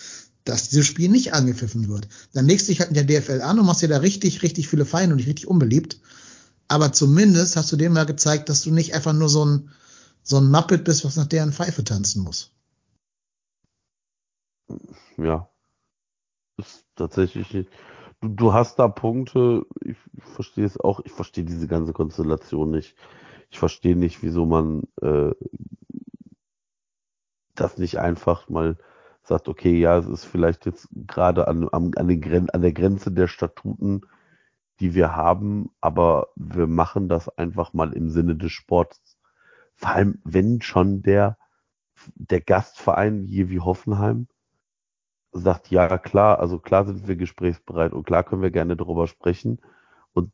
dass dieses Spiel nicht angepfiffen wird. Dann legst du dich halt mit der DFL an und machst dir da richtig, richtig viele Feinde und dich richtig unbeliebt. Aber zumindest hast du dem mal gezeigt, dass du nicht einfach nur so ein, so ein Muppet bist, was nach deren Pfeife tanzen muss. Ja. Ist tatsächlich nicht. Du, du hast da Punkte, ich, ich verstehe es auch, ich verstehe diese ganze Konstellation nicht. Ich verstehe nicht, wieso man äh, das nicht einfach mal sagt, okay, ja, es ist vielleicht jetzt gerade an, an, an, den, an der Grenze der Statuten, die wir haben, aber wir machen das einfach mal im Sinne des Sports. Vor allem, wenn schon der, der Gastverein hier wie Hoffenheim sagt, ja klar, also klar sind wir gesprächsbereit und klar können wir gerne darüber sprechen und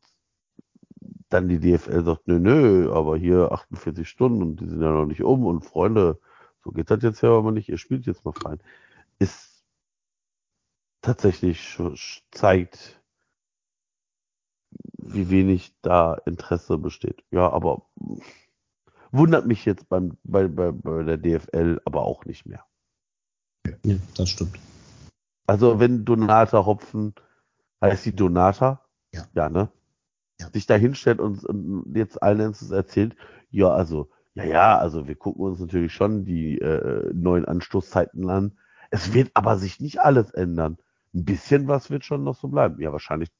dann die DFL sagt, nö, nö, aber hier 48 Stunden und die sind ja noch nicht um und Freunde, so geht das jetzt ja aber nicht, ihr spielt jetzt mal fein. Ist tatsächlich zeigt, wie wenig da Interesse besteht. Ja, aber wundert mich jetzt beim, bei, bei, bei der DFL aber auch nicht mehr. Ja, das stimmt. Also wenn Donata Hopfen, heißt die Donata? Ja. Ja, ne? Ja. Sich da hinstellt und, und jetzt allen Ernst erzählt, ja, also, ja, ja, also wir gucken uns natürlich schon die äh, neuen Anstoßzeiten an. Es wird aber sich nicht alles ändern. Ein bisschen was wird schon noch so bleiben. Ja, wahrscheinlich,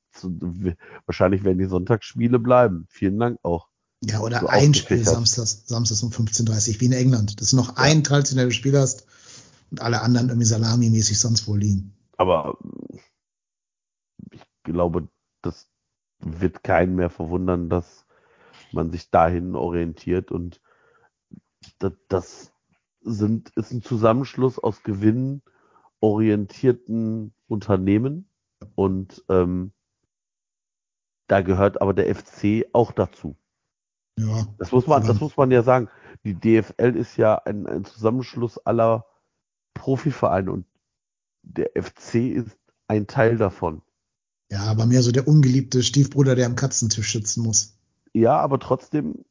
wahrscheinlich werden die Sonntagsspiele bleiben. Vielen Dank auch. Ja, oder so ein Spiel samstags, samstags um 15.30 Uhr, wie in England. Das ist noch ja. ein traditionelles Spiel hast und alle anderen irgendwie salamimäßig sonst wo liegen. Aber ich glaube, das wird keinen mehr verwundern, dass man sich dahin orientiert und das, sind, ist ein Zusammenschluss aus gewinnorientierten Unternehmen und ähm, da gehört aber der FC auch dazu. Ja. Das muss man, das muss man ja sagen. Die DFL ist ja ein, ein Zusammenschluss aller Profivereine und der FC ist ein Teil davon. Ja, aber mehr so der ungeliebte Stiefbruder, der am Katzentisch sitzen muss. Ja, aber trotzdem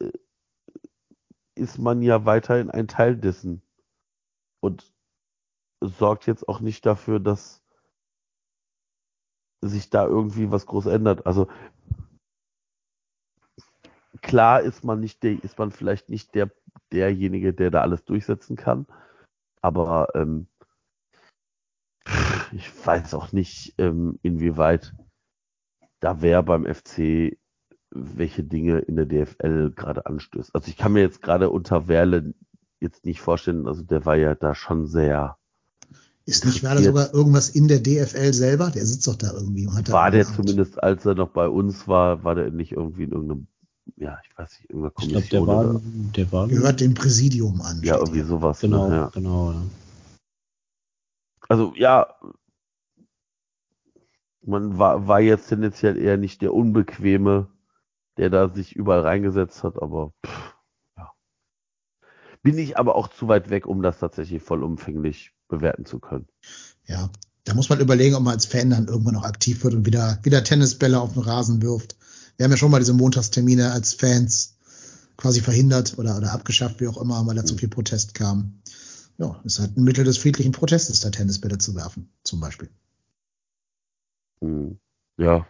äh, ist man ja weiterhin ein Teil dessen und sorgt jetzt auch nicht dafür, dass sich da irgendwie was groß ändert. Also klar ist man nicht der, ist man vielleicht nicht der derjenige, der da alles durchsetzen kann, aber ähm, ich weiß auch nicht, ähm, inwieweit da wer beim FC welche Dinge in der DFL gerade anstößt. Also ich kann mir jetzt gerade unter Werle jetzt nicht vorstellen, also der war ja da schon sehr. Ist nicht Werle sogar irgendwas in der DFL selber? Der sitzt doch da irgendwie. Und hat war der Amt. zumindest, als er noch bei uns war, war der nicht irgendwie in irgendeinem, ja, ich weiß nicht, irgendeiner Kommission. Ich glaube, der war, der war. Gehört dem Präsidium an. Ja, irgendwie sowas. Genau, ne? ja. genau. Ja also ja, man war, war jetzt tendenziell eher nicht der Unbequeme, der da sich überall reingesetzt hat, aber pff, ja. Bin ich aber auch zu weit weg, um das tatsächlich vollumfänglich bewerten zu können. Ja, da muss man überlegen, ob man als Fan dann irgendwann noch aktiv wird und wieder, wieder Tennisbälle auf den Rasen wirft. Wir haben ja schon mal diese Montagstermine als Fans quasi verhindert oder, oder abgeschafft, wie auch immer, weil da zu viel Protest kam ja, ist halt ein Mittel des friedlichen Protestes, da Tennisbälle zu werfen, zum Beispiel. Hm. Ja.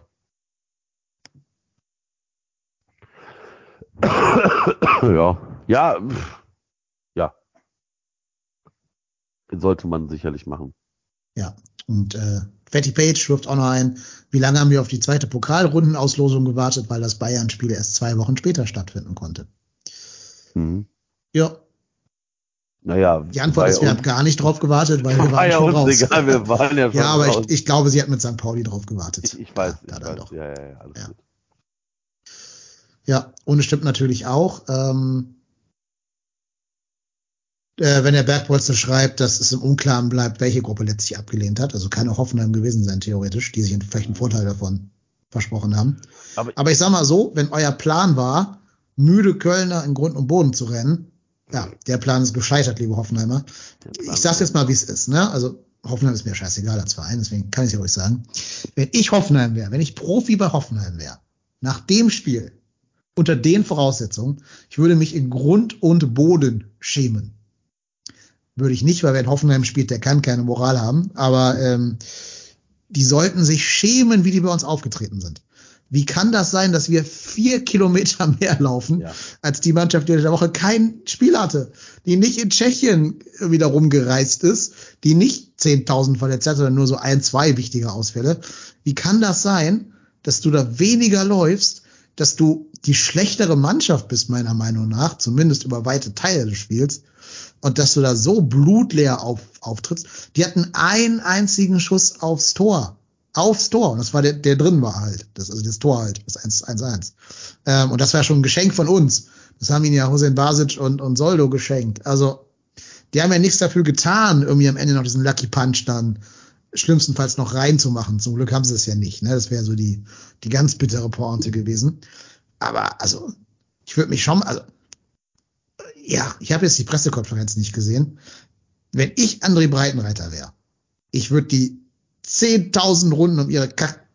ja, ja, ja. Sollte man sicherlich machen. Ja, und äh, Fatty Page wirft auch noch ein, wie lange haben wir auf die zweite Pokalrundenauslosung gewartet, weil das Bayern-Spiel erst zwei Wochen später stattfinden konnte. Mhm. Ja, naja, die Antwort ist, wir haben gar nicht drauf gewartet, weil wir waren ja schon raus. Egal, wir waren ja, schon ja aber raus. Ich, ich, glaube, sie hat mit St. Pauli drauf gewartet. Ich, ich weiß, ja, ich weiß. Doch. Ja, ja, ja, alles ja. Gut. ja, und es stimmt natürlich auch, ähm, äh, wenn der Bergpolster schreibt, dass es im Unklaren bleibt, welche Gruppe letztlich abgelehnt hat. Also auch Hoffenheim gewesen sein, theoretisch, die sich vielleicht einen Vorteil davon versprochen haben. Aber, Aber ich sag mal so, wenn euer Plan war, müde Kölner in Grund und Boden zu rennen, ja, der Plan ist gescheitert, liebe Hoffenheimer. Ich sag's jetzt mal, wie es ist, ne? Also Hoffenheim ist mir scheißegal als Verein, deswegen kann ich es euch sagen. Wenn ich Hoffenheim wäre, wenn ich Profi bei Hoffenheim wäre, nach dem Spiel, unter den Voraussetzungen, ich würde mich in Grund und Boden schämen. Würde ich nicht, weil wer in Hoffenheim spielt, der kann keine Moral haben, aber ähm, die sollten sich schämen, wie die bei uns aufgetreten sind. Wie kann das sein, dass wir vier Kilometer mehr laufen ja. als die Mannschaft, die in der Woche kein Spiel hatte, die nicht in Tschechien wieder rumgereist ist, die nicht 10.000 verletzt hat, sondern nur so ein, zwei wichtige Ausfälle. Wie kann das sein, dass du da weniger läufst, dass du die schlechtere Mannschaft bist, meiner Meinung nach, zumindest über weite Teile des Spiels, und dass du da so blutleer auf, auftrittst? Die hatten einen einzigen Schuss aufs Tor aufs Tor. Und das war der, der drin war halt. Das, also das Tor halt, das 1-1. Ähm, und das war schon ein Geschenk von uns. Das haben ihnen ja Hussein Basic und, und Soldo geschenkt. Also, die haben ja nichts dafür getan, irgendwie am Ende noch diesen Lucky Punch dann schlimmstenfalls noch reinzumachen. Zum Glück haben sie es ja nicht. Ne? Das wäre so die, die ganz bittere Pointe gewesen. Aber also, ich würde mich schon, also, ja, ich habe jetzt die Pressekonferenz nicht gesehen. Wenn ich André Breitenreiter wäre, ich würde die 10.000 Runden um ihre Kack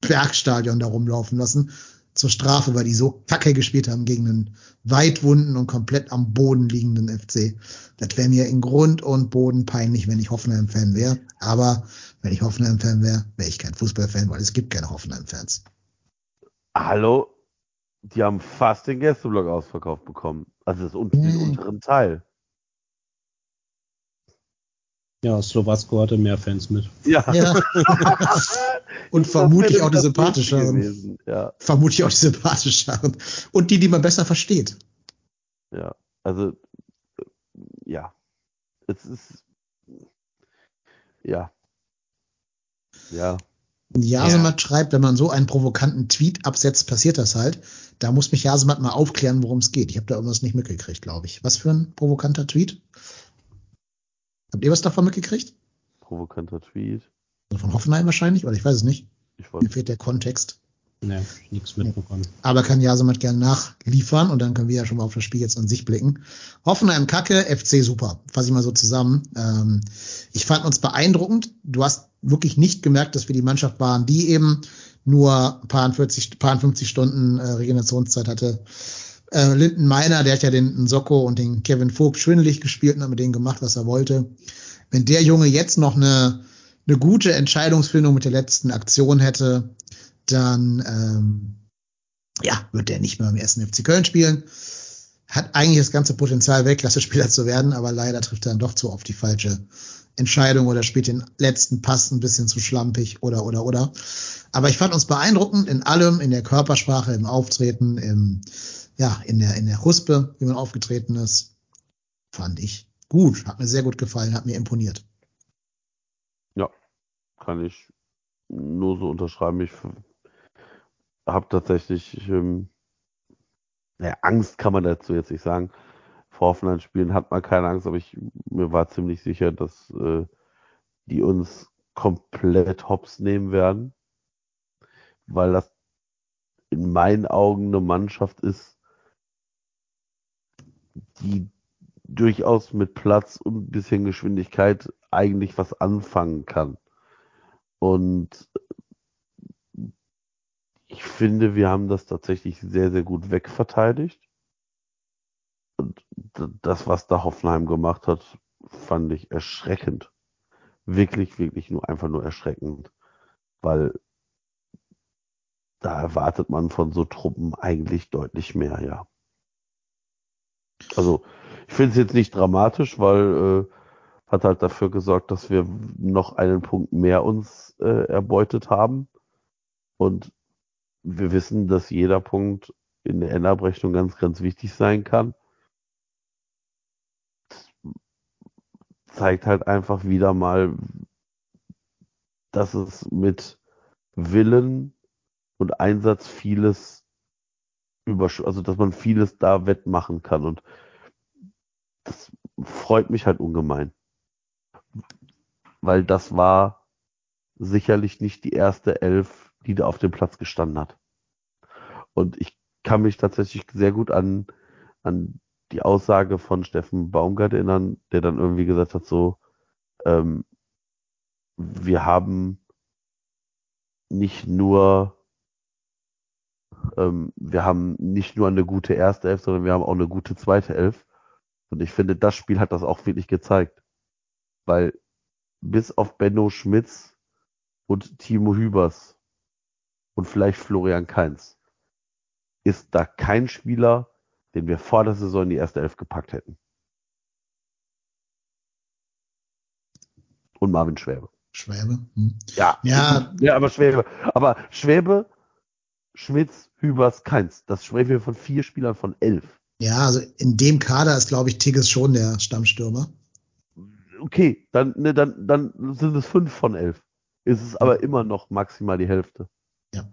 Bergstadion da rumlaufen lassen zur Strafe, weil die so kacke gespielt haben gegen einen weitwunden und komplett am Boden liegenden FC. Das wäre mir in Grund und Boden peinlich, wenn ich Hoffenheim-Fan wäre. Aber wenn ich Hoffenheim-Fan wäre, wäre ich kein Fußballfan, weil es gibt keine Hoffenheim-Fans. Hallo? Die haben fast den Gästeblock ausverkauft bekommen. Also das unten, den unteren Teil. Ja, Slowacko hatte mehr Fans mit. Ja. ja. Und vermutlich auch die sympathischeren. Ja. Vermutlich auch die sympathischeren. Und die, die man besser versteht. Ja, also, ja. Es ist, ja. Ja. Jasemat ja. schreibt, wenn man so einen provokanten Tweet absetzt, passiert das halt. Da muss mich Jasemat mal aufklären, worum es geht. Ich habe da irgendwas nicht mitgekriegt, glaube ich. Was für ein provokanter Tweet? Habt ihr was davon mitgekriegt? Provokanter Tweet. Also von Hoffenheim wahrscheinlich, oder ich weiß es nicht. Ich weiß. Mir fehlt der Kontext. Nee, nichts mitbekommen. Aber kann Jasemat gerne nachliefern und dann können wir ja schon mal auf das Spiel jetzt an sich blicken. Hoffenheim kacke, FC super. Fasse ich mal so zusammen. Ähm, ich fand uns beeindruckend. Du hast wirklich nicht gemerkt, dass wir die Mannschaft waren, die eben nur paar 40, paar 50 Stunden äh, Regenerationszeit hatte äh, Linden Meiner, der hat ja den Socko und den Kevin Vogt schwindelig gespielt und hat mit denen gemacht, was er wollte. Wenn der Junge jetzt noch eine, eine gute Entscheidungsfindung mit der letzten Aktion hätte, dann ähm, ja, wird der nicht mehr im ersten FC Köln spielen. Hat eigentlich das ganze Potenzial, Weltklasse-Spieler zu werden, aber leider trifft er dann doch zu oft die falsche Entscheidung oder spielt den letzten Pass ein bisschen zu schlampig oder oder oder. Aber ich fand uns beeindruckend in allem, in der Körpersprache, im Auftreten, im ja, in der, in der Huspe, wie man aufgetreten ist, fand ich gut. Hat mir sehr gut gefallen, hat mir imponiert. Ja, kann ich nur so unterschreiben. Ich habe tatsächlich, ähm, naja, Angst kann man dazu jetzt nicht sagen. Vor Hoffenheim spielen hat man keine Angst, aber ich mir war ziemlich sicher, dass äh, die uns komplett hops nehmen werden, weil das in meinen Augen eine Mannschaft ist, die durchaus mit Platz und ein bisschen Geschwindigkeit eigentlich was anfangen kann. Und ich finde, wir haben das tatsächlich sehr, sehr gut wegverteidigt. Und das, was da Hoffenheim gemacht hat, fand ich erschreckend. Wirklich, wirklich nur einfach nur erschreckend. Weil da erwartet man von so Truppen eigentlich deutlich mehr, ja. Also ich finde es jetzt nicht dramatisch, weil äh, hat halt dafür gesorgt, dass wir noch einen Punkt mehr uns äh, erbeutet haben. Und wir wissen, dass jeder Punkt in der Endabrechnung ganz, ganz wichtig sein kann. Zeigt halt einfach wieder mal, dass es mit Willen und Einsatz vieles übersch also dass man vieles da wettmachen kann und das freut mich halt ungemein. Weil das war sicherlich nicht die erste Elf, die da auf dem Platz gestanden hat. Und ich kann mich tatsächlich sehr gut an, an die Aussage von Steffen Baumgart erinnern, der dann irgendwie gesagt hat, so, ähm, wir haben nicht nur ähm, wir haben nicht nur eine gute erste Elf, sondern wir haben auch eine gute zweite Elf. Und ich finde, das Spiel hat das auch wirklich gezeigt. Weil bis auf Benno Schmitz und Timo Hübers und vielleicht Florian Kainz ist da kein Spieler, den wir vor der Saison in die erste Elf gepackt hätten. Und Marvin Schwäbe. Schwäbe? Hm. Ja. ja. Ja, aber Schwäbe. Aber Schwäbe, Schmitz, Hübers, Keins. Das sprechen wir von vier Spielern von elf. Ja, also in dem Kader ist, glaube ich, Tigges schon der Stammstürmer. Okay, dann, ne, dann, dann sind es fünf von elf. Ist es aber immer noch maximal die Hälfte. Ja.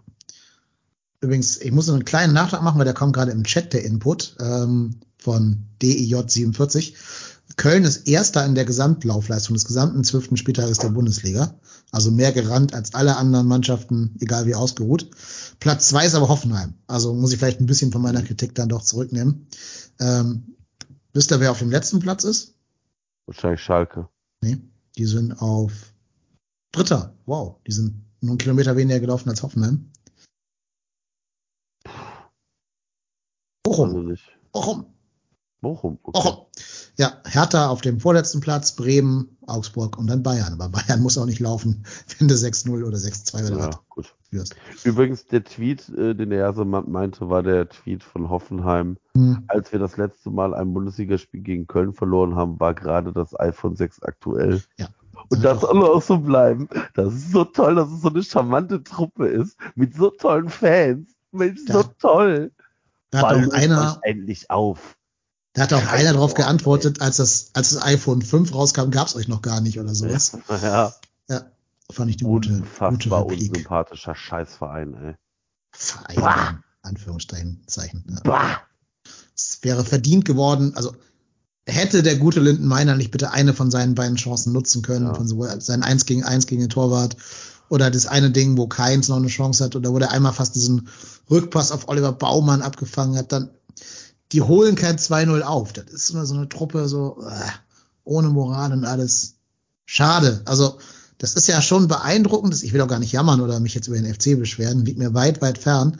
Übrigens, ich muss einen kleinen Nachtrag machen, weil der kommt gerade im Chat der Input ähm, von DIJ47. Köln ist Erster in der Gesamtlaufleistung des gesamten zwölften Spieltages der Bundesliga. Also mehr gerannt als alle anderen Mannschaften, egal wie ausgeruht. Platz zwei ist aber Hoffenheim. Also muss ich vielleicht ein bisschen von meiner Kritik dann doch zurücknehmen. Ähm, wisst ihr, wer auf dem letzten Platz ist? Wahrscheinlich Schalke. Nee, die sind auf Dritter. Wow, die sind nur einen Kilometer weniger gelaufen als Hoffenheim. Bochum. Also Bochum. Bochum. Okay. Bochum. Ja, Hertha auf dem vorletzten Platz, Bremen, Augsburg und dann Bayern. Aber Bayern muss auch nicht laufen, wenn du 6-0 oder 6-2 oder ja, gut. Führst. Übrigens, der Tweet, äh, den der erste meinte, war der Tweet von Hoffenheim. Hm. Als wir das letzte Mal ein Bundesligaspiel gegen Köln verloren haben, war gerade das iPhone 6 aktuell. Ja. Und das soll auch so bleiben. Das ist so toll, dass es so eine charmante Truppe ist. Mit so tollen Fans. Mensch, so toll. Da hat auch einer endlich auf. Da hat auch einer darauf geantwortet, als das, als das iPhone 5 rauskam, gab es euch noch gar nicht oder sowas. Ja. Ja, fand ich die gute, gute Replik. unsympathischer Scheißverein, ey. Verein, bah. Anführungszeichen. Zeichen, ja. Es wäre verdient geworden, also hätte der gute Linden Meiner nicht bitte eine von seinen beiden Chancen nutzen können, ja. von sowohl sein 1 gegen 1 gegen den Torwart oder das eine Ding, wo Keins noch eine Chance hat oder wo der einmal fast diesen Rückpass auf Oliver Baumann abgefangen hat, dann die holen kein 2-0 auf. Das ist immer so eine Truppe so äh, ohne Moral und alles. Schade. Also das ist ja schon beeindruckend. Ich will auch gar nicht jammern oder mich jetzt über den FC beschweren. Liegt mir weit, weit fern.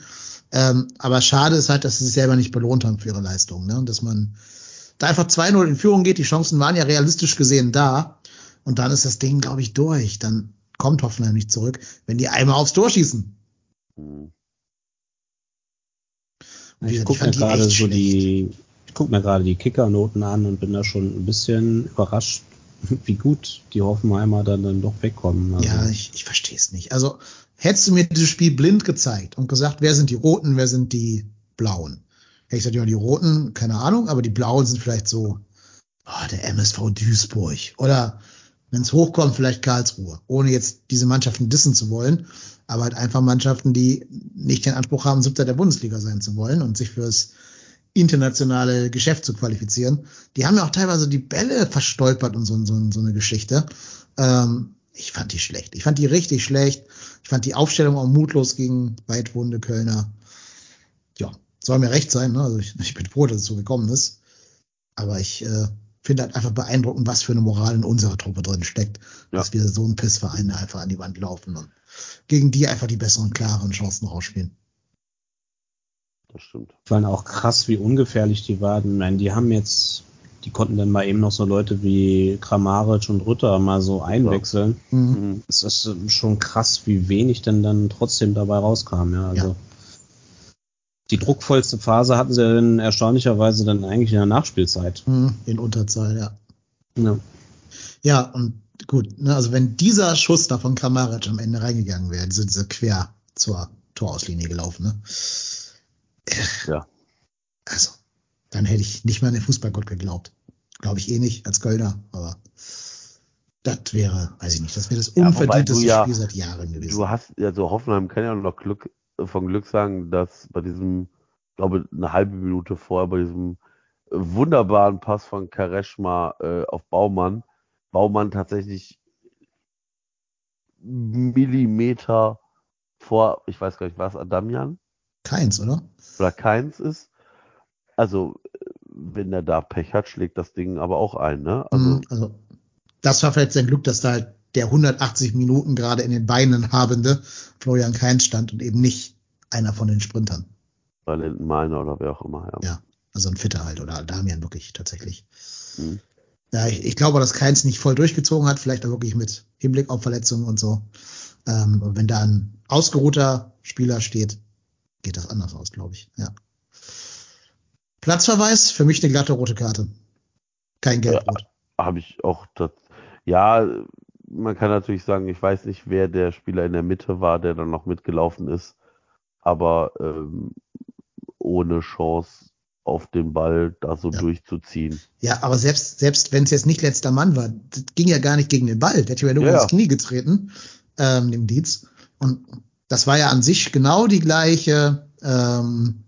Ähm, aber schade ist halt, dass sie sich selber nicht belohnt haben für ihre Leistung. Ne? Und dass man da einfach 2-0 in Führung geht. Die Chancen waren ja realistisch gesehen da. Und dann ist das Ding, glaube ich, durch. Dann kommt Hoffenheim nicht zurück, wenn die einmal aufs Tor schießen. Mhm. Ich gucke mir gerade so die, ich gucke mir gerade die Kickernoten an und bin da schon ein bisschen überrascht, wie gut die Hoffenheimer dann, dann doch wegkommen. Also. Ja, ich, ich verstehe es nicht. Also hättest du mir dieses Spiel blind gezeigt und gesagt, wer sind die Roten, wer sind die Blauen? Hätte ich gesagt, ja, die Roten, keine Ahnung, aber die Blauen sind vielleicht so, oh, der MSV Duisburg. Oder wenn es hochkommt, vielleicht Karlsruhe. Ohne jetzt diese Mannschaften dissen zu wollen aber halt einfach Mannschaften, die nicht den Anspruch haben, Siebter der Bundesliga sein zu wollen und sich fürs internationale Geschäft zu qualifizieren. Die haben ja auch teilweise die Bälle verstolpert und so, so, so eine Geschichte. Ähm, ich fand die schlecht. Ich fand die richtig schlecht. Ich fand die Aufstellung auch mutlos gegen weitwohnende Kölner. Ja, soll mir recht sein. Ne? Also ich, ich bin froh, dass es so gekommen ist. Aber ich äh, finde halt einfach beeindruckend, was für eine Moral in unserer Truppe drin steckt, ja. dass wir so einen Pissverein einfach an die Wand laufen und gegen die einfach die besseren, klaren Chancen rausspielen. Das stimmt. Vor allem auch krass, wie ungefährlich die waren. Ich meine, die haben jetzt, die konnten dann mal eben noch so Leute wie Kramaric und Rütter mal so einwechseln. Ja. Mhm. Es ist schon krass, wie wenig denn dann trotzdem dabei rauskam. Ja, also. Ja. Die druckvollste Phase hatten sie dann erstaunlicherweise dann eigentlich in der Nachspielzeit. Mhm. In Unterzahl, ja. Ja, ja und gut, ne, also wenn dieser Schuss da von Kramaric am Ende reingegangen wäre, sind sie quer zur Torauslinie gelaufen, ne? Ja. Also, dann hätte ich nicht mal an den Fußballgott geglaubt. Glaube ich eh nicht als Kölner, aber das wäre, weiß ich nicht, das wäre das unverdienteste ja, Spiel seit Jahren gewesen. Du hast, also Hoffenheim kann ja noch Glück, von Glück sagen, dass bei diesem, glaube eine halbe Minute vorher, bei diesem wunderbaren Pass von Kareschma äh, auf Baumann, Baumann tatsächlich Millimeter vor, ich weiß gar nicht, was Adamian? Keins, oder? Oder keins ist. Also, wenn er da Pech hat, schlägt das Ding aber auch ein, ne? Also, mhm, also das war vielleicht sein Glück, dass da halt der 180 Minuten gerade in den Beinen habende Florian Keins stand und eben nicht einer von den Sprintern. Bei Linden Meiner oder wer auch immer, ja. Ja, also ein Fitter halt oder Damian wirklich tatsächlich. Mhm. Ja, ich, ich glaube, dass Keins nicht voll durchgezogen hat, vielleicht auch wirklich mit Hinblick auf Verletzungen und so. Ähm, wenn da ein ausgeruhter Spieler steht, geht das anders aus, glaube ich. Ja. Platzverweis, für mich eine glatte rote Karte. Kein Gelbrot. Ja, Habe ich auch das. Ja, man kann natürlich sagen, ich weiß nicht, wer der Spieler in der Mitte war, der dann noch mitgelaufen ist, aber ähm, ohne Chance auf den Ball da so ja. durchzuziehen. Ja, aber selbst, selbst wenn es jetzt nicht letzter Mann war, das ging ja gar nicht gegen den Ball. Der hat ja nur ja. ins Knie getreten, ähm, dem Dietz. Und das war ja an sich genau die gleiche, ähm,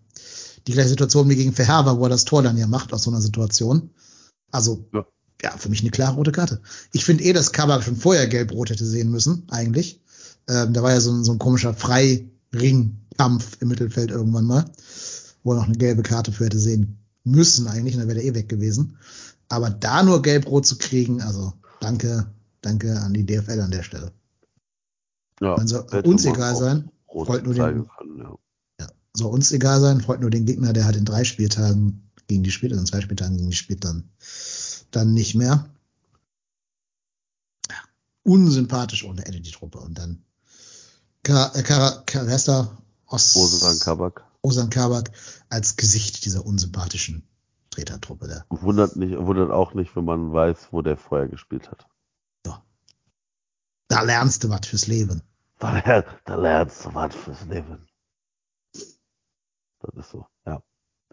die gleiche Situation wie gegen Verherber, wo er das Tor dann ja macht aus so einer Situation. Also, ja, ja für mich eine klare rote Karte. Ich finde eh, dass Kabak schon vorher gelb-rot hätte sehen müssen, eigentlich. Ähm, da war ja so ein, so ein komischer Freiringkampf im Mittelfeld irgendwann mal wo er noch eine gelbe Karte für hätte sehen müssen eigentlich, und dann wäre er eh weg gewesen. Aber da nur gelb-rot zu kriegen, also danke, danke an die DFL an der Stelle. Ja, soll uns egal sein, freut nur den, können, ja. ja. soll uns egal sein, freut nur den Gegner, der hat in drei Spieltagen gegen die spielt, also in zwei Spieltagen gegen die spielt, dann, dann nicht mehr. Unsympathisch ohne Ende die Truppe und dann äh, Kar Kar Ost Kabak. Osan Kabak als Gesicht dieser unsympathischen Tretertruppe da. Wundert, nicht, wundert auch nicht, wenn man weiß, wo der vorher gespielt hat. Ja. Da lernst du was fürs Leben. Da, da lernst du was fürs Leben. Das ist so, ja.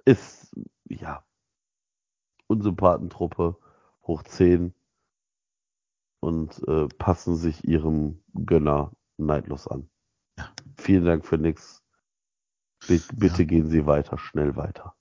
Ist, ja. Unsympathentruppe, hoch 10 und äh, passen sich ihrem Gönner neidlos an. Ja. Vielen Dank für nichts. Bitte ja. gehen Sie weiter, schnell weiter.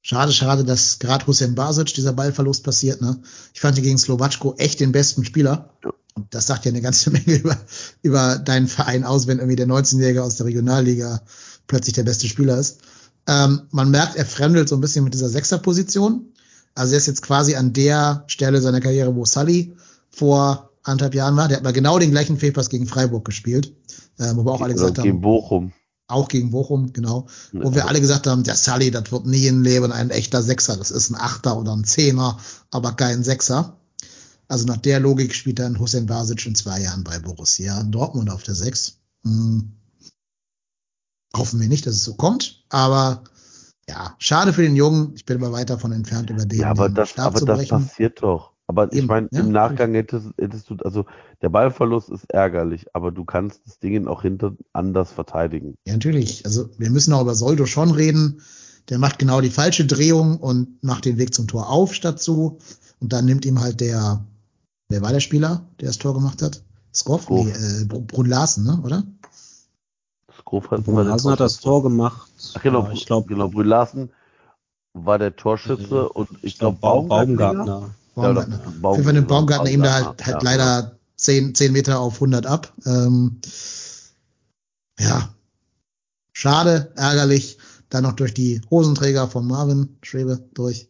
Schade, schade, dass gerade Hussein Basic dieser Ballverlust passiert. Ne? Ich fand ihn gegen Slowatschko echt den besten Spieler. Ja. Und das sagt ja eine ganze Menge über, über deinen Verein aus, wenn irgendwie der 19-Jährige aus der Regionalliga plötzlich der beste Spieler ist. Ähm, man merkt, er fremdelt so ein bisschen mit dieser Sechserposition. Also er ist jetzt quasi an der Stelle seiner Karriere, wo Sully vor anderthalb Jahren war. Der hat mal genau den gleichen Fehlpass gegen Freiburg gespielt. Ähm, wo wir auch alle gesagt haben. Gegen Bochum auch gegen Bochum, genau, wo wir alle gesagt haben, der Sully, das wird nie im Leben ein echter Sechser, das ist ein Achter oder ein Zehner, aber kein Sechser. Also nach der Logik spielt dann Hussein Basic in zwei Jahren bei Borussia Dortmund auf der Sechs. Hm. Hoffen wir nicht, dass es so kommt, aber ja, schade für den Jungen. Ich bin aber weit davon entfernt, über den. Ja, aber das, aber das passiert doch. Aber Eben, ich meine, ja, im Nachgang hättest, hättest, du, also der Ballverlust ist ärgerlich, aber du kannst das Ding auch hinter anders verteidigen. Ja, natürlich. Also wir müssen auch über Soldo schon reden. Der macht genau die falsche Drehung und macht den Weg zum Tor auf statt zu. Und dann nimmt ihm halt der, wer war der Spieler, der das Tor gemacht hat? Skoff? Nee, äh, Brun Larsen, ne, oder? Skoff hat, Brun Larsen hat das Tor gemacht. Ach genau, ja, ich glaube, genau, Brun Larsen war der Torschütze äh, und ich glaube Baumgartner. Baumgartner. Baumgartner. Ja, Baum, jeden Fall Baumgartner ihm da halt, halt ja, leider zehn, zehn Meter auf 100 ab. Ähm, ja, schade, ärgerlich. Dann noch durch die Hosenträger von Marvin Schwebe durch.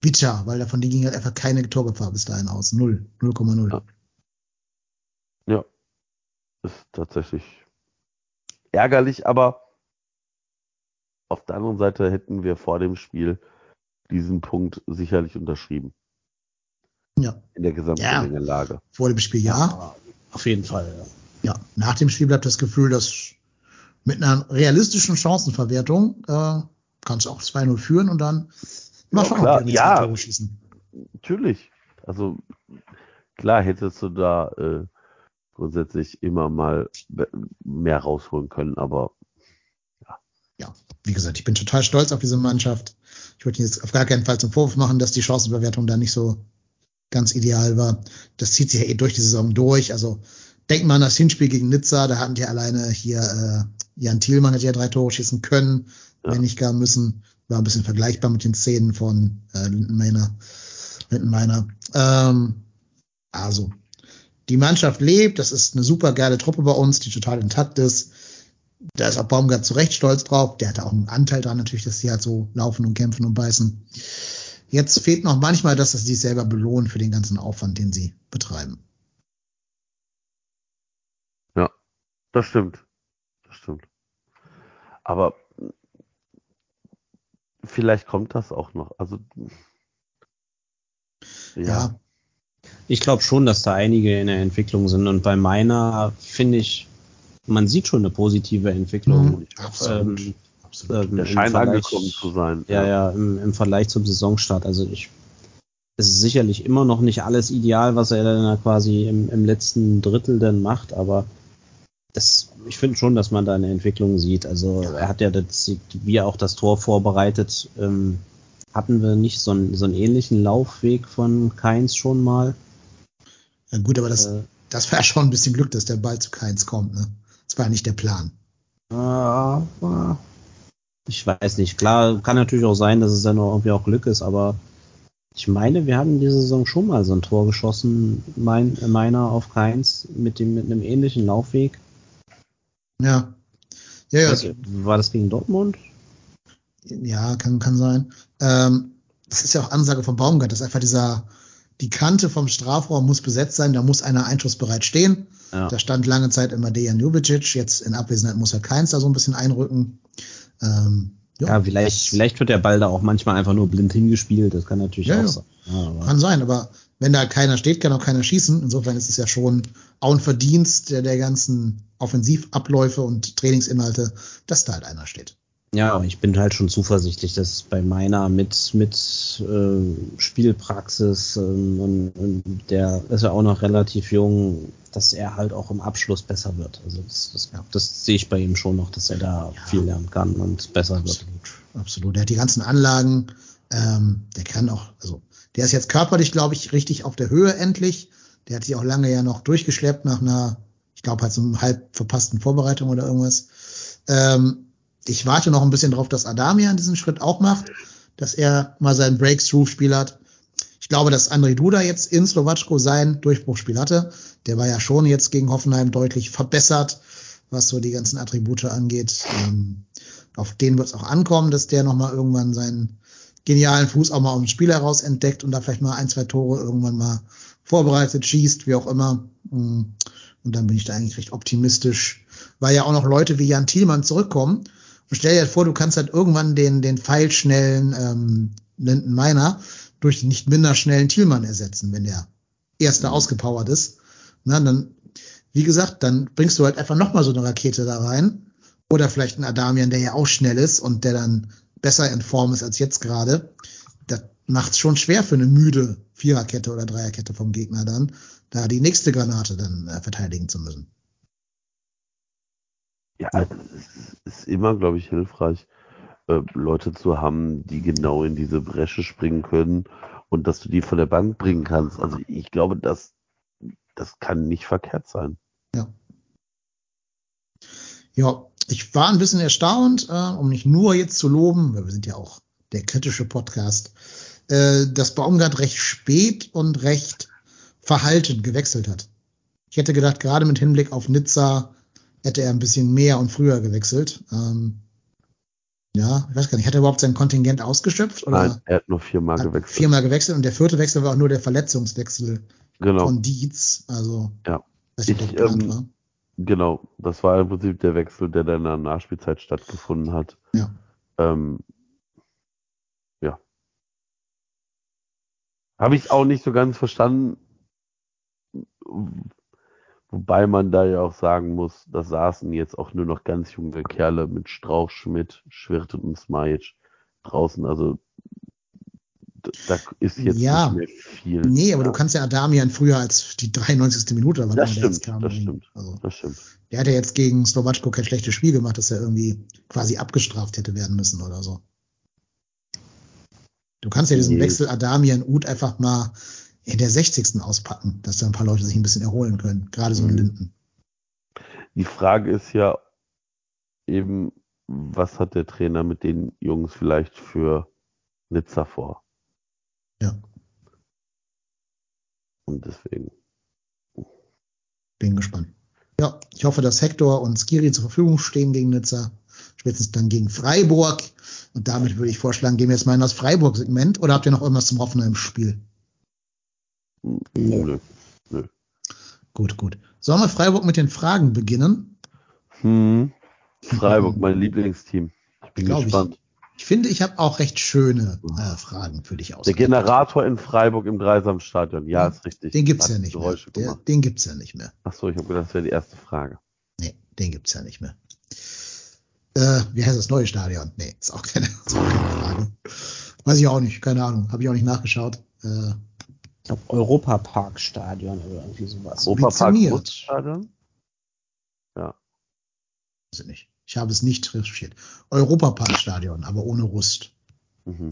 Bitter, weil davon die ging halt einfach keine Torgefahr bis dahin aus. Null. 0,0. Ja. ja. Ist tatsächlich ärgerlich, aber auf der anderen Seite hätten wir vor dem Spiel diesen Punkt sicherlich unterschrieben. Ja. In der gesamten ja. Lage. Vor dem Spiel ja. ja. Auf jeden Fall, ja. Ja, nach dem Spiel bleibt das Gefühl, dass mit einer realistischen Chancenverwertung äh, kannst du auch 2-0 führen und dann mal ja, schauen, ob wir ja, Tore schießen. Natürlich. Also klar hättest du da äh, grundsätzlich immer mal mehr rausholen können, aber ja. Ja, wie gesagt, ich bin total stolz auf diese Mannschaft. Ich würde jetzt auf gar keinen Fall zum Vorwurf machen, dass die Chancenbewertung da nicht so ganz ideal war. Das zieht sich ja eh durch die Saison durch. Also denkt mal an das Hinspiel gegen Nizza, da hatten die alleine hier äh, Jan Thielmann hat ja drei Tore schießen können, ja. wenn nicht gar müssen. War ein bisschen vergleichbar mit den Szenen von äh, Lindenmeiner. Lindenmeiner. Ähm, also die Mannschaft lebt, das ist eine super geile Truppe bei uns, die total intakt ist. Da ist auch Baumgart zu Recht stolz drauf. Der hatte auch einen Anteil daran natürlich, dass sie halt so laufen und kämpfen und beißen. Jetzt fehlt noch manchmal, dass sie sich selber belohnen für den ganzen Aufwand, den sie betreiben. Ja, das stimmt. Das stimmt. Aber vielleicht kommt das auch noch. Also ja. ja. Ich glaube schon, dass da einige in der Entwicklung sind und bei meiner finde ich, man sieht schon eine positive Entwicklung. Mhm, absolut. Ähm, absolut. Ähm, der scheint angekommen zu sein. Ja, ja, im, im, Vergleich zum Saisonstart. Also ich, es ist sicherlich immer noch nicht alles ideal, was er dann quasi im, im letzten Drittel dann macht, aber das, ich finde schon, dass man da eine Entwicklung sieht. Also er hat ja das, wie auch das Tor vorbereitet. Ähm, hatten wir nicht so einen, so einen ähnlichen Laufweg von Keins schon mal? Ja gut, aber das, äh, das war schon ein bisschen Glück, dass der Ball zu Keins kommt. Ne? Das war nicht der Plan. Aber ich weiß nicht. Klar, kann natürlich auch sein, dass es dann irgendwie auch Glück ist, aber ich meine, wir haben diese Saison schon mal so ein Tor geschossen, mein, meiner auf Keins, mit dem mit einem ähnlichen Laufweg. Ja. Ja, ja. Also, war das gegen Dortmund? Ja, kann, kann sein. Ähm, das ist ja auch Ansage vom Baumgart, dass einfach dieser, die Kante vom Strafraum muss besetzt sein, da muss einer einschussbereit stehen. Ja. Da stand lange Zeit immer Dejan Jubicic, jetzt in Abwesenheit muss halt keins da so ein bisschen einrücken. Ähm, ja, ja, vielleicht, vielleicht wird der Ball da auch manchmal einfach nur blind hingespielt, das kann natürlich ja, auch sein. Kann sein, aber wenn da keiner steht, kann auch keiner schießen. Insofern ist es ja schon auch ein Verdienst der, der ganzen Offensivabläufe und Trainingsinhalte, dass da halt einer steht. Ja, ich bin halt schon zuversichtlich, dass bei meiner mit mit äh, Spielpraxis ähm, und, und der ist ja auch noch relativ jung, dass er halt auch im Abschluss besser wird. Also das, das, ja. das sehe ich bei ihm schon noch, dass er da ja. viel lernen kann und besser absolut, wird. Absolut. Der hat die ganzen Anlagen, ähm, der kann auch, also der ist jetzt körperlich, glaube ich, richtig auf der Höhe endlich. Der hat sich auch lange ja noch durchgeschleppt nach einer, ich glaube, halt so einem halb verpassten Vorbereitung oder irgendwas. Ähm, ich warte noch ein bisschen drauf, dass Adamian diesen Schritt auch macht, dass er mal sein Breakthrough-Spiel hat. Ich glaube, dass André Duda jetzt in Slowatschko sein Durchbruchsspiel hatte. Der war ja schon jetzt gegen Hoffenheim deutlich verbessert, was so die ganzen Attribute angeht. Ähm, auf den wird es auch ankommen, dass der nochmal irgendwann seinen genialen Fuß auch mal dem Spiel heraus entdeckt und da vielleicht mal ein, zwei Tore irgendwann mal vorbereitet, schießt, wie auch immer. Mm. Und dann bin ich da eigentlich recht optimistisch, weil ja auch noch Leute wie Jan Thielmann zurückkommen stell dir halt vor, du kannst halt irgendwann den, den pfeilschnellen ähm, Linden Miner durch den nicht minder schnellen Thielmann ersetzen, wenn der erste mhm. ausgepowert ist. Na, dann, wie gesagt, dann bringst du halt einfach nochmal so eine Rakete da rein. Oder vielleicht ein Adamian, der ja auch schnell ist und der dann besser in Form ist als jetzt gerade. Das macht es schon schwer für eine müde Viererkette oder Dreierkette vom Gegner dann, da die nächste Granate dann äh, verteidigen zu müssen. Ja, also es ist immer, glaube ich, hilfreich, äh, Leute zu haben, die genau in diese Bresche springen können und dass du die von der Bank bringen kannst. Also ich glaube, das, das kann nicht verkehrt sein. Ja. Ja, ich war ein bisschen erstaunt, äh, um nicht nur jetzt zu loben, weil wir sind ja auch der kritische Podcast, äh, dass Baumgart recht spät und recht verhalten gewechselt hat. Ich hätte gedacht, gerade mit Hinblick auf Nizza hätte er ein bisschen mehr und früher gewechselt. Ähm, ja, ich weiß gar nicht, hat er überhaupt sein Kontingent ausgeschöpft? Oder Nein, er hat nur viermal hat gewechselt. Viermal gewechselt und der vierte Wechsel war auch nur der Verletzungswechsel genau. von Dietz. Also, ja. Weiß nicht, ich, ähm, war. Genau, das war im Prinzip der Wechsel, der dann in der Nachspielzeit stattgefunden hat. Ja. Ähm, ja. Habe ich auch nicht so ganz verstanden, Wobei man da ja auch sagen muss, da saßen jetzt auch nur noch ganz junge Kerle mit Strauch, Schmidt, Schwirte und Smajic draußen. Also da ist jetzt ja, nicht mehr viel. Nee, aber ja. du kannst ja Adamian früher als die 93. Minute, wann das stimmt, kam, das stimmt, also, das stimmt. Der hat ja jetzt gegen Slowatschko kein schlechtes Spiel gemacht, dass er irgendwie quasi abgestraft hätte werden müssen oder so. Du kannst ja diesen nee. Wechsel Adamian Ut einfach mal in der 60. auspacken, dass da ein paar Leute sich ein bisschen erholen können, gerade so ein mhm. Linden. Die Frage ist ja eben, was hat der Trainer mit den Jungs vielleicht für Nizza vor? Ja. Und deswegen. Bin gespannt. Ja, ich hoffe, dass Hector und Skiri zur Verfügung stehen gegen Nizza. Spätestens dann gegen Freiburg. Und damit würde ich vorschlagen, gehen wir jetzt mal in das Freiburg-Segment. Oder habt ihr noch irgendwas zum Hoffenheim-Spiel? Nö. Nö. Gut, gut. Sollen wir Freiburg mit den Fragen beginnen? Hm. Freiburg, mein Lieblingsteam. Ich bin Glaub gespannt. Ich. ich finde, ich habe auch recht schöne äh, Fragen für dich aus. Der Generator in Freiburg im Dreisamstadion. Ja, ist richtig. Den gibt's Hat ja nicht mehr. Geräusche Der, gemacht. den gibt's ja nicht mehr. Ach so, ich habe gedacht, das wäre die erste Frage. Nee, den gibt's ja nicht mehr. Äh, wie heißt das neue Stadion? Nee, ist auch keine, ist auch keine Frage. Weiß ich auch nicht, keine Ahnung, habe ich auch nicht nachgeschaut. Äh, glaube, Europapark-Stadion oder irgendwie sowas. Europapark Vizemiert. Großstadion? Ja. weiß ich nicht. Ich habe es nicht recherchiert. Europaparkstadion, aber ohne Rust. Mhm.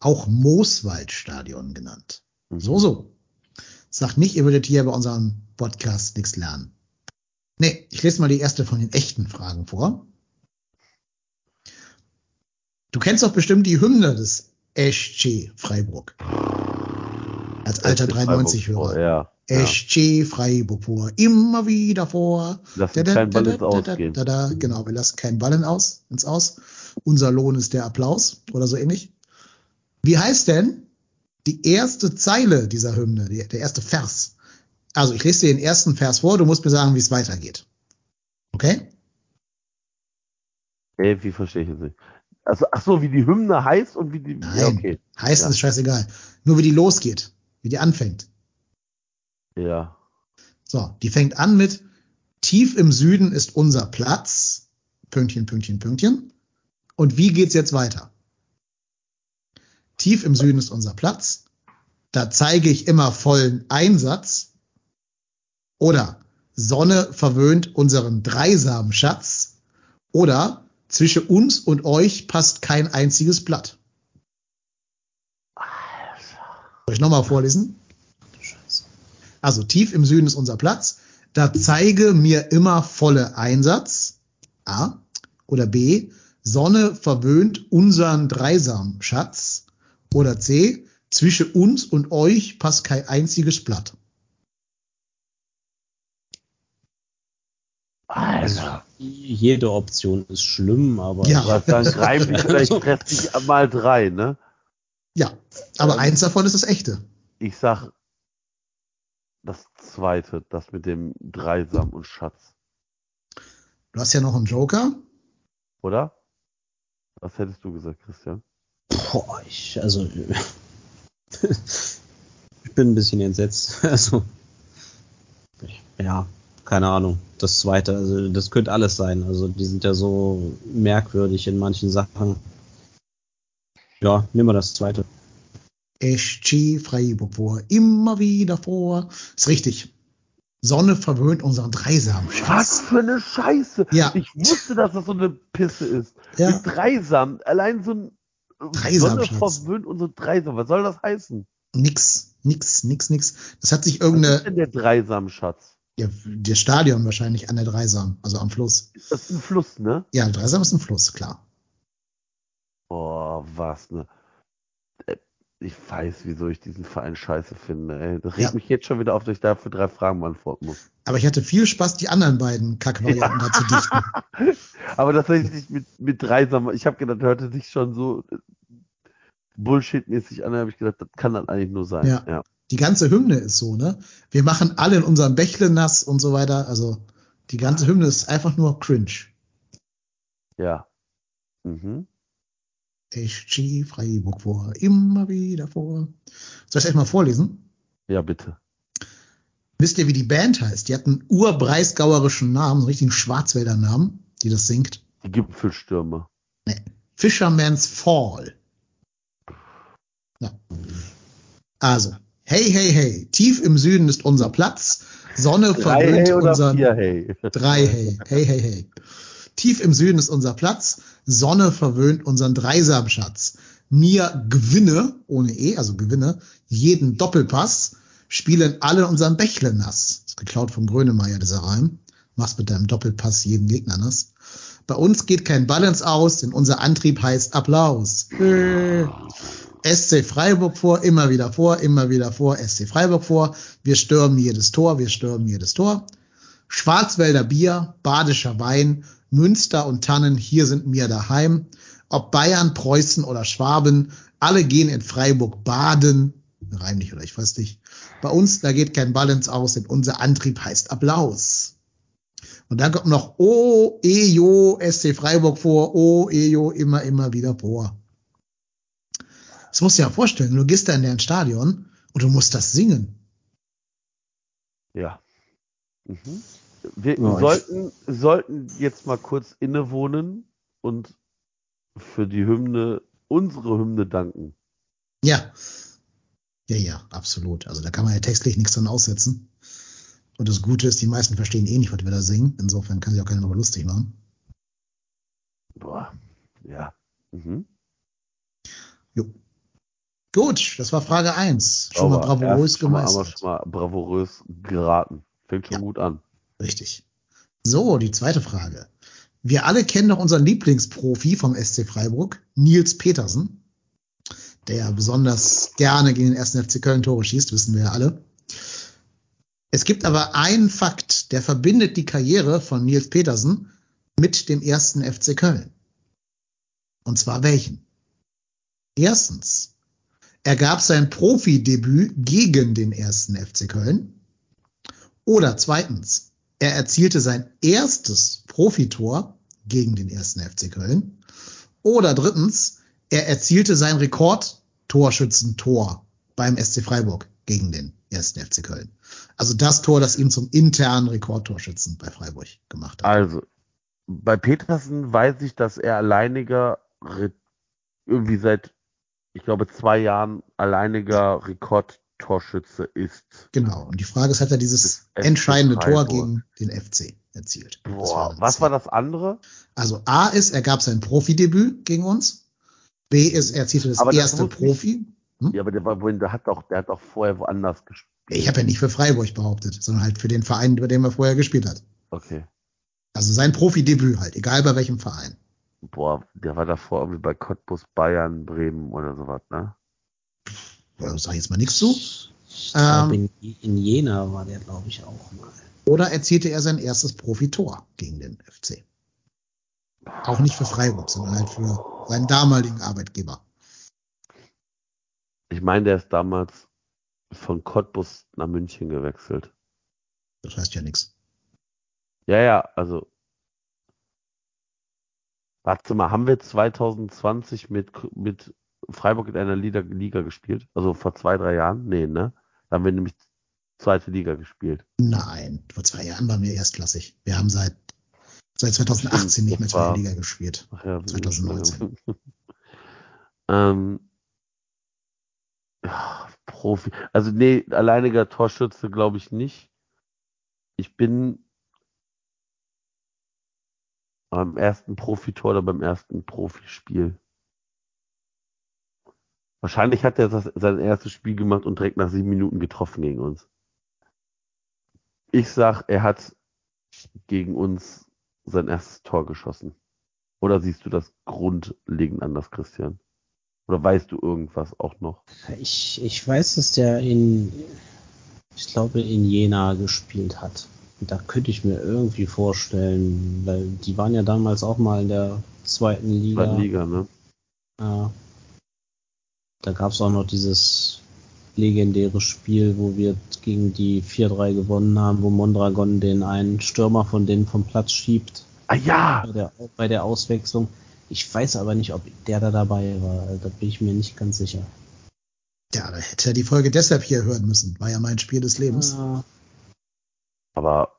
Auch Mooswaldstadion genannt. Mhm. So, so. Sagt nicht, ihr würdet hier bei unserem Podcast nichts lernen. Nee, ich lese mal die erste von den echten Fragen vor. Du kennst doch bestimmt die Hymne des SC Freiburg. Als alter FC 93-Hörer. Freiburg, Ja. SC Freiburg vor, immer wieder vor. Lassen keinen Ball ins Ausgehen. Da, da, genau, wir lassen keinen Ball ins Aus, ins Aus. Unser Lohn ist der Applaus oder so ähnlich. Wie heißt denn die erste Zeile dieser Hymne, die, der erste Vers? Also ich lese dir den ersten Vers vor, du musst mir sagen, wie es weitergeht. Okay? Ey, wie verstehe ich jetzt nicht? Also, ach so, wie die Hymne heißt und wie die. Nein, Ja, okay. heißt Ja. ist scheißegal. Nur wie die losgeht, wie die anfängt. Ja. So, die fängt an mit Tief im Süden ist unser Platz. Pünktchen, Pünktchen, Pünktchen. Und wie geht's jetzt weiter? Tief im Süden ist unser Platz. Da zeige ich immer vollen Einsatz. Oder Sonne verwöhnt unseren dreisamen Schatz. Oder zwischen uns und euch passt kein einziges Blatt. Soll ich nochmal vorlesen? Scheiße. Also tief im Süden ist unser Platz. Da zeige mir immer volle Einsatz. A. Oder B. Sonne verwöhnt unseren dreisam Schatz. Oder C. Zwischen uns und euch passt kein einziges Blatt. Alter. Jede Option ist schlimm, aber Ja. Dann reim dich vielleicht dich mal drei, ne? Ja, aber Ähm. eins davon ist das echte. Ich sag das zweite, das mit dem Dreisam und Schatz, Du hast ja noch einen Joker. oder? Was hättest du gesagt, Christian? Boah, ich, also, ich bin ein bisschen entsetzt. Also, ich, ja, keine Ahnung. Das zweite, also, das könnte alles sein. Also, die sind ja so merkwürdig in manchen Sachen. Ja, nehmen wir das zweite. SC Freiburg vor, immer wieder vor. Ist richtig. Sonne verwöhnt unseren dreisam Was Schatz. für eine Scheiße! Ja. Ich wusste, dass das so eine Pisse ist. Ja. Mit Dreisam, allein so ein Dreisam, Sonne Schatz. verwöhnt unsere Dreisam. Was soll das heißen? Nix, nix, nix, nix. Das hat sich Was ist irgendeine, denn der Dreisam-Schatz? ja, der Stadion wahrscheinlich an der Dreisam, also am Fluss. Das ist ein Fluss, ne? Ja, Dreisam ist ein Fluss, klar. Boah, was ne? Äh, Ich weiß, wieso ich diesen Verein scheiße finde. Ey. Das regt Ja. mich jetzt schon wieder auf, dass ich dafür drei Fragen beantworten muss. Aber ich hatte viel Spaß, die anderen beiden Kackvarianten da zu dichten. Aber tatsächlich mit, mit Dreisam, ich habe gedacht, hörte sich schon so äh, Bullshit-mäßig an, da habe ich gedacht, das kann dann eigentlich nur sein. Ja. ja. Die ganze Hymne ist so, ne? Wir machen alle in unserem Bächle nass und so weiter. Also die ganze Hymne ist einfach nur cringe. Ja. Mhm. SG Freiburg vor, immer wieder vor. Soll ich euch mal vorlesen? Ja, bitte. Wisst ihr, wie die Band heißt? Die hat einen urbreisgauerischen Namen, einen richtigen Schwarzwälder Namen, die das singt. Die Gipfelstürme. Nee. Fisherman's Fall. Ja. Also, hey, hey, hey, tief im Süden ist unser Platz. Sonne Drei verwöhnt hey unseren. vier hey. Drei, hey, hey, hey, hey. Tief im Süden ist unser Platz. Sonne verwöhnt unseren Dreisamschatz. Mir gewinne, ohne E, also gewinne, jeden Doppelpass, spielen alle unseren Bächle nass. ist geklaut vom Grönemeyer, dieser Reim. Machst mit deinem Doppelpass jeden Gegner nass. Bei uns geht kein Balance aus, denn unser Antrieb heißt Applaus. Äh. SC Freiburg vor, immer wieder vor, immer wieder vor, SC Freiburg vor. Wir stürmen jedes Tor, wir stürmen jedes Tor. Schwarzwälder Bier, badischer Wein, Münster und Tannen, hier sind mir daheim. Ob Bayern, Preußen oder Schwaben, alle gehen in Freiburg baden. Reim nicht oder ich weiß nicht. Bei uns, da geht kein Ball Aus, denn unser Antrieb heißt Applaus. Und dann kommt noch O, Ejo, SC Freiburg vor, O, Ejo, immer, immer wieder vor. Das musst du dir ja vorstellen, du gehst da in dein Stadion und du musst das singen. Ja. Mhm. Wir oh, sollten, sollten jetzt mal kurz innewohnen und für die Hymne, unsere Hymne danken. Ja. Ja, ja, absolut. Also da kann man ja textlich nichts dran aussetzen. Und das Gute ist, die meisten verstehen eh nicht, was wir da singen. Insofern kann sich auch keiner darüber lustig machen. Boah, ja. Mhm. Jo. Gut, das war Frage 1. Schon mal bravourös gemeistert. Aber schon mal bravourös geraten. Fängt schon ja. gut an. Richtig. So, die zweite Frage. Wir alle kennen doch unseren Lieblingsprofi vom SC Freiburg, Nils Petersen, der besonders gerne gegen den ersten FC Köln Tore schießt, wissen wir ja alle. Es gibt aber einen Fakt, der verbindet die Karriere von Nils Petersen mit dem ersten FC Köln. Und zwar welchen? Erstens, er gab sein Profidebüt gegen den ersten FC Köln. Oder zweitens, er erzielte sein erstes Profitor gegen den ersten FC Köln. Oder drittens, er erzielte sein Rekordtorschützentor beim SC Freiburg gegen den ersten FC Köln. Also das Tor, das ihm zum internen Rekordtorschützen bei Freiburg gemacht hat. Also bei Petersen weiß ich, dass er alleiniger irgendwie seit, ich glaube, zwei Jahren alleiniger Rekord Torschütze ist. Genau. Und die Frage ist, hat er dieses entscheidende Tor gegen den FC erzielt? Boah, war was war das andere? Also A ist, er gab sein Profidebüt gegen uns. B ist, er erzielte das Aber erste das Profi. Hm? Ja, aber der, war, der hat doch, der hat doch vorher woanders gespielt. Ich habe ja nicht für Freiburg behauptet, sondern halt für den Verein, bei dem er vorher gespielt hat. Okay. Also sein Profidebüt halt, egal bei welchem Verein. Boah, der war davor irgendwie bei Cottbus, Bayern, Bremen oder sowas, ne? Ja, sag ich jetzt mal nichts zu. Ähm, in, in, Jena war der, glaube ich, auch mal. Oder erzielte er sein erstes Profitor gegen den FC. Auch nicht für Freiburg, sondern halt für seinen damaligen Arbeitgeber. Ich meine, der ist damals von Cottbus nach München gewechselt. Das heißt ja nichts. Ja, ja, also. Warte mal, haben wir 2020 mit, mit Freiburg in einer Liga, Liga gespielt? Also vor zwei, drei Jahren? Nee, ne? Da haben wir nämlich zweite Liga gespielt. Nein, vor zwei Jahren waren wir erstklassig. Wir haben seit, seit 2018 Stimmt, nicht mehr zweite Liga gespielt. Ach ja, 2019. ähm, ja, Profi. Also nee, alleiniger Torschütze glaube ich nicht. Ich bin beim ersten Profitor oder beim ersten Profispiel. Wahrscheinlich hat er das, sein erstes Spiel gemacht und direkt nach sieben Minuten getroffen gegen uns. Ich sag, er hat gegen uns sein erstes Tor geschossen. Oder siehst du das grundlegend anders, Christian? Oder weißt du irgendwas auch noch? Ich, ich weiß, dass der in, ich glaube, in Jena gespielt hat. Und da könnte ich mir irgendwie vorstellen, weil die waren ja damals auch mal in der zweiten Liga. Zweiten Liga, ne? Ja. Da gab es auch noch dieses legendäre Spiel, wo wir gegen die 4-3 gewonnen haben, wo Mondragon den einen Stürmer von denen vom Platz schiebt. Ah ja! Bei der, bei der Auswechslung. Ich weiß aber nicht, ob der da dabei war. Da bin ich mir nicht ganz sicher. Ja, da hätte er die Folge deshalb hier hören müssen. War ja mein Spiel des Lebens. Ja. Aber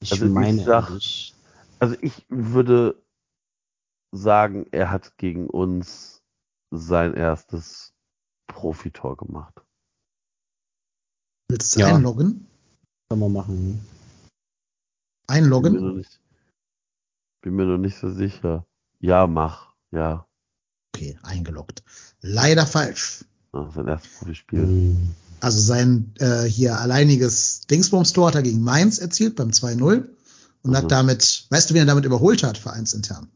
ich also meine, ich sag, also ich würde sagen, er hat gegen uns sein erstes Profitor gemacht. Willst du ja. einloggen? Kann man machen. Einloggen? Bin mir, noch nicht, bin mir noch nicht so sicher. Ja, mach. Ja. Okay, eingeloggt. Leider falsch. Ach, sein erstes Profispiel. Also sein äh, hier alleiniges Dingsbums-Tor hat er gegen Mainz erzielt beim 2-0 und mhm. hat damit, weißt du, wie er damit überholt hat, vereinsintern?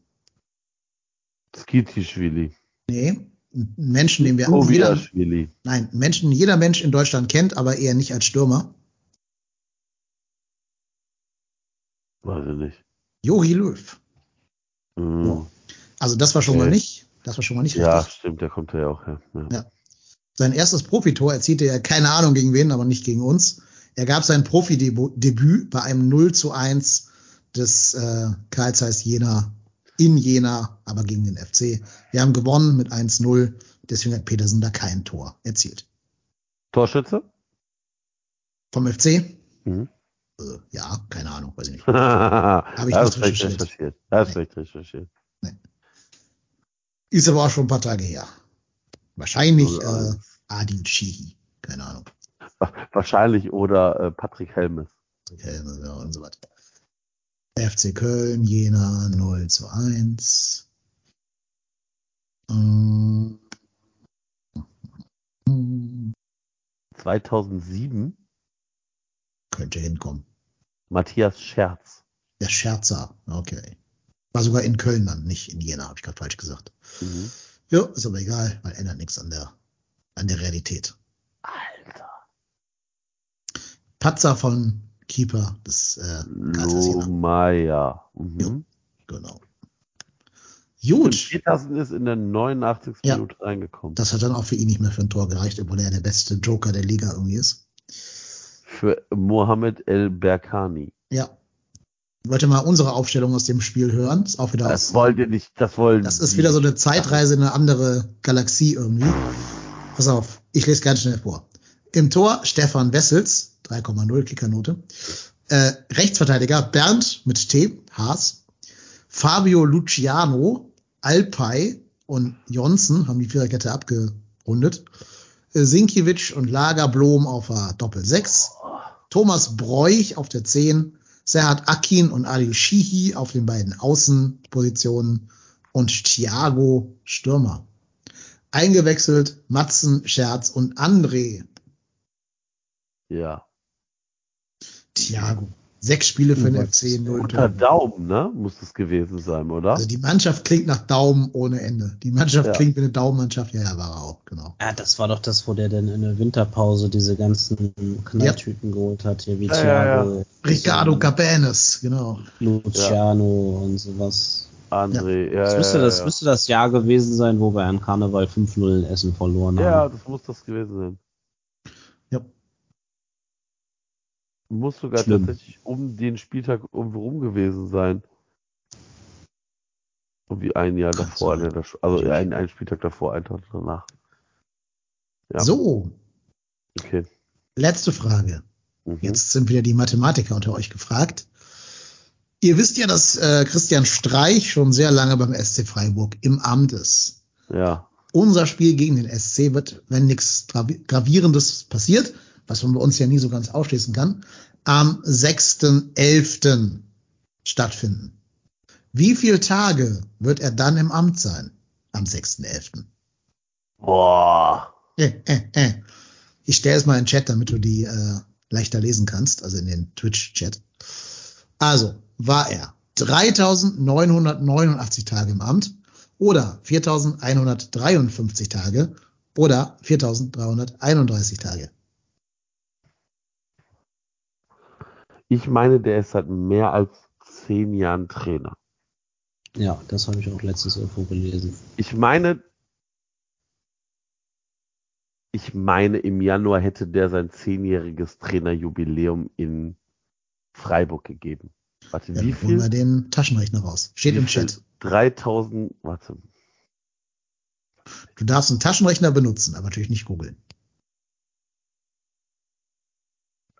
Skitischwili. Nee, Menschen, den wir Oh, jeder, nein, Menschen, jeder Mensch in Deutschland kennt, aber eher nicht als Stürmer. Weiß ich nicht. Jogi Löw. So. Also das war schon Okay. mal nicht, das war schon mal nicht Ja, richtig. stimmt, der kommt ja auch her. Ja. Ja. Sein erstes Profitor erzielte er keine Ahnung gegen wen, aber nicht gegen uns. Er gab sein Profidebüt bei einem 0 zu 1 des äh, Karl Zeiss Jena in Jena, aber gegen den FC. Wir haben gewonnen mit 1-0, deswegen hat Petersen da kein Tor erzielt. Torschütze? Vom FC? Mhm. Äh, ja, keine Ahnung, weiß ich nicht. Habe ich ich nicht recherchiert. recherchiert. Hast Nee. recht recherchiert. Ist aber auch schon ein paar Tage her. Wahrscheinlich äh, Also, Adil Chihi. Keine Ahnung. Wahrscheinlich oder äh, Patrick Helmes. Helme ja, und so weiter. FC Köln, Jena 0 zu 1. Ähm, 2007 könnte hinkommen. Matthias Scherz. Der Scherzer, okay. War sogar in Köln dann, nicht in Jena, habe ich gerade falsch gesagt. Mhm. Ja, ist aber egal, weil ändert nichts an der, an der Realität. Alter. Patzer von Keeper des äh. Lohmeier. Mhm. Genau. Und Gut, Petersen ist in der 89. Ja. Minute reingekommen. das hat dann auch für ihn nicht mehr für ein Tor gereicht, obwohl er der beste Joker der Liga irgendwie ist. Für Mohamed El Berkani. Ja. Wollte mal unsere Aufstellung aus dem Spiel hören. Ist auch wieder Das aus, wollt ihr nicht, das wollen das ist wieder so eine Zeitreise in eine andere Galaxie irgendwie. Pass auf, ich lese ganz schnell vor. Im Tor Stefan Wessels, 3,0 Kickernote. Äh, Rechtsverteidiger Bernd mit T, Haas. Fabio Luciano, Alpay und Jonsen haben die Viererkette abgerundet. Äh, Sinkiewicz und Lager Blom auf der Doppel 6. Thomas Breuch auf der 10. Serhat Akin und Ali Shihi auf den beiden Außenpositionen und Thiago Stürmer. Eingewechselt Matzen, Scherz und André. Ja. Thiago. Sechs Spiele für den FC, null Unter Tore. Daumen, ne? Muss es gewesen sein, oder? Also die Mannschaft klingt nach Daumen ohne Ende. Die Mannschaft Ja. klingt wie eine Daumenmannschaft. Ja, ja, war er auch, genau. Ja, das war doch das, wo der dann in der Winterpause diese ganzen Knalltüten geholt hat, hier wie Ja, ja, Thiago, Ricardo Cabanes, genau. Luciano und sowas. André, ja. Das ja, müsste, ja, das ja. müsste das Jahr gewesen sein, wo wir an Karneval 5-0 in Essen verloren haben. Ja, das muss das gewesen sein. Ja. Muss sogar Schlimm. tatsächlich um den Spieltag irgendwo rum gewesen sein. Irgendwie ein Jahr davor, ne, also ein, ein Spieltag davor, ein Tag danach. Ja. So, Okay. letzte Frage. Mhm. Jetzt sind wieder die Mathematiker unter euch gefragt. Ihr wisst ja, dass äh, Christian Streich schon sehr lange beim SC Freiburg im Amt ist. Ja. Unser Spiel gegen den SC wird, wenn nichts Gravi- Gravierendes passiert, was man bei uns ja nie so ganz ausschließen kann, am 6.11. stattfinden. Wie viele Tage wird er dann im Amt sein? Am 6.11. Boah. Äh, äh, äh. Ich stelle es mal in den Chat, damit du die äh, leichter lesen kannst, also in den Twitch-Chat. Also, war er 3989 Tage im Amt oder 4153 Tage oder 4331 Tage? Ich meine, der ist seit mehr als zehn Jahren Trainer. Ja, das habe ich auch letztens irgendwo gelesen. Ich meine, ich meine, im Januar hätte der sein zehnjähriges Trainerjubiläum in Freiburg gegeben. Warte, Ja, wie dann holen wir viel? den Taschenrechner raus. Steht im viel? Chat. 3000, warte. Du darfst einen Taschenrechner benutzen, aber natürlich nicht googeln.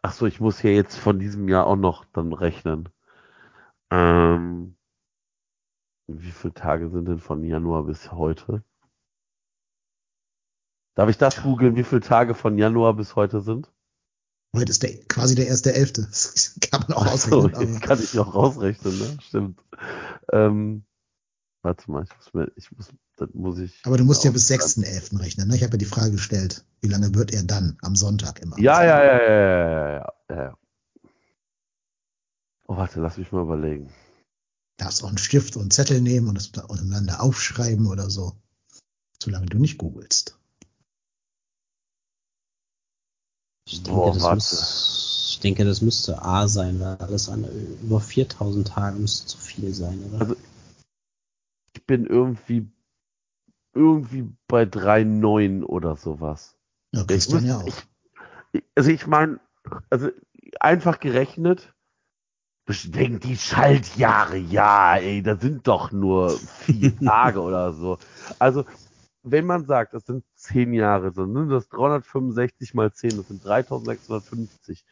Ach so, ich muss hier jetzt von diesem Jahr auch noch dann rechnen. Ähm, wie viele Tage sind denn von Januar bis heute? Darf ich das googeln, wie viele Tage von Januar bis heute sind? Heute ist der, quasi der erste Elfte. Das kann man auch so, ausrechnen. jetzt aber kann ich noch rausrechnen, ne? Stimmt. Ähm, warte mal, ich muss mir, ich muss, das muss ich. Aber du musst ja bis aufschreiben. 6.11. rechnen. Ne? Ich habe ja die Frage gestellt, wie lange wird er dann am Sonntag im Amt Ja, ja, ja, ja, ja, ja, ja. Oh, warte, lass mich mal überlegen. darfst auch einen Stift und einen Zettel nehmen und das untereinander aufschreiben oder so. Solange du nicht googelst. Ich denke, Boah, das muss, ich denke, das müsste A sein, weil alles an über 4000 Tage müsste zu viel sein, oder? Also, ich bin irgendwie, irgendwie bei 3,9 oder sowas. Ja, Christian ja auch. Ich, also ich meine, also einfach gerechnet, denken die Schaltjahre, ja, ey, das sind doch nur vier Tage oder so. Also, wenn man sagt, das sind zehn Jahre, dann sind das 365 mal 10, das sind 3650.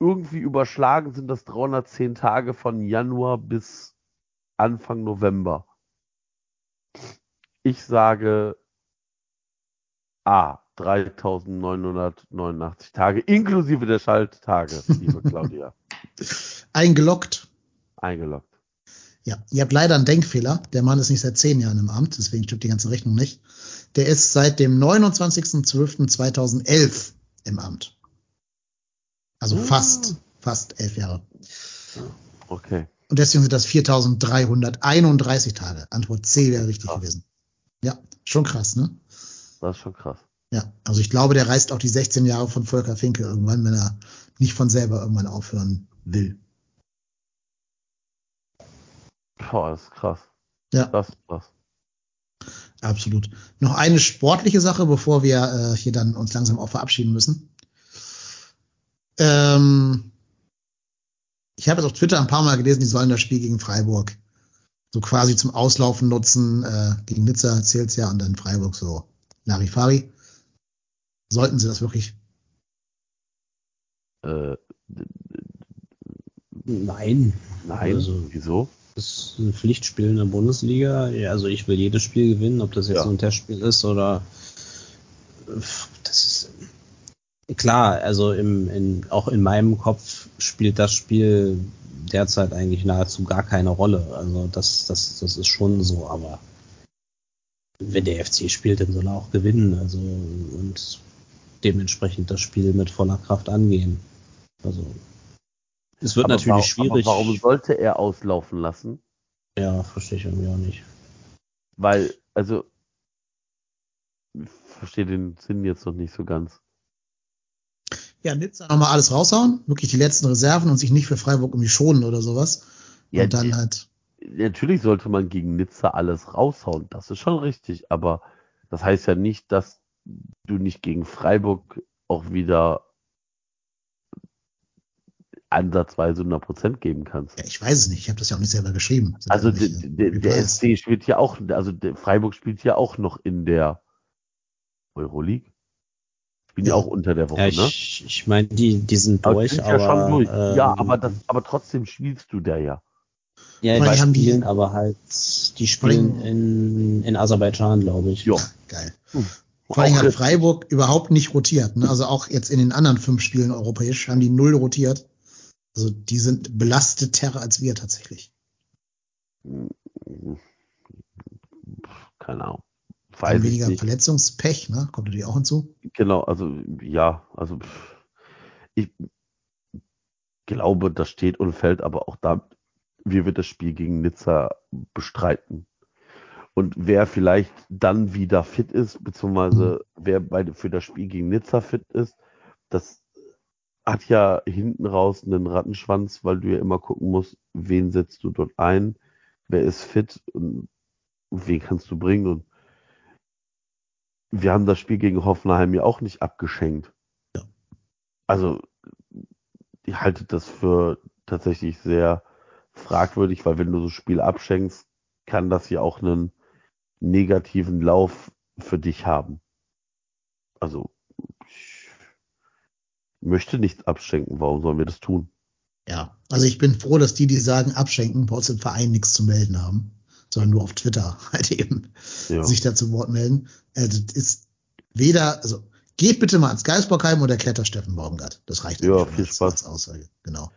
Irgendwie überschlagen sind das 310 Tage von Januar bis Anfang November. Ich sage A, 3989 Tage, inklusive der Schalttage, liebe Claudia. Eingeloggt. Eingeloggt. Ja, ihr habt leider einen Denkfehler. Der Mann ist nicht seit zehn Jahren im Amt, deswegen stimmt die ganze Rechnung nicht. Der ist seit dem 29.12.2011 im Amt. Also oh. fast, fast elf Jahre. Okay. Und deswegen sind das 4.331 Tage. Antwort C wäre richtig krass. gewesen. Ja, schon krass, ne? Das ist schon krass. Ja, also ich glaube, der reißt auch die 16 Jahre von Volker Finke irgendwann, wenn er nicht von selber irgendwann aufhören will. Boah, das ist krass. Ja. Das ist krass. Absolut. Noch eine sportliche Sache, bevor wir äh, hier dann uns langsam auch verabschieden müssen. Ähm, ich habe es auf Twitter ein paar Mal gelesen, die sollen das Spiel gegen Freiburg so quasi zum Auslaufen nutzen. Äh, gegen Nizza zählt's ja und dann Freiburg so Larifari. Sollten sie das wirklich? Äh, nein. Nein, also, wieso? Das ist ein Pflichtspiel in der Bundesliga. Also ich will jedes Spiel gewinnen, ob das jetzt ja. ein Testspiel ist oder das ist klar, also im, in, auch in meinem Kopf spielt das Spiel derzeit eigentlich nahezu gar keine Rolle. Also das, das, das ist schon so, aber wenn der FC spielt, dann soll er auch gewinnen. Also und dementsprechend das Spiel mit voller Kraft angehen. Also es wird aber natürlich warum, schwierig. warum sollte er auslaufen lassen? Ja, verstehe ich irgendwie auch nicht. Weil, also, ich verstehe den Sinn jetzt noch nicht so ganz. Ja, Nizza nochmal alles raushauen, wirklich die letzten Reserven und sich nicht für Freiburg irgendwie schonen oder sowas. Ja, und dann halt. Natürlich sollte man gegen Nizza alles raushauen, das ist schon richtig, aber das heißt ja nicht, dass du nicht gegen Freiburg auch wieder ansatzweise 100% geben kannst. Ja, ich weiß es nicht, ich habe das ja auch nicht selber geschrieben. Also nicht, der, der SC spielt ja auch, also Freiburg spielt ja auch noch in der Euroleague. Spielen ja auch unter der Woche, ja, ich, ne? Ich meine, die, die sind durch, aber. Ja, schon durch. Ähm, ja, aber, das, aber trotzdem spielst du da ja. Ja, die spielen die, aber halt, die spielen in, in Aserbaidschan, glaube ich. Ja. Geil. Hm. Vor allem hat Freiburg überhaupt nicht rotiert. Ne? Also auch jetzt in den anderen fünf Spielen europäisch haben die null rotiert. Also die sind belasteter als wir tatsächlich. Keine Ahnung. Weiß weniger nicht. Verletzungspech, ne? Kommt natürlich auch hinzu. Genau, also ja, also ich glaube, das steht und fällt aber auch da, wie wird das Spiel gegen Nizza bestreiten. Und wer vielleicht dann wieder fit ist, beziehungsweise mhm. wer bei, für das Spiel gegen Nizza fit ist, das hat ja hinten raus einen Rattenschwanz, weil du ja immer gucken musst, wen setzt du dort ein, wer ist fit und wen kannst du bringen. Und wir haben das Spiel gegen Hoffenheim ja auch nicht abgeschenkt. Ja. Also, ich halte das für tatsächlich sehr fragwürdig, weil wenn du so ein Spiel abschenkst, kann das ja auch einen negativen Lauf für dich haben. Also, ich möchte nichts abschenken. Warum sollen wir das tun? Ja, also ich bin froh, dass die, die sagen, abschenken, bei uns im Verein nichts zu melden haben, sondern nur auf Twitter halt eben ja. sich da zu Wort melden. Also ist weder, also geht bitte mal ans Geisbockheim oder kletter Steffen Baumgart. Das reicht ja, viel als, Spaß. Als Aussage. Genau.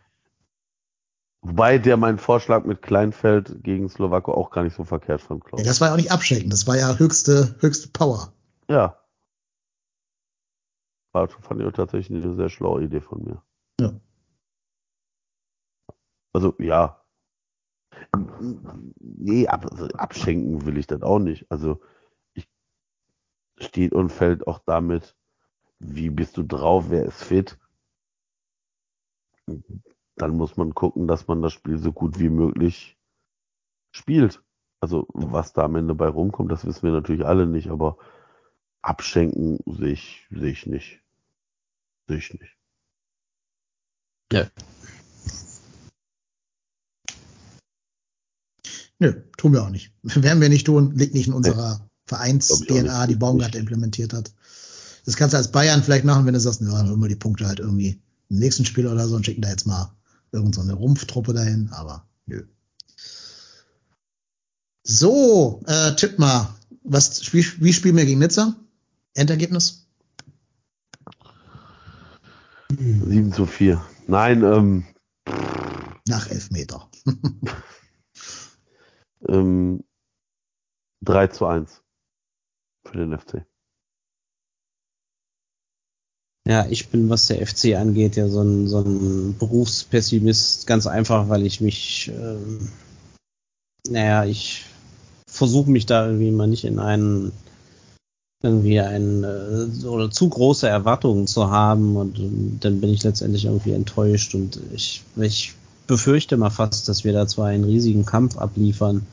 Wobei der meinen Vorschlag mit Kleinfeld gegen Slowako auch gar nicht so verkehrt fand, glaube ich. Ja, das war ja auch nicht abschenken, das war ja höchste, höchste Power. Ja. War, fand ich auch tatsächlich eine sehr schlaue Idee von mir. Ja. Also, ja. Nee, ab, abschenken will ich das auch nicht. Also, steht und fällt auch damit, wie bist du drauf, wer ist fit. Dann muss man gucken, dass man das Spiel so gut wie möglich spielt. Also was da am Ende bei rumkommt, das wissen wir natürlich alle nicht, aber abschenken sehe ich, sehe ich nicht. Sehe ich nicht. Ja. Nö, tun wir auch nicht. Werden wir nicht tun, liegt nicht in unserer nee. Vereins-DNA, die Baumgart implementiert hat. Das kannst du als Bayern vielleicht machen, wenn du sagst, ja, immer die Punkte halt irgendwie im nächsten Spiel oder so und schicken da jetzt mal irgendeine so Rumpftruppe dahin, aber nö. So, äh, tipp mal, was, wie, wie spielen wir gegen Nizza? Endergebnis? 7 zu 4. Nein, ähm. Nach Elfmeter. ähm, 3 zu 1 für den FC. Ja, ich bin, was der FC angeht, ja so ein, so ein Berufspessimist, ganz einfach, weil ich mich, ähm, naja, ich versuche mich da irgendwie mal nicht in einen irgendwie ein äh, oder zu große Erwartungen zu haben. Und, und, dann bin ich letztendlich irgendwie enttäuscht. Und ich, ich befürchte mal fast, dass wir da zwar einen riesigen Kampf abliefern,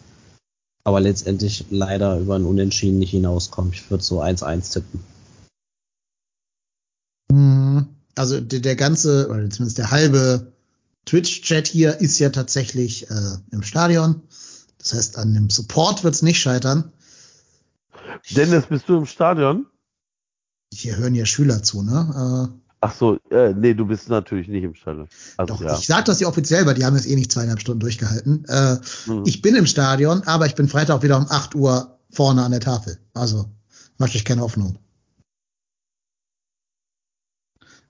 aber letztendlich leider über ein Unentschieden nicht hinauskommen. Ich würde so 1-1 tippen. Hm, also der, der ganze, oder zumindest der halbe Twitch-Chat hier ist ja tatsächlich äh, im Stadion. Das heißt, an dem Support wird es nicht scheitern. Dennis, bist du im Stadion? Hier hören ja Schüler zu, ne? Äh, Ach so, äh, nee, du bist natürlich nicht im Stadion. Also, doch, ja. ich sag das ja offiziell, weil die haben jetzt eh nicht zweieinhalb Stunden durchgehalten. Äh, mhm. Ich bin im Stadion, aber ich bin Freitag wieder um 8 Uhr vorne an der Tafel. Also, macht euch keine Hoffnung.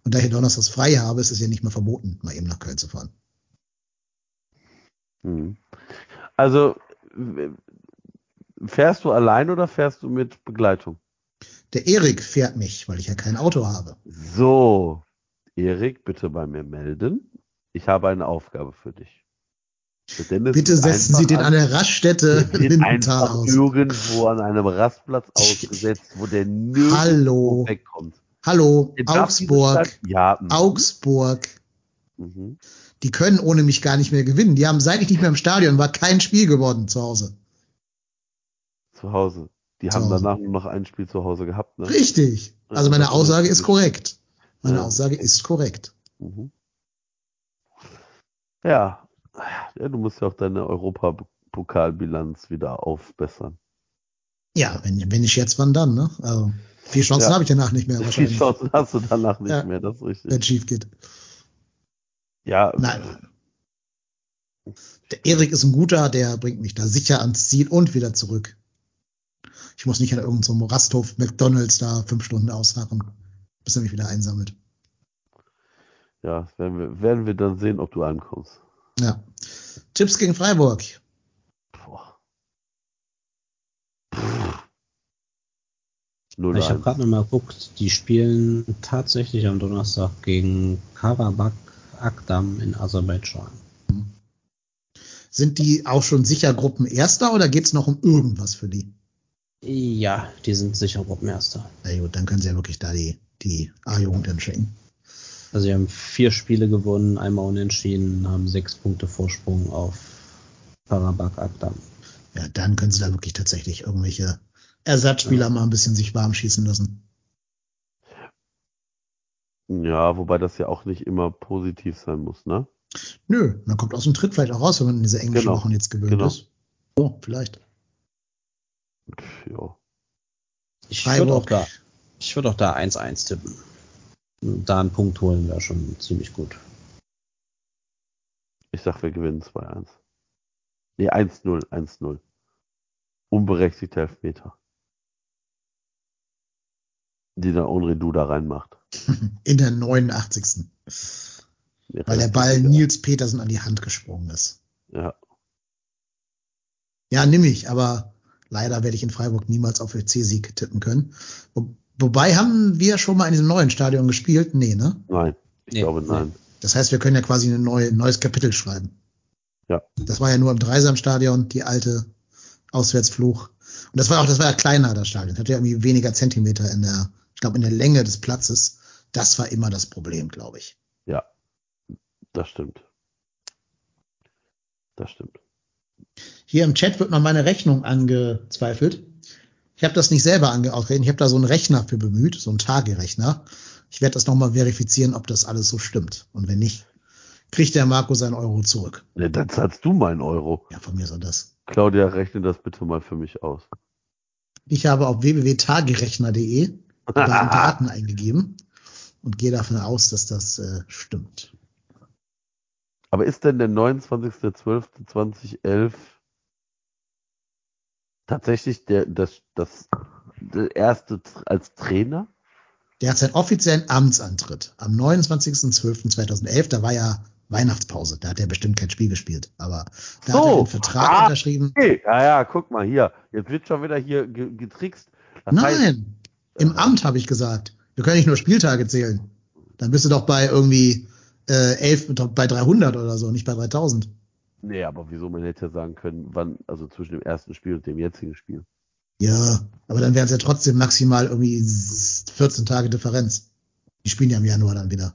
Und da ich Donnerstags frei habe, ist es ja nicht mehr verboten, mal eben nach Köln zu fahren. Mhm. Also, fährst du allein oder fährst du mit Begleitung? Der Erik fährt mich, weil ich ja kein Auto habe. So, Erik, bitte bei mir melden. Ich habe eine Aufgabe für dich. Bitte setzen Sie den an, an der Raststätte Lindenthal aus. irgendwo an einem Rastplatz ausgesetzt, wo der nirgendwo wegkommt. Hallo, Augsburg. Ja. Augsburg. Mhm. Die können ohne mich gar nicht mehr gewinnen. Die haben, seit ich nicht mehr im Stadion war, kein Spiel geworden zu Hause. Zu Hause. Die haben danach nur noch ein Spiel zu Hause gehabt, ne? Richtig. Also meine Aussage ist korrekt. Meine ja. Aussage ist korrekt. Mhm. Ja. ja, du musst ja auch deine Europapokalbilanz wieder aufbessern. Ja, wenn, wenn ich jetzt, wann dann, ne? Also, vier Chancen ja. habe ich danach nicht mehr wahrscheinlich. Vier Chancen hast du danach nicht ja. mehr, das ist richtig. Wenn schief geht. Ja. Nein. Der Erik ist ein guter, der bringt mich da sicher ans Ziel und wieder zurück. Ich muss nicht an irgendeinem so Rasthof McDonalds da fünf Stunden ausharren, bis er mich wieder einsammelt. Ja, werden wir, werden wir dann sehen, ob du ankommst. Ja. Tipps gegen Freiburg. Boah. ich habe gerade nochmal geguckt, die spielen tatsächlich am Donnerstag gegen Karabakh Akdam in Aserbaidschan. Sind die auch schon sicher Gruppenerster oder geht es noch um irgendwas für die? Ja, die sind sicher Gruppenerster. Na gut, dann können sie ja wirklich da die, die A-Jugend entschieden. Also sie haben vier Spiele gewonnen, einmal unentschieden, haben sechs Punkte Vorsprung auf Karabakh Akdam. Ja, dann können sie da wirklich tatsächlich irgendwelche Ersatzspieler ja. mal ein bisschen sich warm schießen lassen. Ja, wobei das ja auch nicht immer positiv sein muss, ne? Nö, man kommt aus dem Tritt vielleicht auch raus, wenn man in diese englischen genau. Wochen jetzt gewöhnt genau. ist. So, vielleicht. Ja. Ich würde auch da, ich würde auch da 1-1 tippen. Da einen Punkt holen wäre schon ziemlich gut. Ich sag, wir gewinnen 2-1. Nee, 1-0, 1-0. Unberechtigter Elfmeter. Die der Onri Duda reinmacht. In der 89. Ja, Weil der Ball Nils Petersen an die Hand gesprungen ist. Ja. Ja, nimm ich, aber Leider werde ich in Freiburg niemals auf FC-Sieg tippen können. Wo, wobei haben wir schon mal in diesem neuen Stadion gespielt? Nee, ne? Nein, ich nee, glaube nein. Das heißt, wir können ja quasi ein neue, neues Kapitel schreiben. Ja. Das war ja nur im Dreisamstadion, die alte Auswärtsfluch. Und das war auch, das war ja kleiner, das Stadion. Das hatte ja irgendwie weniger Zentimeter in der, ich glaube, in der Länge des Platzes. Das war immer das Problem, glaube ich. Ja, das stimmt. Das stimmt. Hier im Chat wird noch meine Rechnung angezweifelt. Ich habe das nicht selber ausgerechnet. Ich habe da so einen Rechner für bemüht, so einen Tagerechner. Ich werde das nochmal verifizieren, ob das alles so stimmt. Und wenn nicht, kriegt der Marco seinen Euro zurück. Ja, dann zahlst du meinen Euro. Ja, von mir soll das. Claudia, rechne das bitte mal für mich aus. Ich habe auf www.tagerechner.de Daten eingegeben und gehe davon aus, dass das äh, stimmt. Aber ist denn der 29.12.2011 tatsächlich der, das, das, der erste als Trainer? Der hat seinen offiziellen Amtsantritt am 29.12.2011, da war ja Weihnachtspause, da hat er bestimmt kein Spiel gespielt, aber da so, hat er den Vertrag ah, unterschrieben. Okay. Ja, ja, guck mal hier, jetzt wird schon wieder hier getrickst. Das Nein, heißt, im äh, Amt habe ich gesagt. Wir können nicht nur Spieltage zählen. Dann bist du doch bei irgendwie äh, 11, bei 300 oder so, nicht bei 3000. Nee, aber wieso man hätte ja sagen können, wann, also zwischen dem ersten Spiel und dem jetzigen Spiel. Ja, aber dann wären es ja trotzdem maximal irgendwie 14 Tage Differenz. Die spielen ja im Januar dann wieder.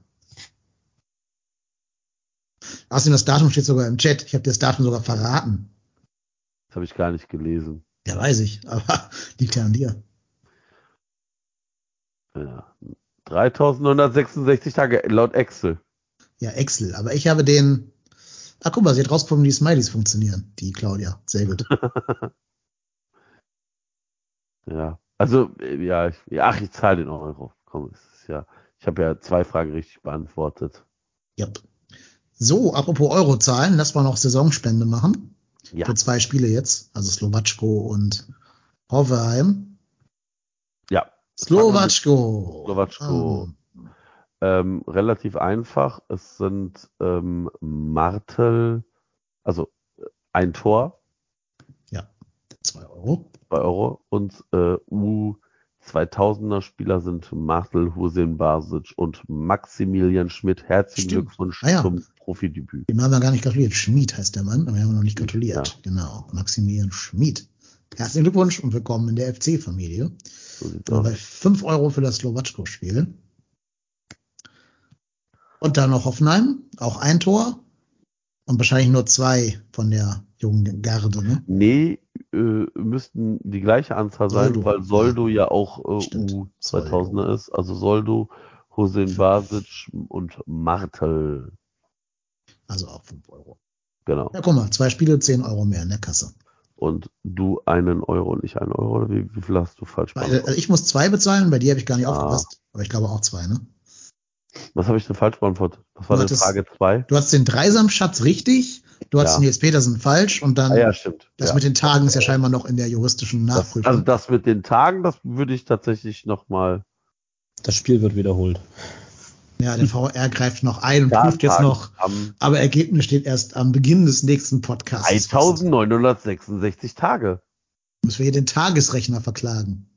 Außerdem, das Datum steht sogar im Chat. Ich habe dir das Datum sogar verraten. Das habe ich gar nicht gelesen. Ja, weiß ich, aber liegt ja an dir. Ja. 3966 Tage laut Excel. Ja, Excel. Aber ich habe den. Ah, guck mal, sie hat rausgefunden, wie Smileys funktionieren. Die Claudia. Sehr gut. ja. Also, ja, ich, ach, ich zahle den Euro. Komm, es ist ja. Ich habe ja zwei Fragen richtig beantwortet. Yep. So, apropos Eurozahlen, lass mal noch Saisonspende machen. Ja. Für zwei Spiele jetzt, also Slowatschko und Hoffenheim. Ja. Slowatschko. Slowatschko. Ah. Ähm, relativ einfach. Es sind ähm, Martel, also ein Tor. Ja, zwei Euro. Zwei Euro. Und äh, U 2000er Spieler sind Martel Hussein Basic und Maximilian Schmidt. Herzlichen Stimmt. Glückwunsch ah, ja. zum Profidebüt. Dem haben wir gar nicht gratuliert. Schmied heißt der Mann, aber wir haben noch nicht gratuliert. Ja. Genau, Maximilian Schmied. Herzlichen Glückwunsch und willkommen in der FC-Familie. So bei 5 Euro für das Slowatschko-Spiel. Und dann noch Hoffenheim, auch ein Tor. Und wahrscheinlich nur zwei von der jungen Garde, ne? Nee, äh, müssten die gleiche Anzahl sein, Soldo. weil Soldo ja, auch äh, U2000er ist. Also Soldo, Hussein Basic und Martel. Also auch 5 Euro. Genau. Ja, guck mal, zwei Spiele, 10 Euro mehr in der Kasse. Und du einen Euro und ich einen Euro? Oder wie, wie viel hast du falsch gemacht? Also ich muss zwei bezahlen, bei dir habe ich gar nicht ah. aufgepasst. Aber ich glaube auch zwei, ne? Was habe ich denn falsch beantwortet? Was war denn Frage 2? Du hast den Dreisamschatz richtig, du hast ja. den Nils Petersen falsch und dann ah, ja, stimmt. das ja. mit den Tagen ist ja scheinbar noch in der juristischen Nachprüfung. Das, also das mit den Tagen, das würde ich tatsächlich nochmal. Das Spiel wird wiederholt. Ja, der VR greift noch ein und prüft jetzt noch, aber Ergebnis steht erst am Beginn des nächsten Podcasts. 1966 Tage. Müssen wir hier den Tagesrechner verklagen.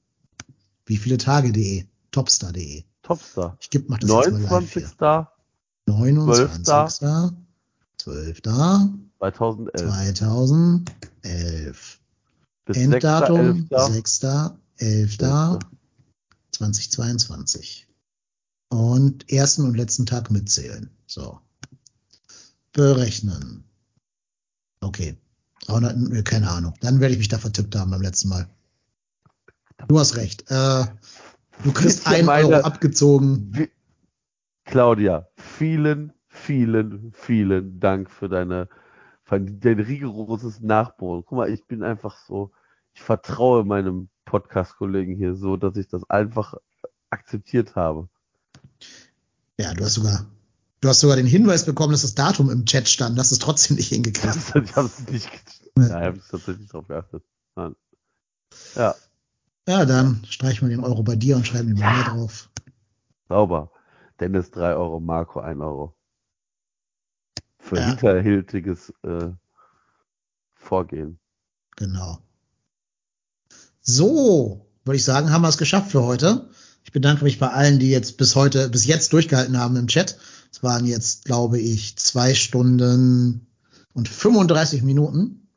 Wie viele Tage.de? Topstar.de. Topstar. Ich gebe, mach das 29. jetzt mal live 29. 12. 12. 2011. 2011. Bis Enddatum 6.11. 2022 und ersten und letzten Tag mitzählen. So. Berechnen. Okay. Aber keine Ahnung. Dann werde ich mich da vertippt haben beim letzten Mal. Du hast recht. Äh, du kriegst ein Euro abgezogen. Claudia, vielen, vielen, vielen Dank für deine, für dein rigoroses Nachbohren. Guck mal, ich bin einfach so, ich vertraue meinem Podcast-Kollegen hier so, dass ich das einfach akzeptiert habe. Ja, du hast sogar, du hast sogar den Hinweis bekommen, dass das Datum im Chat stand, dass es trotzdem nicht hingekriegt. ich habe es nicht, ja, ich habe tatsächlich drauf geachtet. Ja. Ja, dann streichen wir den Euro bei dir und schreiben den bei mir drauf. Sauber. Dennis 3 Euro, Marco 1 Euro. Für ja. hinterhältiges äh, Vorgehen. Genau. So, würde ich sagen, haben wir es geschafft für heute. Ich bedanke mich bei allen, die jetzt bis heute, bis jetzt durchgehalten haben im Chat. Es waren jetzt, glaube ich, zwei Stunden und 35 Minuten.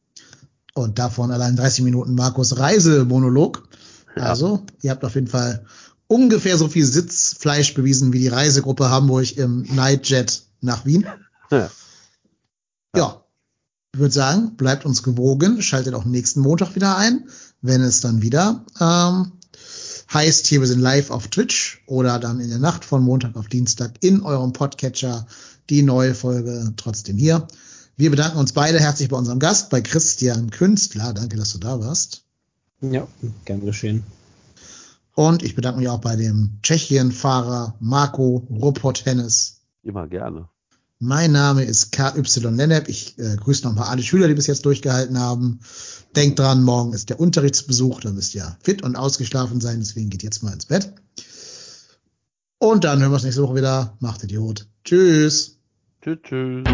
Und davon allein 30 Minuten Markus Reisemonolog. Ja. Also, ihr habt auf jeden Fall ungefähr so viel Sitzfleisch bewiesen wie die Reisegruppe Hamburg im Nightjet nach Wien. Ja. ja. Ich würde sagen, bleibt uns gewogen, schaltet auch nächsten Montag wieder ein, wenn es dann wieder ähm, heißt, hier wir sind live auf Twitch oder dann in der Nacht von Montag auf Dienstag in eurem Podcatcher die neue Folge trotzdem hier. Wir bedanken uns beide herzlich bei unserem Gast, bei Christian Künstler. Danke, dass du da warst. Ja, gern geschehen. Und ich bedanke mich auch bei dem Tschechien-Fahrer Marco Ruppert-Hennes. Immer gerne. Mein Name ist KY Lennep. Ich äh, grüße noch mal alle Schüler, die bis jetzt durchgehalten haben. Denkt dran, morgen ist der Unterrichtsbesuch. Da müsst ihr fit und ausgeschlafen sein. Deswegen geht jetzt mal ins Bett. Und dann hören wir uns nächste Woche wieder. Macht Idiot. Tschüss. Tschüss. tschüss.